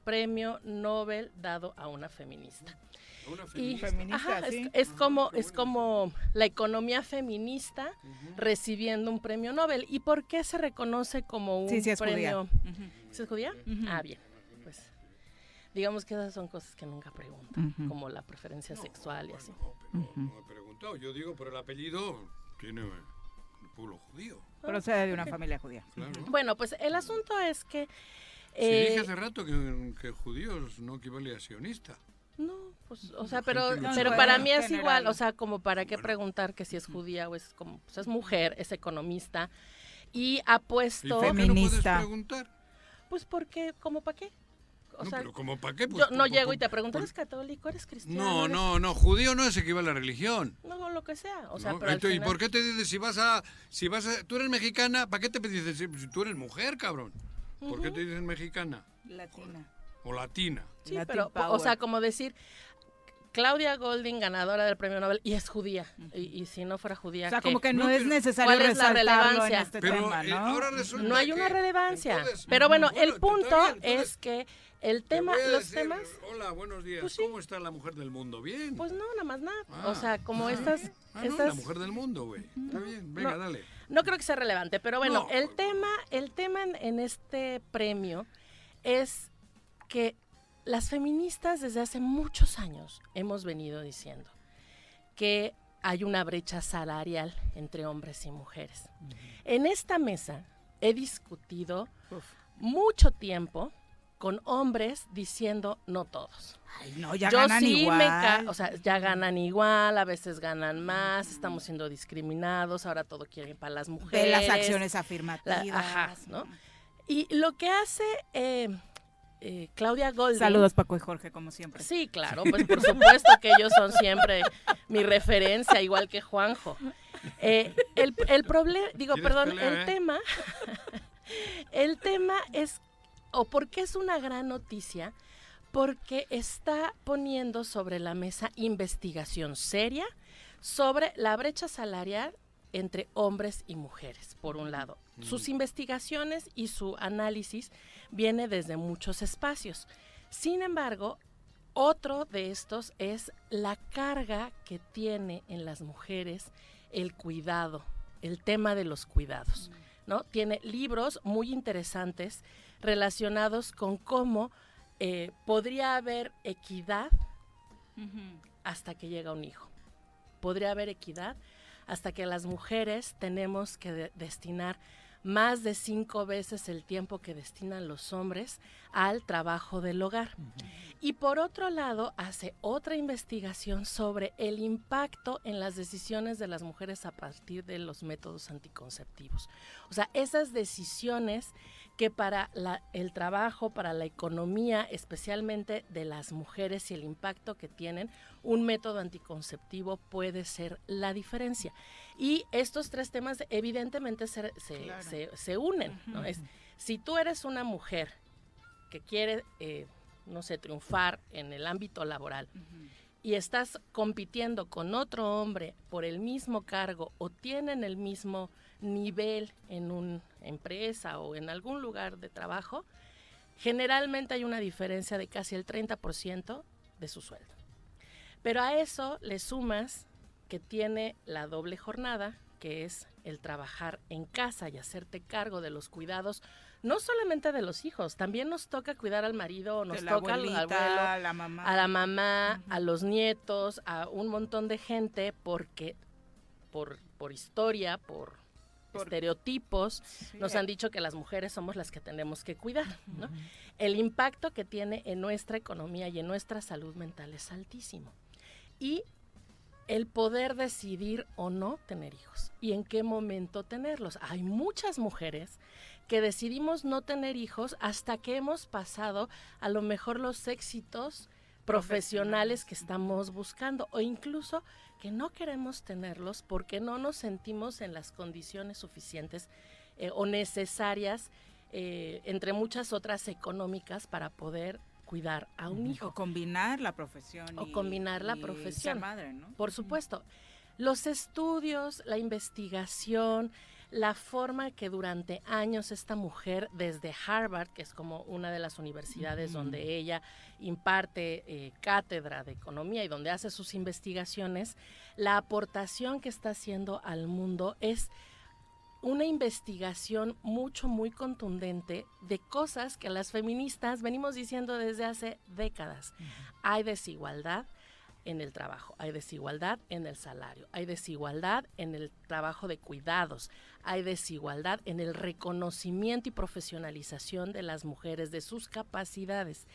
premio Nobel dado a una feminista. Y, feminista. Feminista, ajá, es- sí. es, como es como la economía feminista recibiendo un premio Nobel. ¿Y por qué se reconoce como un Sí, sí es judía. premio? Ujú. ¿Sí es judía? Ah, bien. Digamos que esas son cosas que nunca preguntan, Ujú. como la preferencia sexual y así. No, pero no he preguntado. Yo digo, pero el apellido tiene el pueblo judío. Procede de una familia judía. Claro. Bueno, pues el asunto es que Si eh, dije hace rato que, que judíos no equivale a sionista. No, pues, o sea, pero, pero para mí es igual, o sea, como para qué preguntar que si es judía o es como, pues es mujer, es economista y ha ¿Y puesto, por qué no puedes Feminista. preguntar? pues porque, como para qué, o No, sea, pero ¿como para qué? Pues, yo no por- llego por- y te pregunto, ¿eres católico, eres cristiano? No, eres-?" no, no, judío no es equivale a la religión. no, lo que sea, o sea, ¿no? pero ¿Y por qué te dices si vas a, si vas a, tú eres mexicana, ¿para qué te dices si si tú eres mujer, cabrón? ¿Por qué te dices mexicana Latina. o latina? Sí, Latin pero, o sea, como decir, Claudia Golding, ganadora del premio Nobel, y es judía, y, y si no fuera judía, O sea, ¿qué? como que no, No, es necesario ¿Cuál es la en este Pero tema, eh, ¿no? ahora resulta No hay una relevancia. entonces, pero bueno, bueno, el punto bien, entonces, es que el Te tema, voy a los decir, temas, Hola, buenos días. Pues sí. ¿Cómo está la mujer del mundo? Bien. pues no, nada más nada. Ah, o sea, como ah, estas, ah, no, estas la mujer del mundo, güey. Está bien, venga, No. dale. No creo que sea relevante, pero bueno, el tema, el tema en, este premio es que las feministas desde hace muchos años hemos venido diciendo que hay una brecha salarial entre hombres y mujeres. En esta mesa he discutido mucho tiempo con hombres diciendo no todos. Ay, no, ya ganan igual. o sea, ya ganan igual, a veces ganan más, estamos siendo discriminados, ahora todo quieren para las mujeres. De las acciones afirmativas. ajá, ¿no? Y lo que hace eh, eh, Claudia Golding. Saludos Paco y Jorge, como siempre. Sí, claro, pues por supuesto que ellos son siempre mi referencia, igual que Juanjo. Eh, el, el problema, digo, perdón, el tema, el tema es o por qué es una gran noticia, porque está poniendo sobre la mesa investigación seria sobre la brecha salarial entre hombres y mujeres, por un lado. Sus investigaciones y su análisis viene desde muchos espacios. Sin embargo, otro de estos es la carga que tiene en las mujeres el cuidado, el tema de los cuidados. ¿no? Tiene libros muy interesantes relacionados con cómo eh, podría haber equidad hasta que llega un hijo. Podría haber equidad hasta que las mujeres tenemos que destinar más de cinco veces el tiempo que destinan los hombres al trabajo del hogar. Y por otro lado, hace otra investigación sobre el impacto en las decisiones de las mujeres a partir de los métodos anticonceptivos. O sea, esas decisiones que para el trabajo, para la economía, especialmente de las mujeres y el impacto que tienen, un método anticonceptivo puede ser la diferencia. Y estos tres temas evidentemente se, se, unen. ¿no? es, si tú eres una mujer que quiere, eh, no sé, triunfar en el ámbito laboral, y estás compitiendo con otro hombre por el mismo cargo o tienen el mismo nivel en una empresa o en algún lugar de trabajo, generalmente hay una diferencia de casi el 30% de su sueldo. Pero a eso le sumas que tiene la doble jornada, que es el trabajar en casa y hacerte cargo de los cuidados, no solamente de los hijos, también nos toca cuidar al marido, nos toca al abuelo, a la mamá, a, la mamá a los nietos, a un montón de gente, porque por, por historia, por, estereotipos, nos han dicho que las mujeres somos las que tenemos que cuidar. ¿no? El impacto que tiene en nuestra economía y en nuestra salud mental es altísimo. Y el poder decidir o no tener hijos y en qué momento tenerlos. Hay muchas mujeres que decidimos no tener hijos hasta que hemos pasado a lo mejor los éxitos profesionales que estamos buscando o incluso no queremos tenerlos porque no nos sentimos en las condiciones suficientes eh, o necesarias, eh, entre muchas otras económicas, para poder cuidar a un hijo. O combinar la profesión. O combinar la profesión. madre, ¿no? Por supuesto. Los estudios, la investigación, la forma que durante años esta mujer desde Harvard, que es como una de las universidades donde ella imparte eh, cátedra de economía y donde hace sus investigaciones, la aportación que está haciendo al mundo es una investigación mucho, muy contundente de cosas que las feministas venimos diciendo desde hace décadas. Hay desigualdad, en el trabajo, hay desigualdad en el salario, hay desigualdad en el trabajo de cuidados, hay desigualdad en el reconocimiento y profesionalización de las mujeres, de sus capacidades.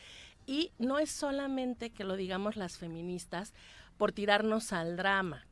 Y no es solamente que lo digamos las feministas por tirarnos al drama,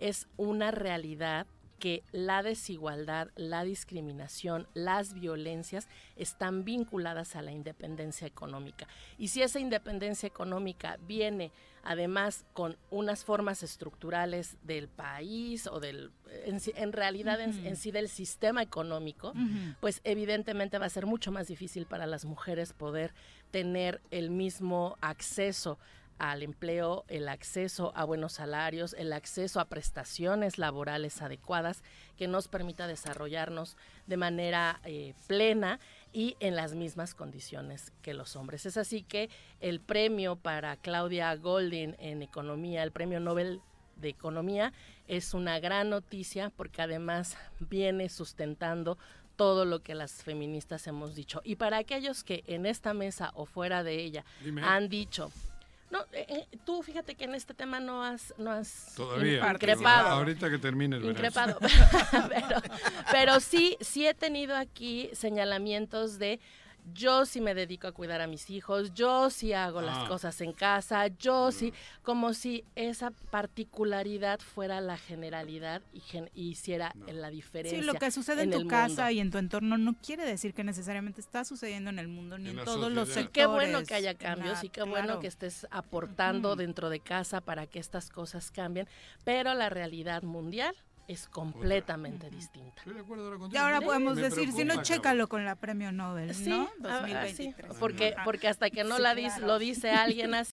es una realidad que la desigualdad, la discriminación, las violencias están vinculadas a la independencia económica. Y si esa independencia económica viene además con unas formas estructurales del país o del, en, realidad en, sí del sistema económico, pues evidentemente va a ser mucho más difícil para las mujeres poder tener el mismo acceso al empleo, el acceso a buenos salarios, el acceso a prestaciones laborales adecuadas que nos permita desarrollarnos de manera eh, plena y en las mismas condiciones que los hombres. Es así que el premio para Claudia Golding en economía, el premio Nobel de economía, es una gran noticia porque además viene sustentando todo lo que las feministas hemos dicho. Y para aquellos que en esta mesa o fuera de ella Dime. han dicho, no, eh, eh, tú fíjate que en este tema no has, no has Todavía. increpado. Ahorita que termines, verás. Increpado. pero, pero sí, sí he tenido aquí señalamientos de yo sí me dedico a cuidar a mis hijos, yo sí hago las Ah. cosas en casa, yo sí, como si esa particularidad fuera la generalidad y, gen- y hiciera la diferencia. Sí, lo que sucede en, tu casa mundo. y en tu entorno no quiere decir que necesariamente está sucediendo en el mundo ni En todos los sectores. Qué bueno que haya en cambios la- y qué bueno que estés aportando dentro de casa para que estas cosas cambien, pero la realidad mundial es completamente distinta. Y ahora podemos decir, si no, chécalo con la premio Nobel, Sí, ¿no? ah, ah, sí, 2023. porque, Ajá. porque hasta que no Sí, la dice, claro. lo dice alguien así,